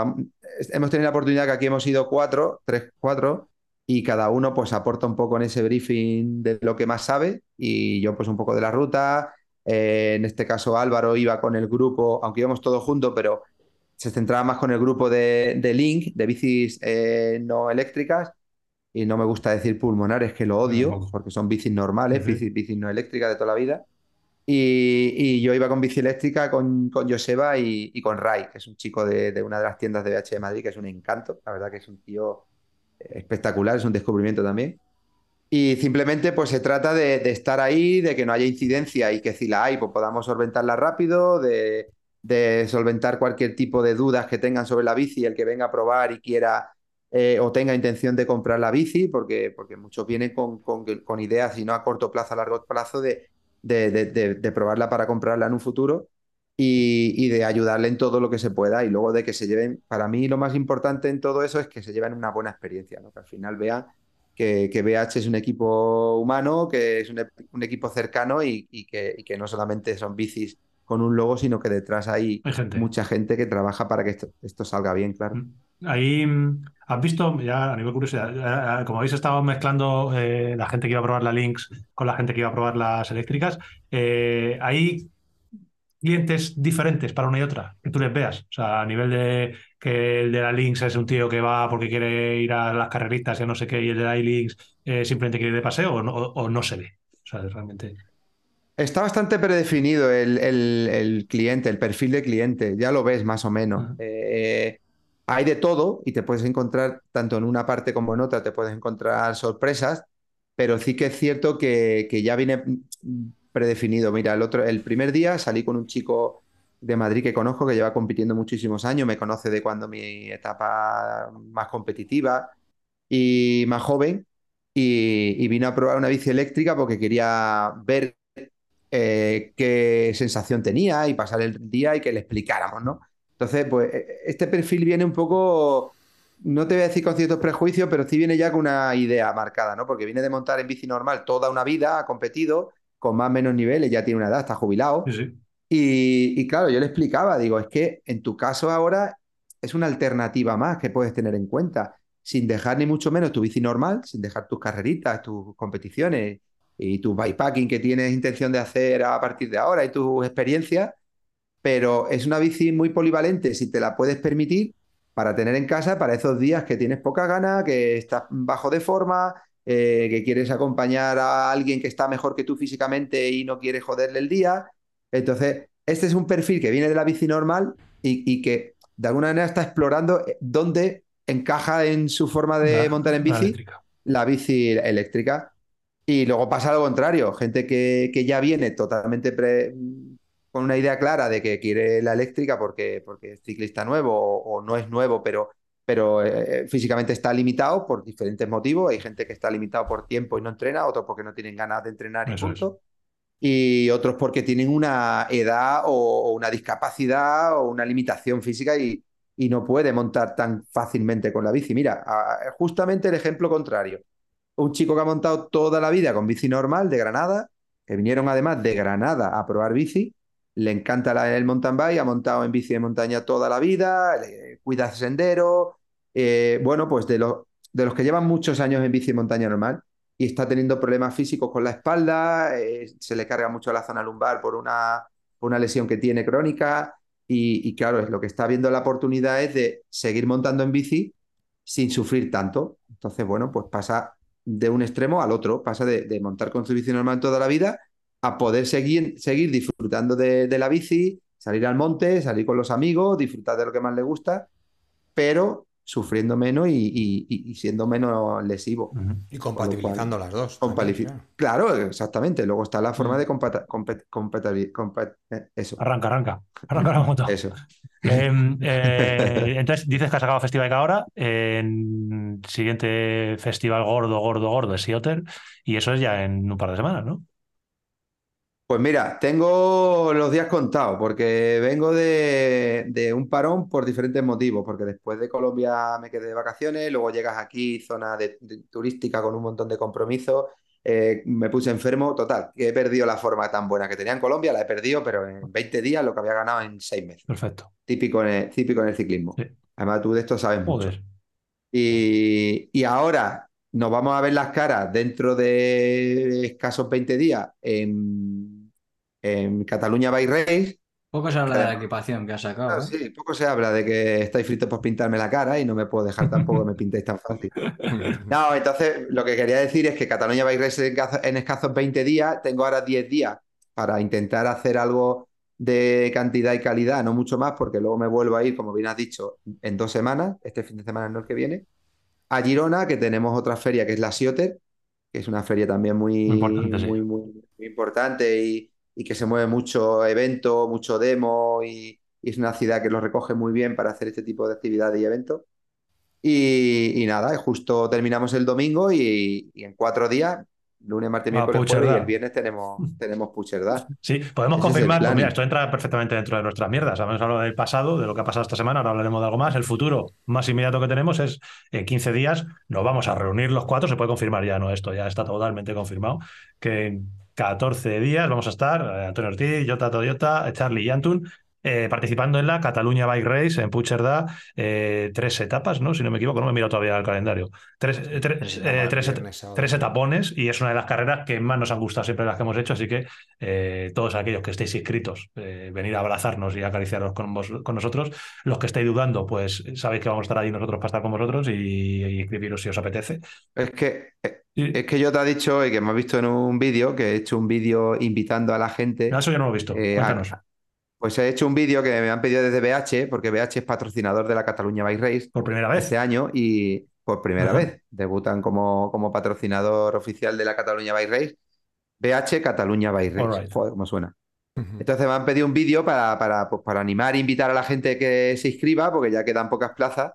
hemos tenido la oportunidad que aquí hemos ido cuatro, tres, cuatro, y cada uno pues aporta un poco en ese briefing de lo que más sabe y yo pues un poco de la ruta. Eh, en este caso Álvaro iba con el grupo, aunque íbamos todos juntos, pero se centraba más con el grupo de, de Link, de bicis eh, no eléctricas. Y no me gusta decir pulmonares, que lo odio, porque son bicis normales, bicis, bicis, no eléctricas de toda la vida. Y, y, yo iba con bici eléctrica con, con Joseba y, y, con Ray, que es un chico de, de, una de las tiendas de BH de Madrid, que es un encanto. La verdad que es un tío espectacular, es un descubrimiento también. Y simplemente pues se trata de, de, estar ahí, de que no haya incidencia y que si la hay, pues podamos solventarla rápido, de, de, solventar cualquier tipo de dudas que tengan sobre la bici, el que venga a probar y quiera eh, o tenga intención de comprar la bici, porque, porque muchos vienen con, con, con ideas, y no a corto plazo, a largo plazo, de, de probarla para comprarla en un futuro y, de ayudarle en todo lo que se pueda y luego de que se lleven, para mí lo más importante en todo eso es que se lleven una buena experiencia, ¿no? que al final vean que, que BH es un equipo humano, que es un, un equipo cercano y, y, que, y, que, no solamente son bicis con un logo, sino que detrás hay, hay gente. mucha gente que trabaja para que esto, esto salga bien, claro. Mm. Ahí mm, has visto, ya a nivel curiosidad, como habéis estado mezclando eh, la gente que iba a probar la Lynx con la gente que iba a probar las eléctricas, eh, ahí clientes diferentes para una y otra, que tú les veas. O sea, a nivel de que el de la Lynx es un tío que va porque quiere ir a las carreritas y no sé qué, y el de la Lynx eh, simplemente quiere ir de paseo o no, o no, se ve. O sea, realmente. Está bastante predefinido el, el, el, cliente, el perfil de cliente, ya lo ves más o menos. Uh -huh. eh, hay de todo y te puedes encontrar, tanto en una parte como en otra, te puedes encontrar sorpresas, pero sí que es cierto que, ya viene predefinido. Mira, el, otro, el primer día salí con un chico de Madrid que conozco, que lleva compitiendo muchísimos años, me conoce de cuando mi etapa más competitiva y más joven, y, y vino a probar una bici eléctrica porque quería ver eh, qué sensación tenía y pasar el día y que le explicáramos, ¿no? Entonces, pues este perfil viene un poco, no te voy a decir con ciertos prejuicios, pero sí viene ya con una idea marcada, ¿no? Porque viene de montar en bici normal toda una vida, ha competido, con más o menos niveles, ya tiene una edad, está jubilado. Sí, sí. Y, y, claro, yo le explicaba, digo, es que en tu caso ahora es una alternativa más que puedes tener en cuenta, sin dejar ni mucho menos tu bici normal, sin dejar tus carreritas, tus competiciones y tu bikepacking que tienes intención de hacer a partir de ahora y tus experiencias, pero es una bici muy polivalente si te la puedes permitir para tener en casa para esos días que tienes poca gana, que estás bajo de forma, eh, que quieres acompañar a alguien que está mejor que tú físicamente y no quieres joderle el día. Entonces, este es un perfil que viene de la bici normal y, y que de alguna manera está explorando eh, dónde encaja en su forma de La- montar en bici la bici eléctrica. Y luego pasa lo contrario, gente que, que ya viene totalmente pre- con una idea clara de que quiere la eléctrica porque, porque es ciclista nuevo o, o no es nuevo, pero, pero eh, físicamente está limitado por diferentes motivos. Hay gente que está limitado por tiempo y no entrena, otros porque no tienen ganas de entrenar y Eso es. punto. Y otros porque tienen una edad o, o una discapacidad o una limitación física y, y no puede montar tan fácilmente con la bici. Mira, a- justamente el ejemplo contrario un chico que ha montado toda la vida con bici normal de Granada, que vinieron además de Granada a probar bici, le encanta el mountain bike, ha montado en bici de montaña toda la vida, cuida sendero, eh, bueno, pues de los, que llevan muchos años en bici de montaña normal y está teniendo problemas físicos con la espalda, eh, se le carga mucho la zona lumbar por una, lesión que tiene crónica y, y claro, es lo que está viendo la oportunidad es de seguir montando en bici sin sufrir tanto. Entonces, bueno, pues pasa de un extremo al otro, pasa de, de montar con su bici normal toda la vida a poder seguir, seguir disfrutando de, de la bici, salir al monte, salir con los amigos, disfrutar de lo que más le gusta, pero sufriendo menos y, y- y- y siendo menos lesivo. Y compatibilizando las dos. también, claro. Claro, exactamente. Luego está la forma Mm. de compata- compet- compatabil- compat- eh, eso, Arranca, arranca. Arranca la moto. eso. Em, eh, entonces, dices que has sacado Festival ahora. En siguiente festival gordo, gordo, gordo es Sioter. Y eso es ya en un par de semanas, ¿no? Pues mira, tengo los días contados porque vengo de, de un parón por diferentes motivos, porque después de Colombia me quedé de vacaciones, luego llegas aquí, zona de- de- turística con un montón de compromisos, eh, me puse enfermo, total, que he perdido la forma tan buena que tenía en Colombia, la he perdido, pero en 20 días lo que había ganado en 6 meses, Perfecto. típico en el, típico en el ciclismo. Sí. Además, tú de esto sabes mucho. Joder. Y, y ahora nos vamos a ver las caras dentro de escasos 20 días en, en Cataluña by Race. Poco se habla de la equipación que has sacado, Ah, ¿eh? sí, poco se habla de que estáis fritos por pintarme la cara y no me puedo dejar tampoco que me pintéis tan fácil. No, entonces lo que quería decir es que Cataluña by en escaso- en escasos 20 días, tengo ahora 10 días para intentar hacer algo de cantidad y calidad, no mucho más, porque luego me vuelvo a ir, como bien has dicho, en dos semanas, este fin de semana no el que viene, a Girona, que tenemos otra feria que es la Sioter, que es una feria también muy, Muy importante, sí. muy- muy importante y, y que se mueve mucho evento, mucho demo y, y es una ciudad que lo recoge muy bien para hacer este tipo de actividades y eventos. Y, y nada, justo terminamos el domingo y, y en cuatro días, lunes, martes, A miércoles, jueves y el viernes tenemos, tenemos Puigcerdá. Sí, podemos Ese confirmar. pues mira, esto entra perfectamente dentro de nuestras mierdas. Hemos hablado del pasado, de lo que ha pasado esta semana, ahora hablaremos de algo más. El futuro más inmediato que tenemos es en 15 días nos vamos a reunir los cuatro. Se puede confirmar ya, ¿no? Esto ya está totalmente confirmado. Que 14 días vamos a estar, eh, Antonio Ortiz, Jota Toyota, Charlie y Antun, eh, participando en la Cataluña Bike Race en Puigcerdá. eh, tres etapas, ¿no? Si no me equivoco, no me he mirado todavía el calendario. Tres, eh, tres, Tres eh, tres et- etapones y es una de las carreras que más nos han gustado siempre las que hemos hecho, así que eh, todos aquellos que estéis inscritos, venir a abrazarnos y acariciaros con, vos- con nosotros. Los que estéis dudando, pues sabéis que vamos a estar ahí nosotros para estar con vosotros y, y inscribiros si os apetece. Es que, eh, es que yo te he dicho y que hemos visto en un vídeo, que he hecho un vídeo invitando a la gente. No, eso yo no lo he visto. eh, a- Pues he hecho un vídeo que me han pedido desde BH, porque BH es patrocinador de la Cataluña Bike Race Por primera vez. este año y por primera Ajá. vez debutan como, como patrocinador oficial de la Cataluña Bike Race. BH Cataluña Bike Race. Joder, cómo suena. Entonces me han pedido un vídeo para, para, pues, para animar e invitar a la gente que se inscriba, porque ya quedan pocas plazas.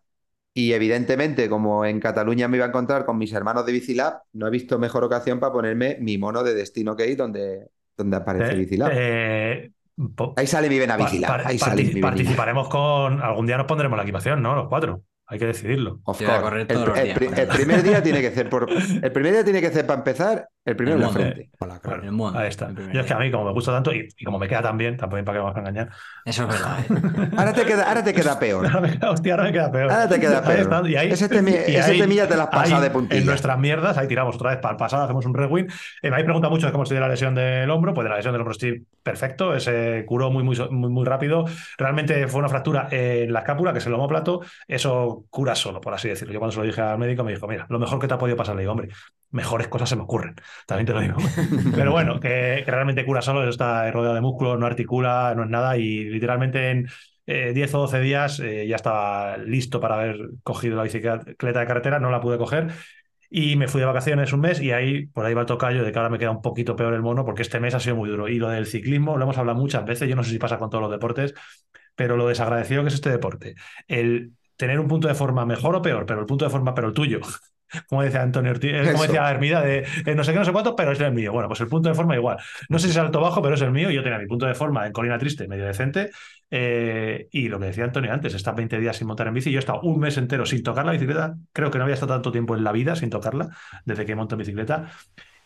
Y evidentemente, como en Cataluña me iba a encontrar con mis hermanos de Bicilab, no he visto mejor ocasión para ponerme mi mono de Destino Key donde, donde aparece Eh, Bicilab. eh, Ahí sale mi vena Bicilab. Ahí sale partici- mi participaremos con. Algún día nos pondremos la equipación, ¿no? Los cuatro. Hay que decidirlo. Of El, primer día tiene que ser por, el primer día tiene que ser para empezar El primero en la frente. Hola, claro. El mono, Ahí está. el. Yo es que a mí, como me gusta tanto y, y como me queda tan bien, tampoco para que me vas a engañar. Eso es verdad. ¿eh? Ahora te queda, ahora te queda peor. Ahora me, hostia, ahora me queda peor. Ahora te queda Ahí peor. está, y ahí- Ese temi- y ese ahí- temilla te pasado ahí, de puntilla. En nuestras mierdas, ahí tiramos otra vez para el pasado, hacemos un rewind. Eh, me habéis preguntado mucho cómo estoy de la lesión del hombro. Pues de la lesión del hombro estoy perfecto. Se curó muy, muy, muy, muy rápido. Realmente fue una fractura en la escápula, que es el homóplato. Eso cura solo, por así decirlo. Yo cuando se lo dije al médico me dijo, mira, lo mejor que te ha podido pasar. Le digo, hombre, mejores cosas se me ocurren. También te lo digo. Pero bueno, que, que realmente cura solo. Está rodeado de músculo, no articula, no es nada. Y literalmente en eh, 10 o 12 días eh, ya estaba listo para haber cogido la bicicleta de carretera. No la pude coger. Y me fui de vacaciones un mes y ahí, por ahí va el tocayo de que ahora me queda un poquito peor el mono porque este mes ha sido muy duro. Y lo del ciclismo lo hemos hablado muchas veces, yo no sé si pasa con todos los deportes, pero lo desagradecido que es este deporte. El tener un punto de forma mejor o peor, pero el punto de forma, pero el tuyo. Como decía Antonio Ortiz, eh, como decía Hermida, de eh, no sé qué, no sé cuánto, pero es el mío. Bueno, pues el punto de forma igual. No sé si es alto o bajo, pero es el mío. Yo tenía mi punto de forma en Colina Triste, medio decente. Eh, y lo que decía Antonio antes, está 20 días sin montar en bici. Yo he estado un mes entero sin tocar la bicicleta. Creo que no había estado tanto tiempo en la vida sin tocarla, desde que monto en bicicleta.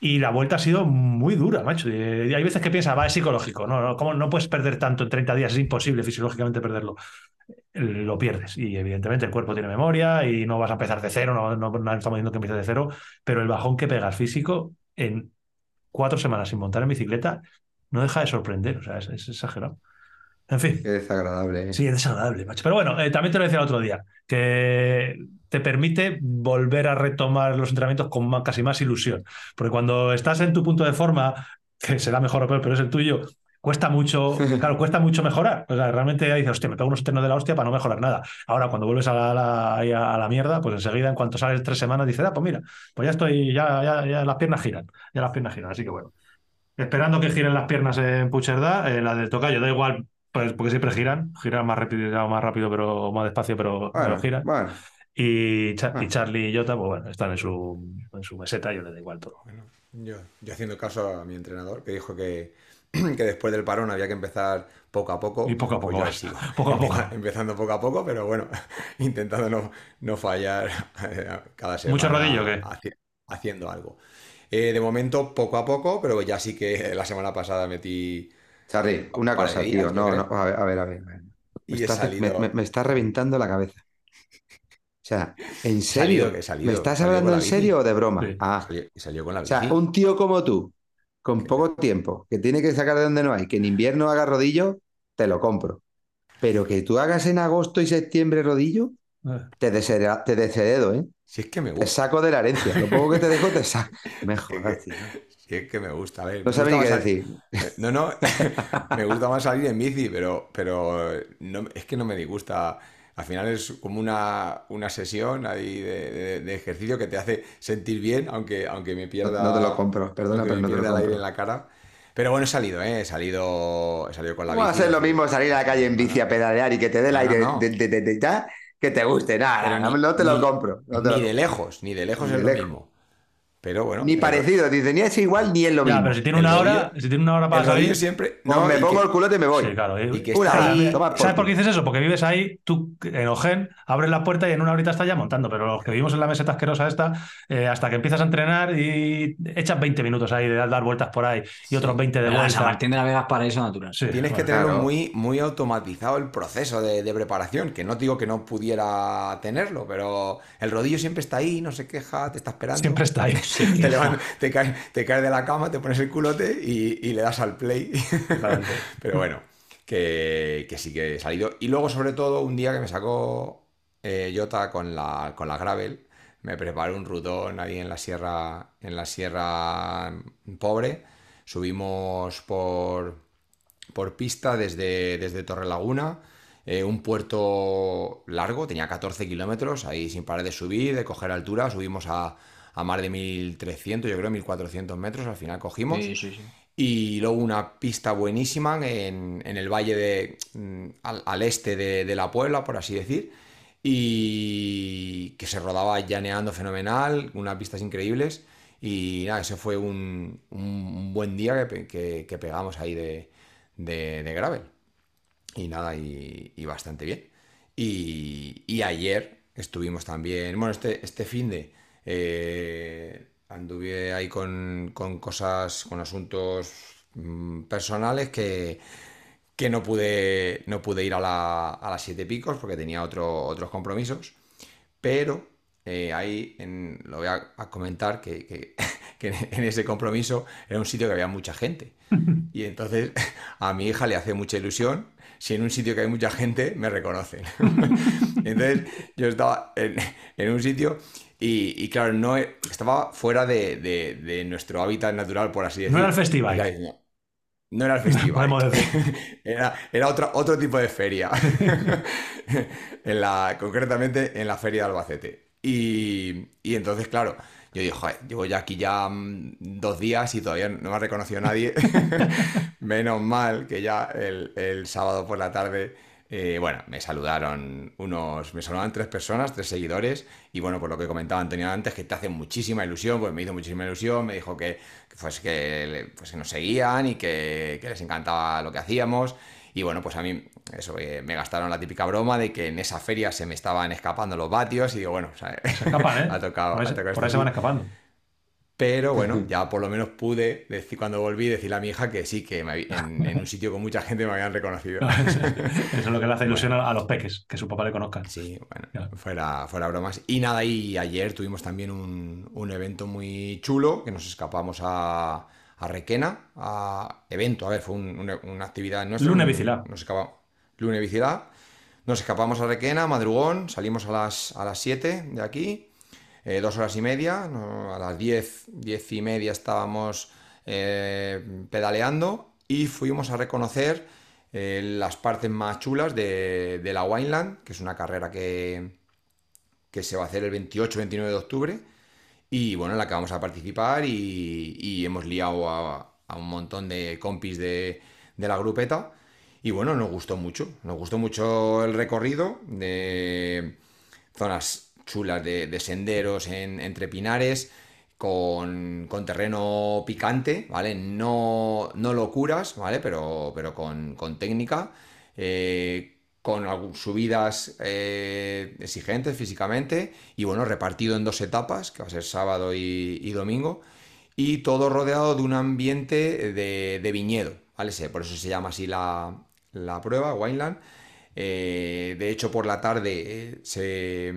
Y la vuelta ha sido muy dura, macho. Y hay veces que piensas, va, es psicológico. No, no, ¿cómo no puedes perder tanto en 30 días? Es imposible fisiológicamente perderlo. Lo pierdes. Y evidentemente el cuerpo tiene memoria y no vas a empezar de cero. No, no, no estamos diciendo que empieces de cero. Pero el bajón que pegas físico en cuatro semanas sin montar en bicicleta no deja de sorprender. O sea, es, es exagerado. En fin. Qué desagradable. ¿eh? Sí, es desagradable, macho. Pero bueno, eh, también te lo decía el otro día, que te permite volver a retomar los entrenamientos con más- casi más ilusión. Porque cuando estás en tu punto de forma, que será mejor o peor, pero es el tuyo, cuesta mucho, claro, cuesta mucho mejorar. O sea, realmente dices, hostia, me pego unos ternos de la hostia para no mejorar nada. Ahora, cuando vuelves a la, la- a, la mierda, pues enseguida, en cuanto sales tres semanas, dices, ah, pues mira, pues ya estoy, ya, ya, ya las piernas giran, ya las piernas giran. Así que bueno. Esperando que giren las piernas en Puigcerdá, eh, la del tocayo da igual, pues, porque siempre giran, giran más rápido, más rápido, pero más despacio, pero, pero Bueno, giran. bueno. Y, Cha- y Ah. Charlie y Jota, pues bueno, están en su, en su meseta, yo les da igual todo. Bueno, yo, yo haciendo caso a mi entrenador, que dijo que, que después del parón había que empezar poco a poco. Y poco a pues poco sigo. Poco a poco. Empeza- Empezando poco a poco, pero bueno, intentando no, no fallar cada semana. ¿Mucho rodillo haci- haciendo algo. Eh, de momento, poco a poco, pero ya sí que la semana pasada metí. Charlie, una cosa, tío. No, no, a ver, a ver, a ver. Me Y está, salido. me, me- me está reventando la cabeza. O sea, ¿en Salido, serio? que he salido, ¿Me estás hablando la en bici. serio o de broma? Sí. Ah, Salió, salió con la o sea, bici. un tío como tú, con poco tiempo, que tiene que sacar de donde no hay, que en invierno haga rodillo, te lo compro. Pero que tú hagas en agosto y septiembre rodillo, Eh, te, deshere- te desheredo, ¿eh? Si es que me Te gusta. saco de la herencia. Lo poco que te dejo, te saco. Me jodas, tío. Si es que me gusta. A ver, No ni qué decir. Eh, No, no, me gusta más salir en bici, pero, pero no, es que no me disgusta. Al final es como una, una sesión ahí de, de- de ejercicio que te hace sentir bien, aunque, aunque me pierda, No te lo compro, perdona, pero me no te lo el aire compro. en la cara. Pero bueno, he salido, ¿eh? He salido, he salido con la ¿Cómo va a bici. ser lo mismo salir a la calle en bici a pedalear y que te dé el No, no, aire no. de, de- de- de- que te guste? Nada, no, ni- no te lo ni- compro. no te lo Ni de compro. lejos, ni de lejos Ni es de lo lejos. mismo. Pero bueno. Ni parecido, dice, ni es igual ni es lo Ya, mismo. pero si tiene El una hora, rodillo- si tiene una hora para El rodillo salir. siempre. No, no, me pongo que- el culote y me voy. Sí, claro. Y que Una, está ahí- toma por ¿Sabes por qué dices eso? Porque vives ahí, tú en Ojen, abres la puerta y en una horita estás ya montando, pero los que vivimos en la meseta asquerosa esta, eh, hasta que empiezas a entrenar y echas 20 minutos ahí de dar, dar vueltas por ahí y otros 20 de vuelta. San Martín de la Vega es paraíso natural. Sí, Tienes que tenerlo claro. muy, muy automatizado el proceso de, de preparación, que no digo que no pudiera tenerlo, pero el rodillo siempre está ahí, no se queja, te está esperando. Siempre está ahí. Te, levan- te, caes, te caes de la cama, te pones el culote y, y le das al play. pero bueno, que, que sí que he salido. Y luego, sobre todo, un día que me sacó eh, Jota con la, con la gravel, me preparé un rutón ahí en la sierra, en la sierra pobre. Subimos por, por pista desde, desde Torrelaguna, eh, un puerto largo, tenía 14 kilómetros, ahí sin parar de subir, de coger altura, subimos a, a más de 1300, yo creo 1400 metros, al final cogimos. Sí, sí, sí. Y luego una pista buenísima en, en el valle de, mm, al, al este de, de la Puebla, por así decir, y que se rodaba llaneando fenomenal, unas pistas increíbles. Y nada, ese fue un, un- buen día que, que- que pegamos ahí de, de, de gravel. Y nada, y, y bastante bien. Y, y ayer estuvimos también, bueno, este, este fin de, eh, anduve ahí con, con cosas, con asuntos mm, personales que, que no pude, no pude ir a, la- a las siete picos porque tenía otro- otros compromisos. Pero eh, ahí en- lo voy a, a comentar que, que- que en ese compromiso era un sitio que había mucha gente. Y entonces a mi hija le hace mucha ilusión si en un sitio que hay mucha gente me reconocen. Entonces yo estaba en, en un sitio y, y claro, no e- estaba fuera de, de- de nuestro hábitat natural, por así decirlo. No era el festival. No, no era el festival. Era, era otro, otro tipo de feria. en la, concretamente en la feria de Albacete. Y, y entonces, claro, yo digo, joder, llevo ya aquí ya mm, dos días y todavía no me ha reconocido nadie. Menos mal que ya el, el sábado por la tarde, eh, bueno, me saludaron unos, me saludaron tres personas, tres seguidores, y bueno, por lo que comentaba Antonio antes, que te hace muchísima ilusión, pues me hizo muchísima ilusión, me dijo que, pues, que, pues, que nos seguían y que, que les encantaba lo que hacíamos. Y bueno, pues a mí eso, eh, me gastaron la típica broma de que en esa feria se me estaban escapando los vatios y digo, bueno, o sea, Se escapan, ¿eh? ha tocado, Por ha tocado por ahí se van escapando. Pero bueno, ya por lo menos pude decir cuando volví decirle a mi hija que sí, que me en, en un sitio con mucha gente me habían reconocido. Eso es lo que le hace ilusión a, a los peques, que su papá le conozca. Sí, bueno, Claro. fuera, fuera bromas. Y nada, y ayer tuvimos también un, un evento muy chulo, que nos escapamos a, a Requena, a evento, a ver, fue un- una, una actividad nuestra. Bicilá. Nos escapamos, Bicilá. Nos escapamos a Requena, madrugón, salimos a las, a las 7 de aquí, eh, dos horas y media, a las 10, 10 y media estábamos eh, pedaleando y fuimos a reconocer eh, las partes más chulas de, de la Wineland, que es una carrera que, que se va a hacer el 28-29 de octubre. Y bueno, en la que vamos a participar y, y hemos liado a, a un montón de compis de, de la grupeta. Y bueno, nos gustó mucho, nos gustó mucho el recorrido de zonas chulas de, de senderos en- entre pinares con, con terreno picante, ¿vale? No, no locuras, ¿vale? Pero, pero con, con técnica, eh, con subidas eh, exigentes físicamente y bueno, repartido en dos etapas, que va a ser sábado y, domingo, y todo rodeado de un ambiente de, de viñedo, ¿vale? Por eso se llama así la, la prueba, Wineland. Eh, de hecho, por la tarde eh, se,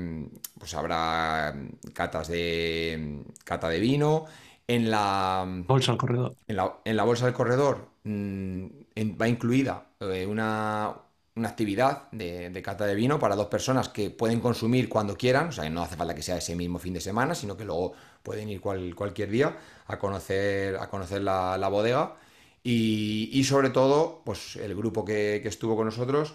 pues habrá mm, catas de, mm, cata de vino. En la, Bolsa al corredor. en la, en la bolsa del corredor mm, en- va incluida eh, una, una actividad de, de cata de vino para dos personas que pueden consumir cuando quieran, o sea, que no hace falta que sea ese mismo fin de semana, sino que luego pueden ir cual- cualquier día a conocer, a conocer la, la bodega. Y, y sobre todo, pues el grupo que, que estuvo con nosotros,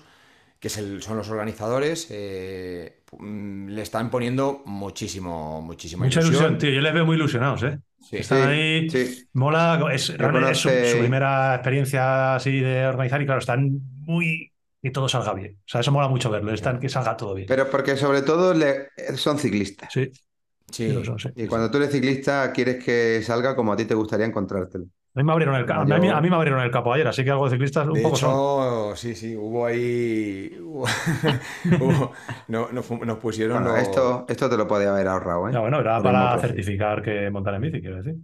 que es el- son los organizadores, eh, mm, le están poniendo muchísimo, muchísima Mucha ilusión, ilusión. tío. Yo les veo muy ilusionados, ¿eh? Sí. Están Sí, ahí. sí. Mola, es, realmente es su, primera experiencia así de organizar y claro, están muy... que todo salga bien. O sea, eso mola mucho verlo, están que salga todo bien. Pero porque sobre todo le- son ciclistas. Sí, Sí, son, sí. Y cuando tú eres ciclista, quieres que salga como a ti te gustaría encontrártelo. A mí me abrieron el, a mí, a mí me abrieron el capo ayer, así que algo de ciclistas un De poco son. hecho, sí, sí, hubo ahí. hubo- no, nos, pusieron. Bueno, esto, esto te lo podía haber ahorrado, ¿eh? Bueno, era Por para certificar que montar en bici, quiero decir.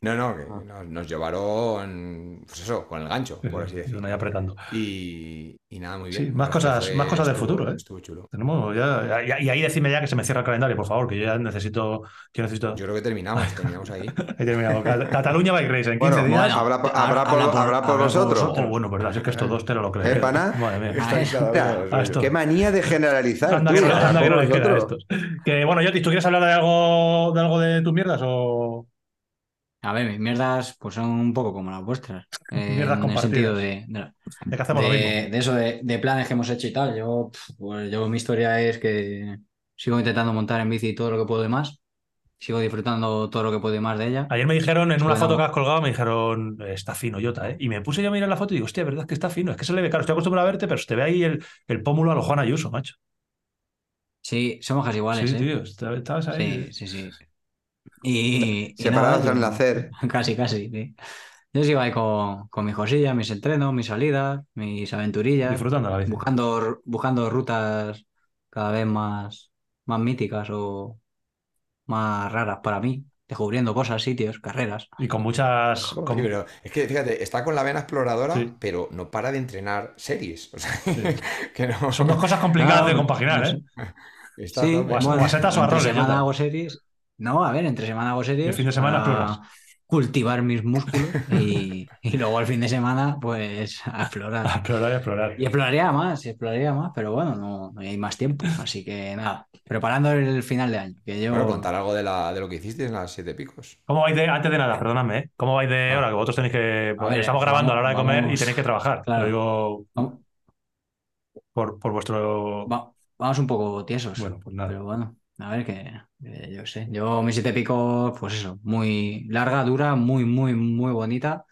No, no, que Ah. nos, nos llevaron. Pues eso, con el gancho, por así decirlo. ahí apretando. Y, y nada, muy Sí, bien. más La verdad cosas- fue- más cosas del estuvo- futuro, ¿eh? Estuvo chulo. Tenemos ya, ya- y ahí decime ya que se me cierra el calendario, por favor, que yo ya necesito. Yo necesito. Yo creo que terminamos, terminamos ahí. He terminado. Cat- Cataluña Bike Race en 15 Bueno, días. habrá, por- habrá- habrá por, habrá por- habrá por habrá por vosotros. Oh, bueno, verdad, es que estos dos te lo, lo crees. ¿Eh, pana? Madre mía. A ver, Mira, esto. Qué manía de generalizar. Anda tú, que anda que no les queda a vosotros. estos. Que bueno, Yotis, ¿tú quieres hablar de algo, de algo de tus mierdas o.? A ver, mis mierdas pues son un poco como las vuestras. eh, Mierdas en el sentido de, de, De que hacemos lo mismo. de- de eso de, de planes que hemos hecho y tal. Yo, pues, yo mi historia es que sigo intentando montar en bici todo lo que puedo y más. Sigo disfrutando todo lo que puedo y más de ella. Ayer me dijeron en una foto que has colgado, me dijeron, está fino, Jota, ¿eh? Y me puse yo a mirar la foto y digo, hostia, verdad es que está fino, es que se le ve claro, estoy acostumbrado a verte, pero se te ve ahí el, el pómulo a lo Juan Ayuso, macho. Sí, somos casi iguales, sí, ¿eh? tío, estabas ahí. Sí, sí, sí. Y, y Separados al nacer. Casi, casi, sí. Yo sigo ahí con, con mis cosillas, mis entrenos, mis salidas, mis aventurillas, Disfrutando la bici. buscando, buscando rutas cada vez más, más míticas o más raras para mí. descubriendo cosas, sitios, carreras. Y con muchas. Joder, con- Sí, pero es que fíjate, está con la vena exploradora, Sí. pero no para de entrenar series. O sea, que no. Son dos cosas complicadas de compaginar, no ¿eh? sé. Está Sí, o bueno, o a setas o a entre roles, ya semana está. hago series. No, a ver, entre semana hago series. el fin de semana para exploras. cultivar mis músculos y, y luego el fin de semana, pues a explorar. Explorar y explorar. Y exploraría más, y exploraría más, pero bueno, no, no hay más tiempo. Así que nada, preparando el final de año. Que yo. Bueno, contar algo de, la, de lo que hiciste en las siete picos. ¿Cómo vais de, antes de nada, perdonadme, ¿eh? ¿Cómo vais de hora? Que vosotros tenéis que. A ver, estamos grabando a la hora de vamos- comer y tenéis que trabajar. claro. Lo digo Vamos, por, por vuestro. va- vamos un poco tiesos. Bueno, pues nada. Pero bueno, a ver que, yo sé. Yo mis siete picos, pues eso, muy larga, dura, muy, muy, muy bonita.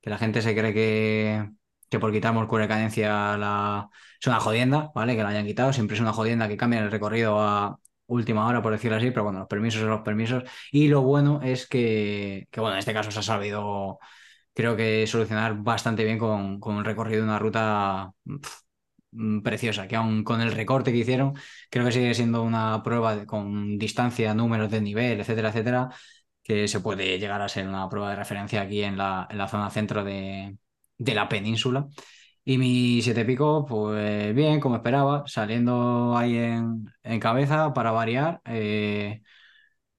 Que la gente se cree que, que por quitar Morcura de cadencia la... es una jodienda, ¿vale? Que la hayan quitado. Siempre es una jodienda que cambien el recorrido a última hora, por decirlo así, pero bueno, los permisos son los permisos. Y lo bueno es que, que bueno, en este caso se ha sabido, creo que solucionar bastante bien con, con el recorrido de una ruta preciosa, que aun con el recorte que hicieron, creo que sigue siendo una prueba de- con distancia, números de nivel, etcétera, etcétera, que se puede llegar a ser una prueba de referencia aquí en la, en la zona centro de, de la península. Y mi siete pico, pues bien, como esperaba, saliendo ahí en, en cabeza para variar. eh,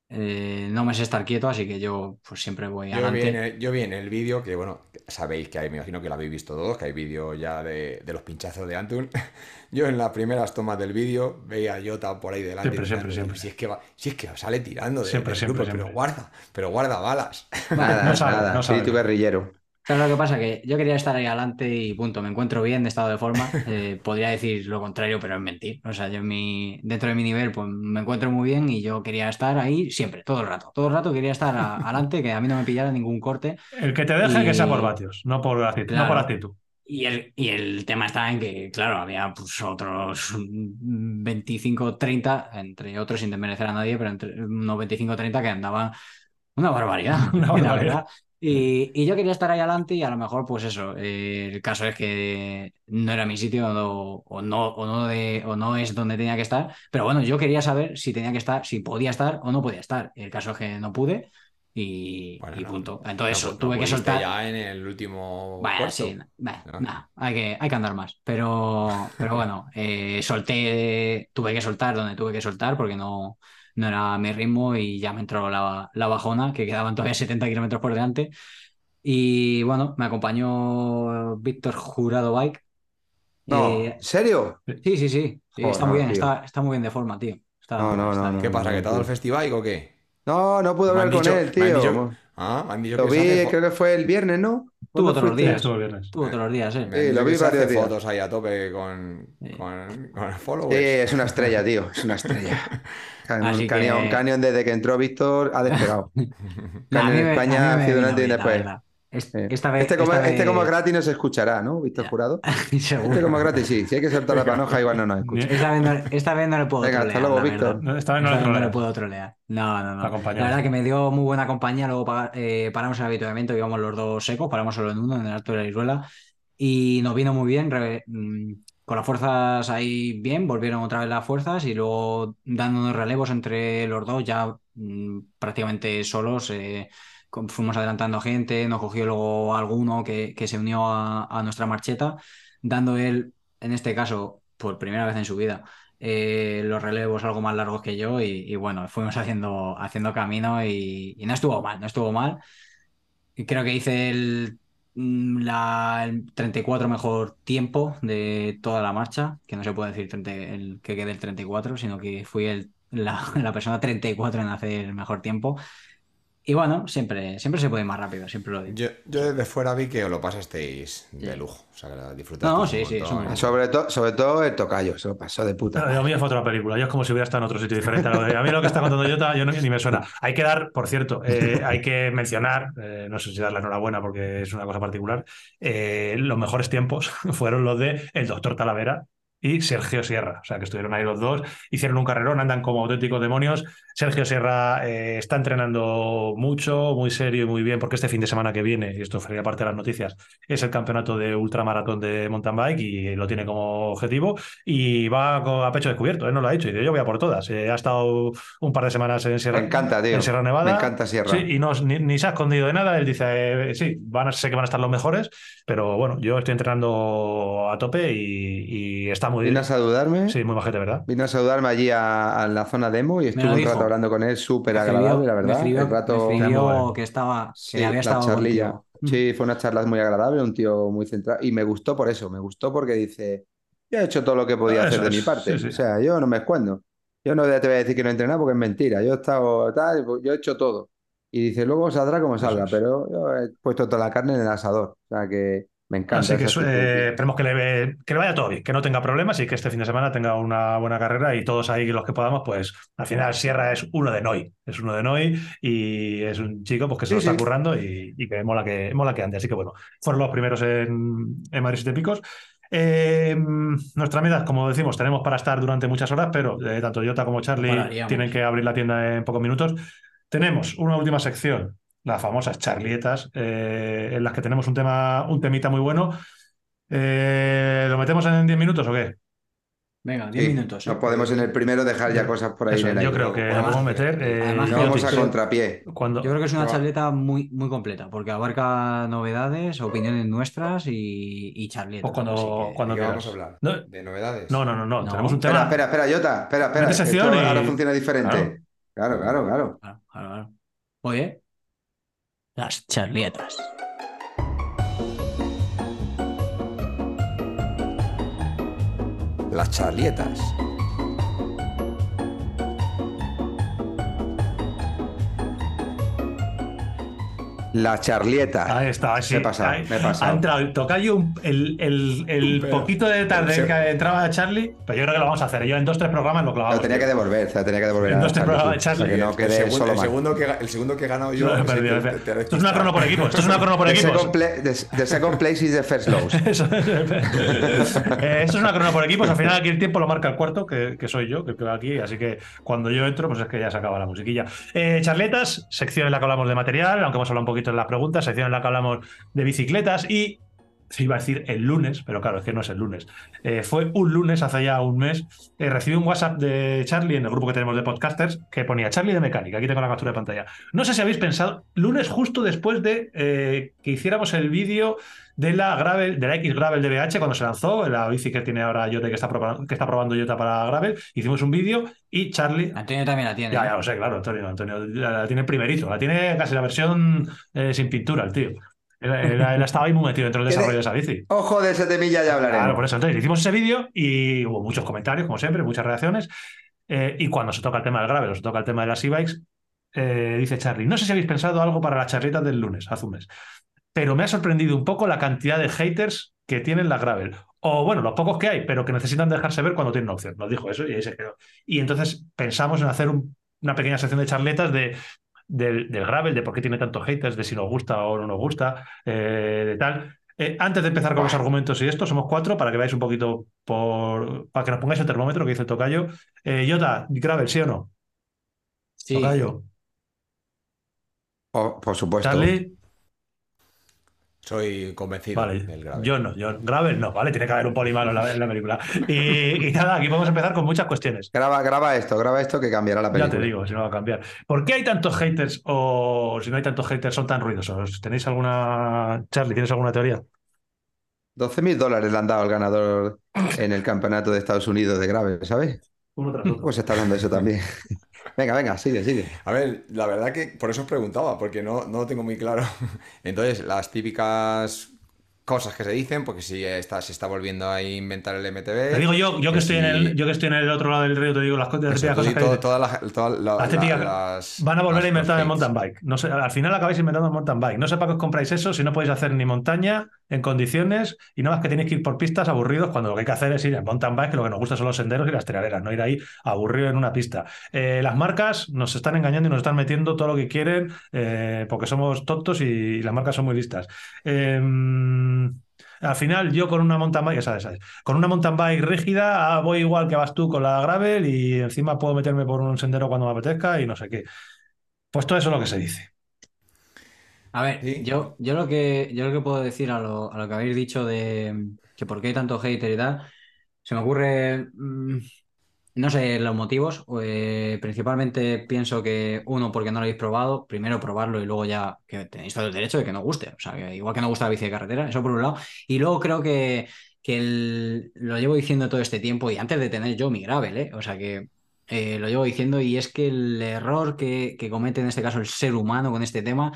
eh, no me sé estar quieto, así que yo pues siempre voy Yo vi, en adelante. el, yo vi en el vídeo que, bueno, sabéis que hay, me imagino que lo habéis visto todos, que hay vídeo ya de, de los pinchazos de Antun. Yo en las primeras tomas del vídeo veía a Jota por ahí delante. Siempre, siempre, siempre. Si es que va, si es que sale tirando de, Siempre, del siempre, grupo, siempre. pero guarda, pero guarda balas. Nada, No sabe, nada. no sabe. Espíritu guerrillero. Claro, lo que pasa que yo quería estar ahí adelante y punto. Me encuentro bien de estado de forma. Eh, podría decir lo contrario, pero es mentir. O sea, yo en mi, dentro de mi nivel, pues me encuentro muy bien y yo quería estar ahí siempre, todo el rato. Todo el rato quería estar a- adelante, que a mí no me pillara ningún corte. El que te deje que sea por Y- vatios, no por actitud. No por actitud. Y el, y el tema está en que, claro, había pues, otros 25, 30, entre otros sin desmerecer a nadie, pero entre unos 25, 30 que andaban una barbaridad, Una la barbaridad. verdad. Y, y yo quería estar ahí adelante y a lo mejor, pues eso, eh, el caso es que no era mi sitio o, o no, o, no de, o no es donde tenía que estar, pero bueno, yo quería saber si tenía que estar, si podía estar o no podía estar. El caso es que no pude y, Bueno, y no, punto. Entonces no, tuve que soltar. ya en el último cuarto. sí, ¿no? nah, hay que, hay que andar más. Pero, pero bueno, eh, solté, tuve que soltar donde tuve que soltar porque no, no era mi ritmo y ya me entró la, la bajona, que quedaban todavía 70 kilómetros por delante. Y bueno, me acompañó Víctor Jurado Bike. No, Eh, ¿en serio? sí, sí, sí, sí, está muy bien, está, está muy bien de forma, tío. Está- No, no, está- no, ¿Qué no, pasa? no, ¿Que te ha dado el festival o qué? No, no pude hablar con dicho- él, me han tío. dicho- Ah, me han dicho Lo que vi, hace creo que fue el viernes, ¿no? Tuvo ¿Cuándo todos los días. el. Estuvo todos los días, eh. Sí, lo vi días. fotos ahí a tope con, Sí. con, con Sí, followers. es una estrella, tío. Es una estrella. Que- Canyon, Canyon, desde que entró Víctor, ha despegado. Canyon en España ha sido un antes y después. verdad. Es- Esta vez, Este como, esta este como gratis no se escuchará, ¿no, Víctor Ya. Jurado? Seguro. Este como gratis sí. Si hay que soltar la panoja, igual no nos escucha. Esta vez no, esta vez no le puedo Venga, hasta trolear, luego, la Víctor. No, Esta vez no Esta le vez no le troleas. puedo trolear. No, no, no. La verdad que me dio muy buena compañía. Luego eh, paramos el habituamiento, íbamos los dos secos, paramos solo en uno, en el Alto de la Iruela. Y nos vino muy bien. re- mm, con las fuerzas ahí bien, volvieron otra vez las fuerzas y luego dándonos relevos entre los dos, ya mm, prácticamente solos. eh, fuimos adelantando gente, nos cogió luego alguno que, que se unió a, nuestra marcheta, dando él, en este caso, por primera vez en su vida, eh, los relevos algo más largos que yo y, bueno, fuimos haciendo, haciendo camino y, y no estuvo mal, no estuvo mal. Creo que hice el, la, el 34 mejor tiempo de toda la marcha, que no se puede decir 30 el, que quede el 34, sino que fui el, la, la persona 34 en hacer el mejor tiempo. Y bueno, siempre, siempre se puede ir más rápido, siempre lo digo. Yo, yo desde fuera vi que os lo pasasteis de Sí. lujo. O sea, disfrutasteis No, sí, sí, Sobre, to- sobre todo el tocayo, se lo pasó de puta. Lo mío fue otra película. Yo es como si hubiera estado en otro sitio diferente. a lo de- A mí lo que está contando Jota, yo no, ni me suena. Hay que dar, por cierto, eh, hay que mencionar, eh, no sé si dar la enhorabuena porque es una cosa particular, eh, los mejores tiempos fueron los de el doctor Talavera y Sergio Sierra. O sea, que estuvieron ahí los dos, hicieron un carrerón, andan como auténticos demonios. Sergio Sierra eh, está entrenando mucho, muy serio y muy bien, porque este fin de semana que viene, y esto sería parte de las noticias, es el campeonato de ultramaratón de mountain bike y lo tiene como objetivo y va a pecho descubierto, él no lo ha dicho, y yo voy a por todas. Eh, ha estado un par de semanas en Sierra, Me encanta, tío. en Sierra Nevada. Me encanta Sierra. Sí, y no, ni, ni se ha escondido de nada. Él dice, eh, sí, van a, sé que van a estar los mejores, pero bueno, yo estoy entrenando a tope y, y está muy Vine a saludarme. Sí, muy bajete, ¿verdad? Vino a saludarme allí a, a la zona demo y estuve un dijo. rato hablando con él, súper Me escribió- agradable, la me verdad. escribió- El rato, me escribió que estaba, que Sí, había la estado charlilla. Sí, fue una charla muy agradable, un tío muy centrado. Y me gustó por eso, me gustó porque dice, yo he hecho todo lo que podía Ah, hacer eso de mi parte. sí, sí. O sea, yo no me escondo. Yo no te voy a decir que no he entrenado porque es mentira. Yo he estado tal, yo he hecho todo. Y dice, luego saldrá como Eso salga, pero yo he puesto toda la carne en el asador. O sea que me encanta. Así que eh, esperemos que le, ve- que le vaya todo bien, que no tenga problemas y que este fin de semana tenga una buena carrera y todos ahí los que podamos, pues al final Sierra es uno de Noi, es uno de Noi y es un chico pues, que se Sí, lo está sí. currando y, y que mola que mola que ande. Así que bueno, fueron los primeros en, en Madrid Siete Picos. Eh, nuestra meta, como decimos, tenemos para estar durante muchas horas, pero eh, tanto Jota como Charlie tienen que abrir la tienda en pocos minutos. Tenemos una última sección, las famosas charlietas, eh, en las que tenemos un tema, un temita muy bueno. Eh, ¿Lo metemos en 10 minutos o qué? Venga, 10 Sí, minutos. No podemos en el primero dejar ya cosas por ahí Eso, en el yo creo que lo podemos meter. eh, además No vamos a contrapié. cuando, Yo creo que es una charleta muy, muy completa, porque abarca novedades, opiniones nuestras y, y charletas. Pues cuando- que- cuando ¿De qué vamos a hablar? No. ¿De novedades? no, no, no, no, No. tenemos un Espera, tema. espera, espera, Jota. Espera, espera. Esto y- ahora funciona diferente. Claro, claro, claro. Claro, claro, claro. Oye, las charletas. Las charlietas. La charlieta. Ahí está, sí. Me he pasado, Ahí- me he pasado. Ha entrado el tocayo, un- el, el, el Pero- poquito de tarde Sí. que entraba Charlie, pero yo creo que lo vamos a hacer. Yo en dos tres programas lo clavamos. Lo tenía que devolver, se la tenía que devolver. En a dos, tres Charlie, programas de sí. O sea, que Charlie. El segundo, solo el mal. segundo que, el segundo que he ganado yo. No, ese pero, te- pero, te- te esto es una crono por equipos. Esto es una crono por The equipos. second, pla- the- the second place is the first. Eso es. Eh, esto es una crono por equipos. Al final aquí el tiempo lo marca el cuarto, que, que soy yo, que quedo aquí. Así que cuando yo entro, pues es que ya se acaba la musiquilla. Eh, charletas, sección en la que hablamos de material, aunque hemos hablado un poquito en las preguntas, sección en la que hablamos de bicicletas y se iba a decir el lunes, pero claro, es que no es el lunes. Eh, fue un lunes, hace ya un mes, eh, recibí un WhatsApp de Charlie en el grupo que tenemos de podcasters que ponía Charlie de mecánica. Aquí tengo la captura de pantalla. No sé si habéis pensado, lunes justo después de eh, que hiciéramos el vídeo de la Gravel, de la X Gravel de BH cuando se lanzó, la bici que tiene ahora Yote que está, probando, que está probando Jota para Gravel. Hicimos un vídeo y Charlie Antonio también la tiene. ya, ya lo sé, claro, Antonio. Antonio la, la tiene primerito, la tiene casi la versión sin pintura, el tío. Él, él- él estaba ahí muy metido dentro del desarrollo de esa bici. Ojo de ese temilla ya hablaremos. Claro, por eso. Entonces hicimos ese vídeo y hubo muchos comentarios, como siempre, muchas reacciones. Eh, y cuando se toca el tema del gravel o se toca el tema de las e-bikes, eh, dice Charlie, no sé si habéis pensado algo para la charleta del lunes, hace un mes, pero me ha sorprendido un poco la cantidad de haters que tienen la gravel. O bueno, los pocos que hay, pero que necesitan dejarse ver cuando tienen una opción. Nos dijo eso y ahí se quedó. Y entonces pensamos en hacer un- una pequeña sección de charletas de, del, del gravel, de por qué tiene tantos haters, de si nos gusta o no nos gusta, eh, de tal. Eh, antes de empezar con los argumentos y esto, somos cuatro para que veáis un poquito por. para que nos pongáis el termómetro que dice el tocayo. Eh, Jota, gravel, ¿sí o no? Sí. Tocayo. Oh, por supuesto. Charlie. Soy convencido Vale, del gravel. yo no, yo Gravel no, ¿vale? Tiene que haber un polimano en la, en la película. Y, y nada, aquí vamos a empezar con muchas cuestiones. Graba, graba esto, graba esto que cambiará la Ya película. te digo, si no va a cambiar. ¿Por qué hay tantos haters o si no hay tantos haters son tan ruidosos? ¿Tenéis alguna... Charlie, ¿tienes alguna teoría? 12 mil dólares le han dado al ganador en el campeonato de Estados Unidos de grave, ¿sabes? Uno tras otro. Pues está hablando de eso también. Venga, venga, sigue, sigue. A ver, la verdad que por eso os preguntaba, porque no, no lo tengo muy claro. Entonces, las típicas cosas que se dicen, porque si está, se está volviendo a inventar el MTB. Te digo yo, yo que que estoy en el, yo que estoy en el otro lado del río, te digo las, cosas que todo- las- todas la- Las la- típicas- las- Van a volver a inventar el mountain bike. No sé, al final acabáis inventando el mountain bike. No sé para qué os compráis eso si no podéis hacer ni montaña en condiciones y no más que tenéis que ir por pistas aburridos cuando lo que hay que hacer es ir en mountain bike, que lo que nos gusta son los senderos y las trialeras, no ir ahí aburrido en una pista. Eh, las marcas nos están engañando y nos están metiendo todo lo que quieren eh, porque somos tontos y, las marcas son muy listas. Em, al final, yo con una mountain bike, sabes, sabes, con una mountain bike rígida, ah, voy igual que vas tú con la gravel y encima puedo meterme por un sendero cuando me apetezca y no sé qué. Pues todo eso es lo que se dice. A ver, yo, yo, lo que, yo lo que puedo decir a lo, que habéis dicho de que por qué hay tanto hater y tal, se me ocurre, mm, no sé los motivos, eh, principalmente pienso que uno, porque no lo habéis probado, primero probarlo y luego ya que tenéis todo el derecho de que no guste, o sea, igual que no gusta la bici de carretera, eso por un lado, y luego creo que, que lo llevo diciendo todo este tiempo y antes de tener yo mi gravel, ¿eh? o sea que eh, lo llevo diciendo y es que el error que, que comete en este caso el ser humano con este tema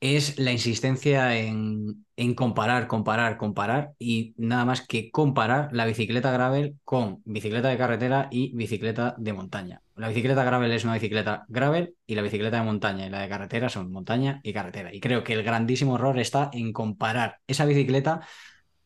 es la insistencia en, comparar, comparar, comparar y nada más que comparar la bicicleta gravel con bicicleta de carretera y bicicleta de montaña. La bicicleta gravel es una bicicleta gravel y la bicicleta de montaña y la de carretera son montaña y carretera. Y creo que el grandísimo error está en comparar esa bicicleta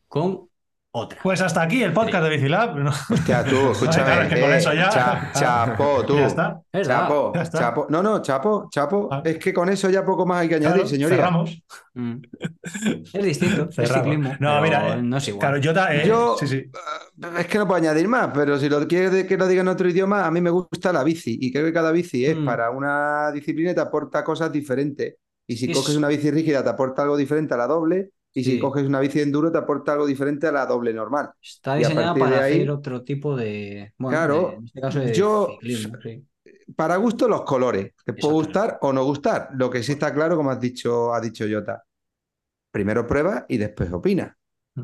con otra. Pues hasta aquí el podcast de Bicilab. Hostia, tú, escúchame. que con eso ya. chapo, tú. Ya está. Chapo, chapo. No, no, chapo, chapo. Ah. Es que con eso ya poco más hay que añadir, señoría. Cerramos. Mm. Es distinto. Es ciclismo. No, mira, no es igual. Claro, yo, yo sí, sí. Eh, es que no puedo añadir más, pero si lo quieres que lo diga en otro idioma, a mí me gusta la bici. Y creo que cada bici es mm. para una disciplina te aporta cosas diferentes. Y si coges una bici rígida, te aporta algo diferente a la doble. Y si coges una bici de enduro, te aporta algo diferente a la doble normal. Está diseñada para hacer otro tipo de. claro, en este caso de yo. Para gusto, los colores. Te puede gustar o no gustar. Lo que sí está claro, como has dicho, ha dicho Jota. Primero prueba y después opina. Mm.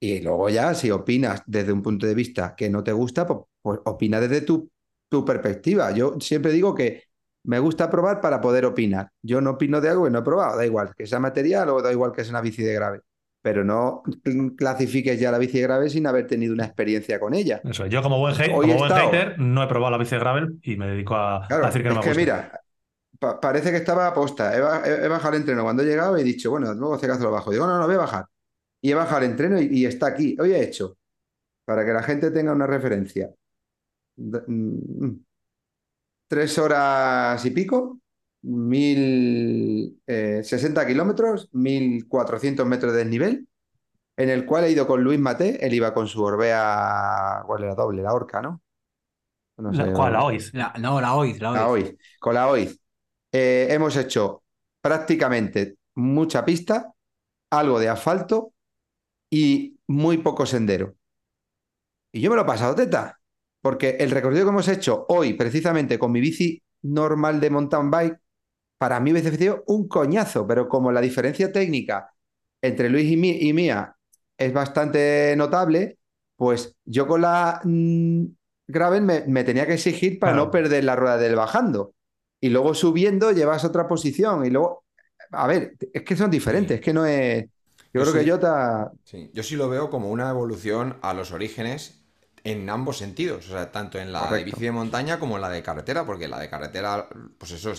Y luego ya, si opinas desde un punto de vista que no te gusta, pues, pues opina desde tu, tu perspectiva. Yo siempre digo que me gusta probar para poder opinar. Yo no opino de algo que no he probado, da igual que sea material o da igual que sea una bici de grave. Pero no clasifiques ya la bici de grave sin haber tenido una experiencia con ella. Eso, yo como buen, hater no he probado la bici de gravel y me dedico a, decir que no me gusta. que mira, parece que estaba aposta. He, he, bajado el entreno cuando he llegado y he dicho, bueno, luego hace caso lo bajo. Digo, no, no, voy a bajar. Y he bajado el entreno y, está aquí. Hoy he hecho, para que la gente tenga una referencia. Mm, tres horas y pico, mil eh, sesenta kilómetros, mil cuatrocientos metros de desnivel, en el cual he ido con Luis Mate, él iba con su Orbea, ¿cuál era doble? La Orca, ¿no? no sé, ¿Cuál? La OIZ. no, la OIZ. La OIZ. Con la OIZ. Eh, hemos hecho prácticamente mucha pista, algo de asfalto y muy poco sendero. Y yo me lo he pasado teta. Porque el recorrido que hemos hecho hoy, precisamente con mi bici normal de mountain bike, para mí me sido un coñazo, pero como la diferencia técnica entre Luis y, mía es bastante notable, pues yo con la mm, Gravel me, tenía que exigir para no perder la rueda del bajando. Y luego subiendo llevas otra posición. Y luego, a ver, es que son diferentes, es que no es... Yo, creo que yo Sí. Yo sí lo veo como una evolución a los orígenes en ambos sentidos, o sea, tanto en la de bici de montaña como en la de carretera, porque la de carretera, pues eso,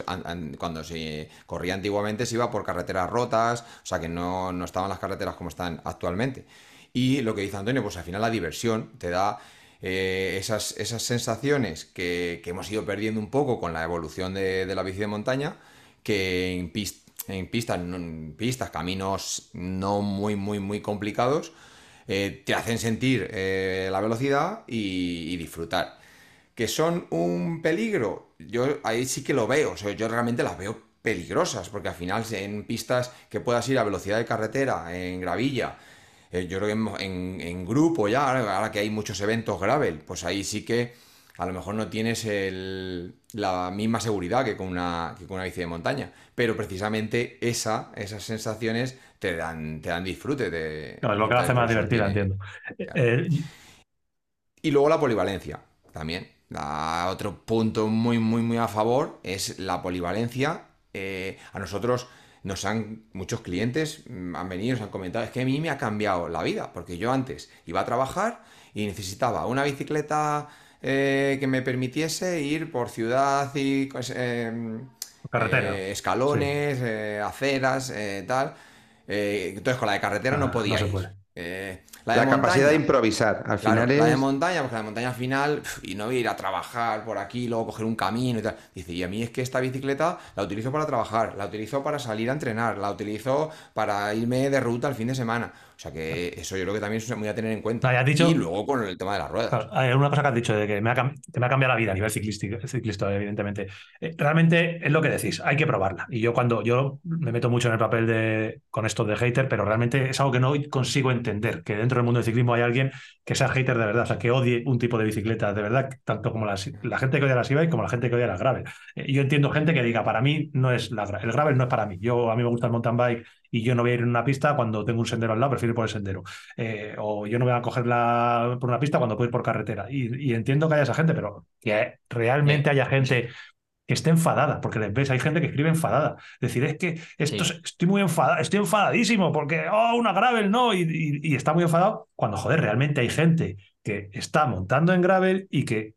cuando se corría antiguamente se iba por carreteras rotas, o sea, que no, no estaban las carreteras como están actualmente. Y lo que dice Antonio, pues al final la diversión te da eh, esas, esas sensaciones que, hemos ido perdiendo un poco con la evolución de, la bici de montaña, que en, en pistas, en pistas, caminos no muy, muy, muy complicados, eh, te hacen sentir eh, la velocidad y, disfrutar. Que son un peligro, yo ahí sí que lo veo, yo realmente las veo peligrosas, porque al final en pistas que puedas ir a velocidad de carretera, en gravilla, eh, yo creo que en, grupo ya, ahora, que hay muchos eventos gravel, pues ahí sí que a lo mejor no tienes la misma seguridad que con, una, que con una bici de montaña, pero precisamente esa, esas sensaciones te dan, te dan disfrute. De, no, es lo que la hace más divertida, entiendo. Eh, y luego la polivalencia, también. otro punto muy, muy, muy a favor es la polivalencia. Eh, a nosotros nos han, muchos clientes mm, han venido, nos han comentado, es que a mí me ha cambiado la vida, porque yo antes iba a trabajar y necesitaba una bicicleta eh, que me permitiese ir por ciudad y pues, Carretera. escalones, aceras, tal Eh, entonces con la de carretera Ah, no no podía se ir. puede. Eh, La, de capacidad de improvisar. Al Claro, final la de montaña, porque la de montaña al final, y no voy a ir a trabajar por aquí, luego coger un camino y tal. Dice, y a mí es que esta bicicleta la utilizo para trabajar, la utilizo para salir a entrenar, la utilizo para irme de ruta el fin de semana. O sea que eso yo creo que también es muy a tener en cuenta. Has dicho- Y luego con el tema de las ruedas. Claro, hay una cosa que has dicho de que me ha, que me ha cambiado la vida a nivel ciclista, evidentemente. Eh, realmente es lo que decís, hay que probarla. Y yo cuando yo me meto mucho en el papel de con esto de hater, pero realmente es algo que no consigo entender, que dentro del mundo del ciclismo hay alguien que sea hater de verdad, o sea, que odie un tipo de bicicleta de verdad, tanto como las- la gente que odia las e como la gente que odia las gravel. Eh, yo entiendo gente que diga, para mí no es la, el gravel no es para mí. Yo a mí me gusta el mountain bike y yo no voy a ir en una pista cuando tengo un sendero al lado, prefiero ir por el sendero. Eh, o yo no voy a cogerla por una pista cuando puedo ir por carretera. Y, y entiendo que haya esa gente, pero que realmente haya gente que esté enfadada, porque les ves, hay gente que escribe enfadada. Decir, es que esto Sí. es- estoy muy enfadado, estoy enfadadísimo porque, oh, una gravel, no, y, y- y está muy enfadado, cuando, joder, realmente hay gente que está montando en gravel y que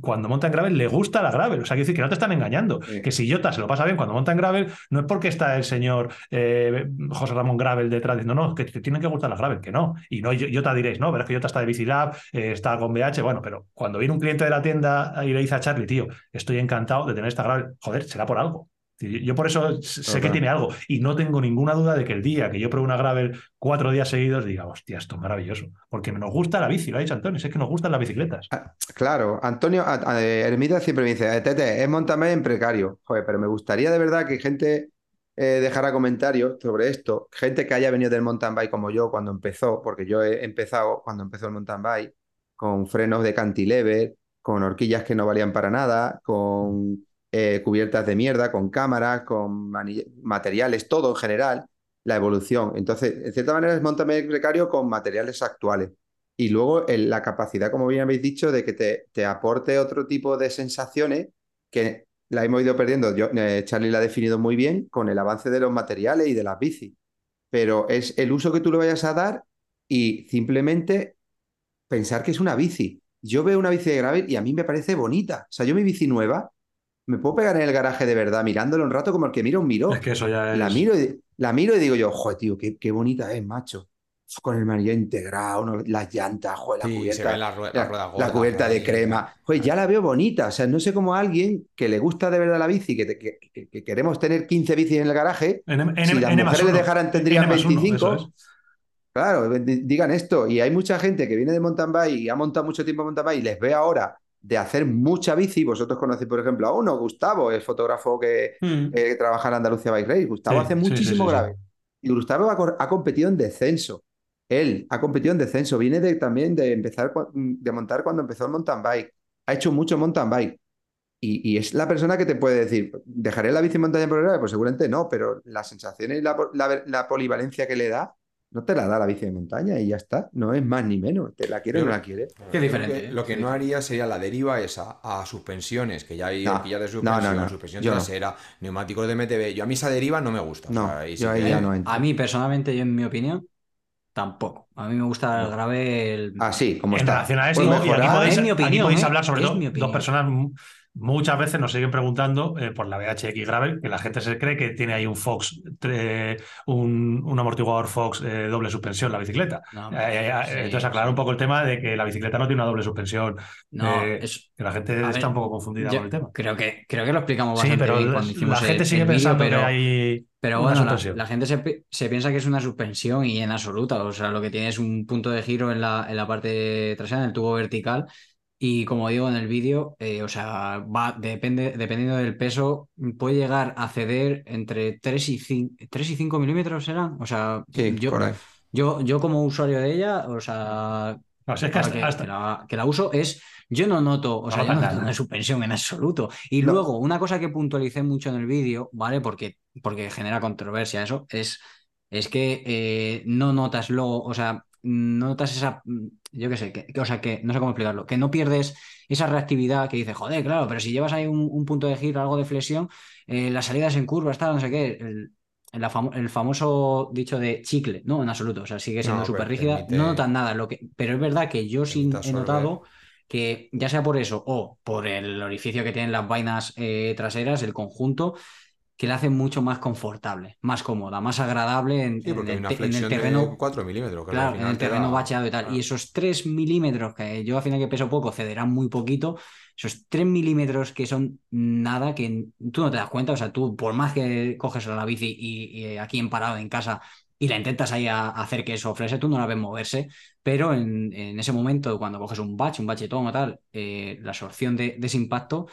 cuando monta en gravel le gusta la gravel. O sea, quiere decir que no te están engañando. Sí. Que si Jota se lo pasa bien cuando monta en gravel, no es porque está el señor eh, José Ramón Gravel detrás diciendo, no, que te tienen que gustar las gravel, que no. Y no, Jota diréis, no, pero es que Jota está de Bicilab, eh, está con BH, bueno, pero cuando viene un cliente de la tienda y le dice a Charlie, tío, estoy encantado de tener esta gravel, joder, será por algo. Yo por eso sé que tiene algo y no tengo ninguna duda de que el día que yo pruebe una gravel cuatro días seguidos diga, hostia, esto es maravilloso, porque nos gusta la bici, lo ha dicho Antonio, es que nos gustan las bicicletas. Claro, Antonio a- a- Ermita siempre me dice, "Eh, Tete, es mountain bike en precario. Joder, pero me gustaría de verdad que gente eh, dejara comentarios sobre esto, gente que haya venido del mountain bike como yo cuando empezó, porque yo he empezado cuando empezó el mountain bike, con frenos de cantilever, con horquillas que no valían para nada, con eh, cubiertas de mierda, con cámaras, con materiales, todo en general, la evolución. Entonces, en cierta manera es mountain bike precario con materiales actuales. Y luego el- la capacidad, como bien habéis dicho, de que te, te aporte otro tipo de sensaciones que la hemos ido perdiendo. Yo, eh, Charlie la ha definido muy bien con el avance de los materiales y de las bicis. Pero es el uso que tú le vayas a dar y simplemente pensar que es una bici. Yo veo una bici de gravel y a mí me parece bonita. O sea, yo mi bici nueva me puedo pegar en el garaje de verdad mirándolo un rato como el que mira un miró. Es que eso ya es... La miro, y, la miro y digo yo, joder, tío, qué, qué bonita es, macho. Con el manillar integrado, ¿no? las llantas, joder, la Sí, cubierta, se la, cubierta de crema. Joder, ya la veo bonita. O sea, no sé cómo a alguien que le gusta de verdad la bici, que, te- que- que- que queremos tener 15 bicis en el garaje, En, en- si las N más mujeres le dejaran, tendrían N más uno, 25. eso es. Claro, di- digan esto. Y hay mucha gente que viene de mountain bike y ha montado mucho tiempo mountain bike y les ve ahora de hacer mucha bici. Vosotros conocéis, por ejemplo, a uno, Gustavo, el fotógrafo que, Mm. eh, que trabaja en Andalucía Bike Race. Gustavo Sí, hace muchísimo sí, sí. grave. Y Gustavo ha, competido en descenso. Él ha competido en descenso. Viene de, también de empezar cua- de montar cuando empezó el mountain bike. Ha hecho mucho mountain bike. Y, y es la persona que te puede decir, ¿dejaré la bici en montaña por grave? Pues seguramente no, pero las sensaciones y la, la- la polivalencia que le da, no te la da la bici de montaña y ya está. No es más ni menos. Te la quiere o no la quiere. Qué diferente, que ¿eh? Lo que Sí. no haría sería la deriva esa a suspensiones, que ya hay No, horquillas de no, no, suspensión, no, suspensión yo no. trasera, neumáticos de MTB. Yo a mí esa deriva no me gusta. o No, sea, y yo sí ahí que- ya no entro. A mí personalmente, yo en mi opinión, tampoco. A mí me gusta el gravel. Así, como en está. relación a Pues eso, y aquí mejorar. podéis, Es mi aquí opinión, podéis ¿eh? hablar sobre Es todo mi dos personas muchas veces nos siguen preguntando eh, por la BHX Gravel, que la gente se cree que tiene ahí un Fox, un, un amortiguador Fox eh, doble suspensión la bicicleta. No, Eh, sí, entonces aclarar un poco el tema de que la bicicleta no tiene una doble suspensión, no, es- que la gente está ver, un poco confundida con el tema. Creo que, creo que lo explicamos Sí, bastante pero bien la, cuando hicimos la el- gente sigue el vídeo, pensando pero, que hay pero bueno, la, gente se, se piensa que es una suspensión y en absoluta. O sea, lo que tiene es un punto de giro en la, en la parte trasera, en el tubo vertical. Y como digo en el vídeo, eh, o sea, va, depende, dependiendo del peso, puede llegar a ceder entre 3 y 5, 3 y 5 milímetros, ¿serán? O sea, Sí, yo, yo, yo como usuario de ella, o sea, que hasta- que, hasta- que la, que la uso es, yo no noto, o sea, No yo no noto una suspensión en absoluto. Y No. luego, una cosa que puntualicé mucho en el vídeo, ¿vale? Porque, porque genera controversia eso, es, es que eh, no notas luego, o sea, no notas esa, yo qué sé, que, que- o sea, que no sé cómo explicarlo, que no pierdes esa reactividad que dices, joder, claro, pero si llevas ahí un, un punto de giro, algo de flexión, eh, las salidas en curva, está, no sé qué, el, famo- el famoso dicho de chicle, no, en absoluto, o sea, sigue siendo No, súper rígida, permite- no notas nada, lo que, pero es verdad que yo sí he notado que ya sea por eso o por el orificio que tienen las vainas eh, traseras, el conjunto, que la hace mucho más confortable, más cómoda, más agradable en, Sí, en el, en terreno. de 4 milímetros. Claro, en el te terreno da- bacheado y tal. Claro. Y esos 3 milímetros, que yo al final que peso poco, cederán muy poquito, esos 3 milímetros que son nada, que tú no te das cuenta, o sea, tú por más que coges la bici y, y aquí en parado en casa y la intentas ahí a, a hacer que eso ofrece, tú no la ves moverse, pero en, en ese momento, cuando coges un bache, un bachetón o tal, eh, la absorción de, de ese impacto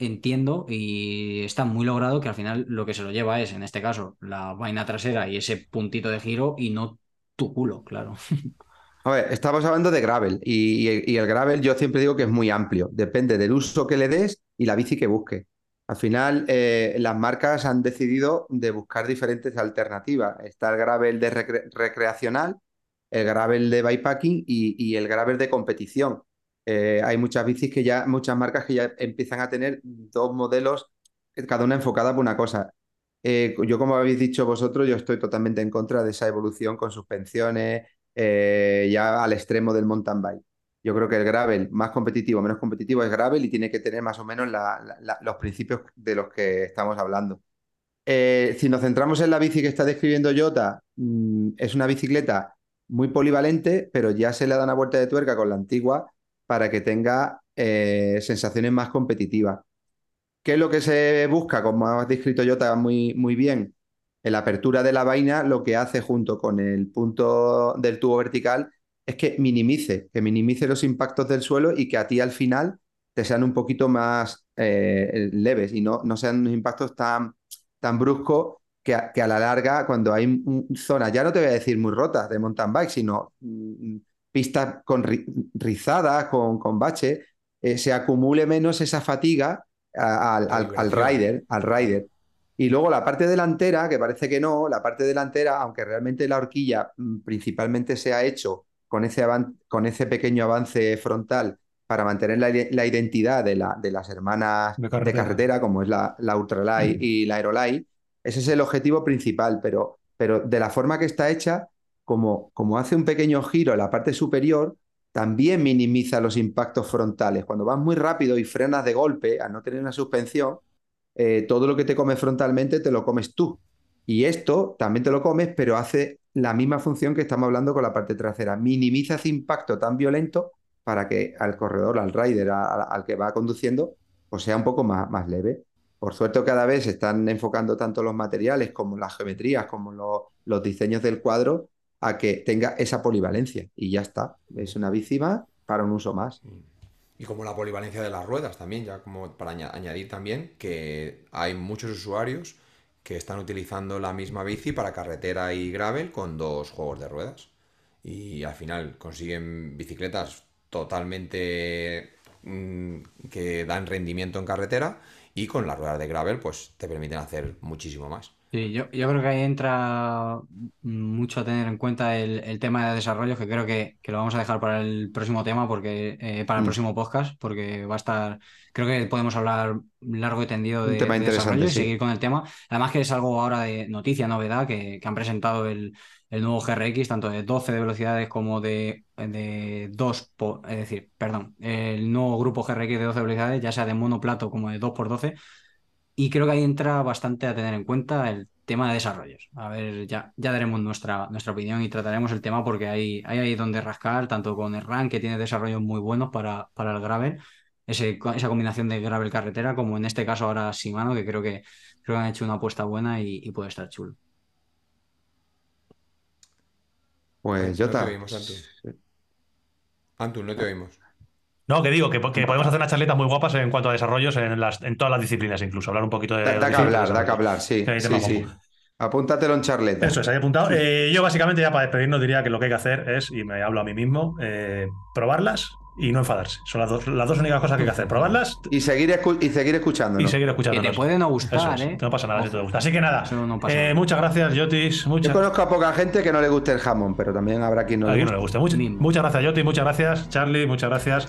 entiendo y está muy logrado que al final lo que se lo lleva es, en este caso, la vaina trasera y ese puntito de giro y no tu culo, claro. A ver, estamos hablando de gravel y, el gravel yo siempre digo que es muy amplio, depende del uso que le des y la bici que busque. Al final, eh, las marcas han decidido de buscar diferentes alternativas. Está el gravel de recre- recreacional, el gravel de bikepacking y el gravel de competición. Eh, hay muchas bicis que ya, muchas marcas que ya empiezan a tener dos modelos, eh, cada una enfocada por una cosa. Eh, yo, como habéis dicho vosotros, yo estoy totalmente en contra de esa evolución con suspensiones, ya al extremo del mountain bike. Yo creo que el gravel, más competitivo, menos competitivo, es gravel y tiene que tener más o menos los principios de los que estamos hablando. Si nos centramos en la bici que está describiendo Jota, mm, es una bicicleta muy polivalente, pero ya se le da una vuelta de tuerca con la antigua para que tenga eh, sensaciones más competitivas. ¿Qué es lo que se busca? Como has descrito Jota muy, muy bien, en la apertura de la vaina lo que hace junto con el punto del tubo vertical es que minimice, que minimice los impactos del suelo y que a ti al final te sean un poquito más eh, leves y no, no sean unos impactos tan, tan bruscos que a, que a la larga, cuando hay zonas, ya no te voy a decir muy rotas de mountain bike, sino pistas con ri- rizadas, con, con bache, eh, se acumule menos esa fatiga al, al- al rider, al rider. Y luego la parte delantera, que parece que no, la parte delantera, aunque realmente la horquilla mm, principalmente se ha hecho con ese, con ese pequeño avance frontal para mantener la, la identidad de, la- de las hermanas De de carretera. como es la, la Ultralight Mm. y la Aerolite, ese es el objetivo principal, pero, pero de la forma que está hecha, como, hace un pequeño giro en la parte superior, también minimiza los impactos frontales. Cuando vas muy rápido y frenas de golpe, a no tener una suspensión, eh, todo lo que te comes frontalmente te lo comes tú. Y esto también te lo comes, pero hace la misma función que estamos hablando con la parte trasera. Minimiza ese impacto tan violento para que al corredor, al rider, al que va conduciendo, pues sea un poco más, más leve. Por suerte cada vez se están enfocando tanto los materiales como las geometrías, como lo- los diseños del cuadro, a que tenga esa polivalencia. Y ya está. Es una bici más para un uso más. Y como la polivalencia de las ruedas también, ya como para aña- añadir también que hay muchos usuarios que están utilizando la misma bici para carretera y gravel con dos juegos de ruedas. Y al final consiguen bicicletas totalmente mm, que dan rendimiento en carretera y con las ruedas de gravel pues te permiten hacer muchísimo más. Sí, yo, yo creo que ahí entra mucho a tener en cuenta el, el tema de desarrollo, que creo que, que lo vamos a dejar para el próximo tema, porque eh, para el Mm. próximo podcast, porque va a estar, creo que podemos hablar largo y tendido Un de, tema de interesante, desarrollo y sí. seguir con el tema. Además que es algo ahora de noticia, novedad, que, que han presentado el, el nuevo GRX, tanto de 12 de velocidades como de, de 2 por, es decir, perdón, el nuevo grupo GRX de 12 velocidades, ya sea de monoplato como de 2x12. Y creo que ahí entra bastante a tener en cuenta el tema de desarrollos. A ver, ya, ya daremos nuestra, nuestra opinión y trataremos el tema porque hay, hay ahí donde rascar, tanto con el RAN, que tiene desarrollos muy buenos para, para el gravel, ese, esa combinación de gravel carretera, como en este caso ahora Shimano, que creo que, creo que han hecho una apuesta buena y, y puede estar chulo. Pues No yo te ta- oímos, Antu. Antu, no te oímos. No, que digo, que, que podemos hacer unas charletas muy guapas en cuanto a desarrollos en, las, en todas las disciplinas, incluso hablar un poquito de. Da, da que hablar, da que hablar, sí. Que Sí, sí. Apúntatelo en charleta. Eso es, ahí apuntado. Eh, yo básicamente ya para despedirnos diría que lo que hay que hacer es, y me hablo a mí mismo, eh, probarlas y no enfadarse. Son las dos, las dos únicas cosas que hay que hacer. Probarlas Y seguir, escu- y seguir escuchándonos. y seguir Que escuchando. te puede no gustar, ¿eh? No pasa nada si Ojo. te gusta. Así que nada, Eso no pasa eh, nada. muchas gracias, Yotis. Yo conozco a poca gente que no le guste el jamón, pero también habrá quien no a le quien no guste. le guste. Much- muchas gracias, Yotis. Muchas gracias, Charlie. Muchas gracias,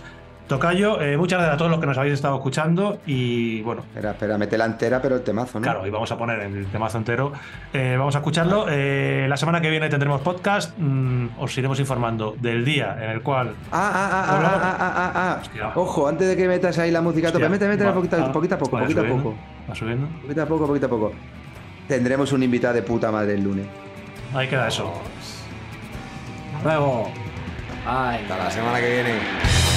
Tocayo. eh, muchas gracias a todos los que nos habéis estado escuchando. Y bueno, Espera, espera, mete la entera, pero el temazo, ¿no? Claro, y vamos a poner el temazo entero. Eh, vamos a escucharlo. Eh, la semana que viene tendremos podcast. Mm, os iremos informando del día en el cual. Ah, ah, ah, ah, ah, ah, ah, ah. Hostia. Ojo, antes de que metas ahí la música, Hostia. tope, mete, mete Va, poquito, ah, poquito a poco, vale, poquito a subiendo. poco. Va subiendo. Poquito a poco, poquito a poco. Tendremos un invitado de puta madre el lunes. Ahí queda eso. Luego. Ay, Hasta la semana que viene.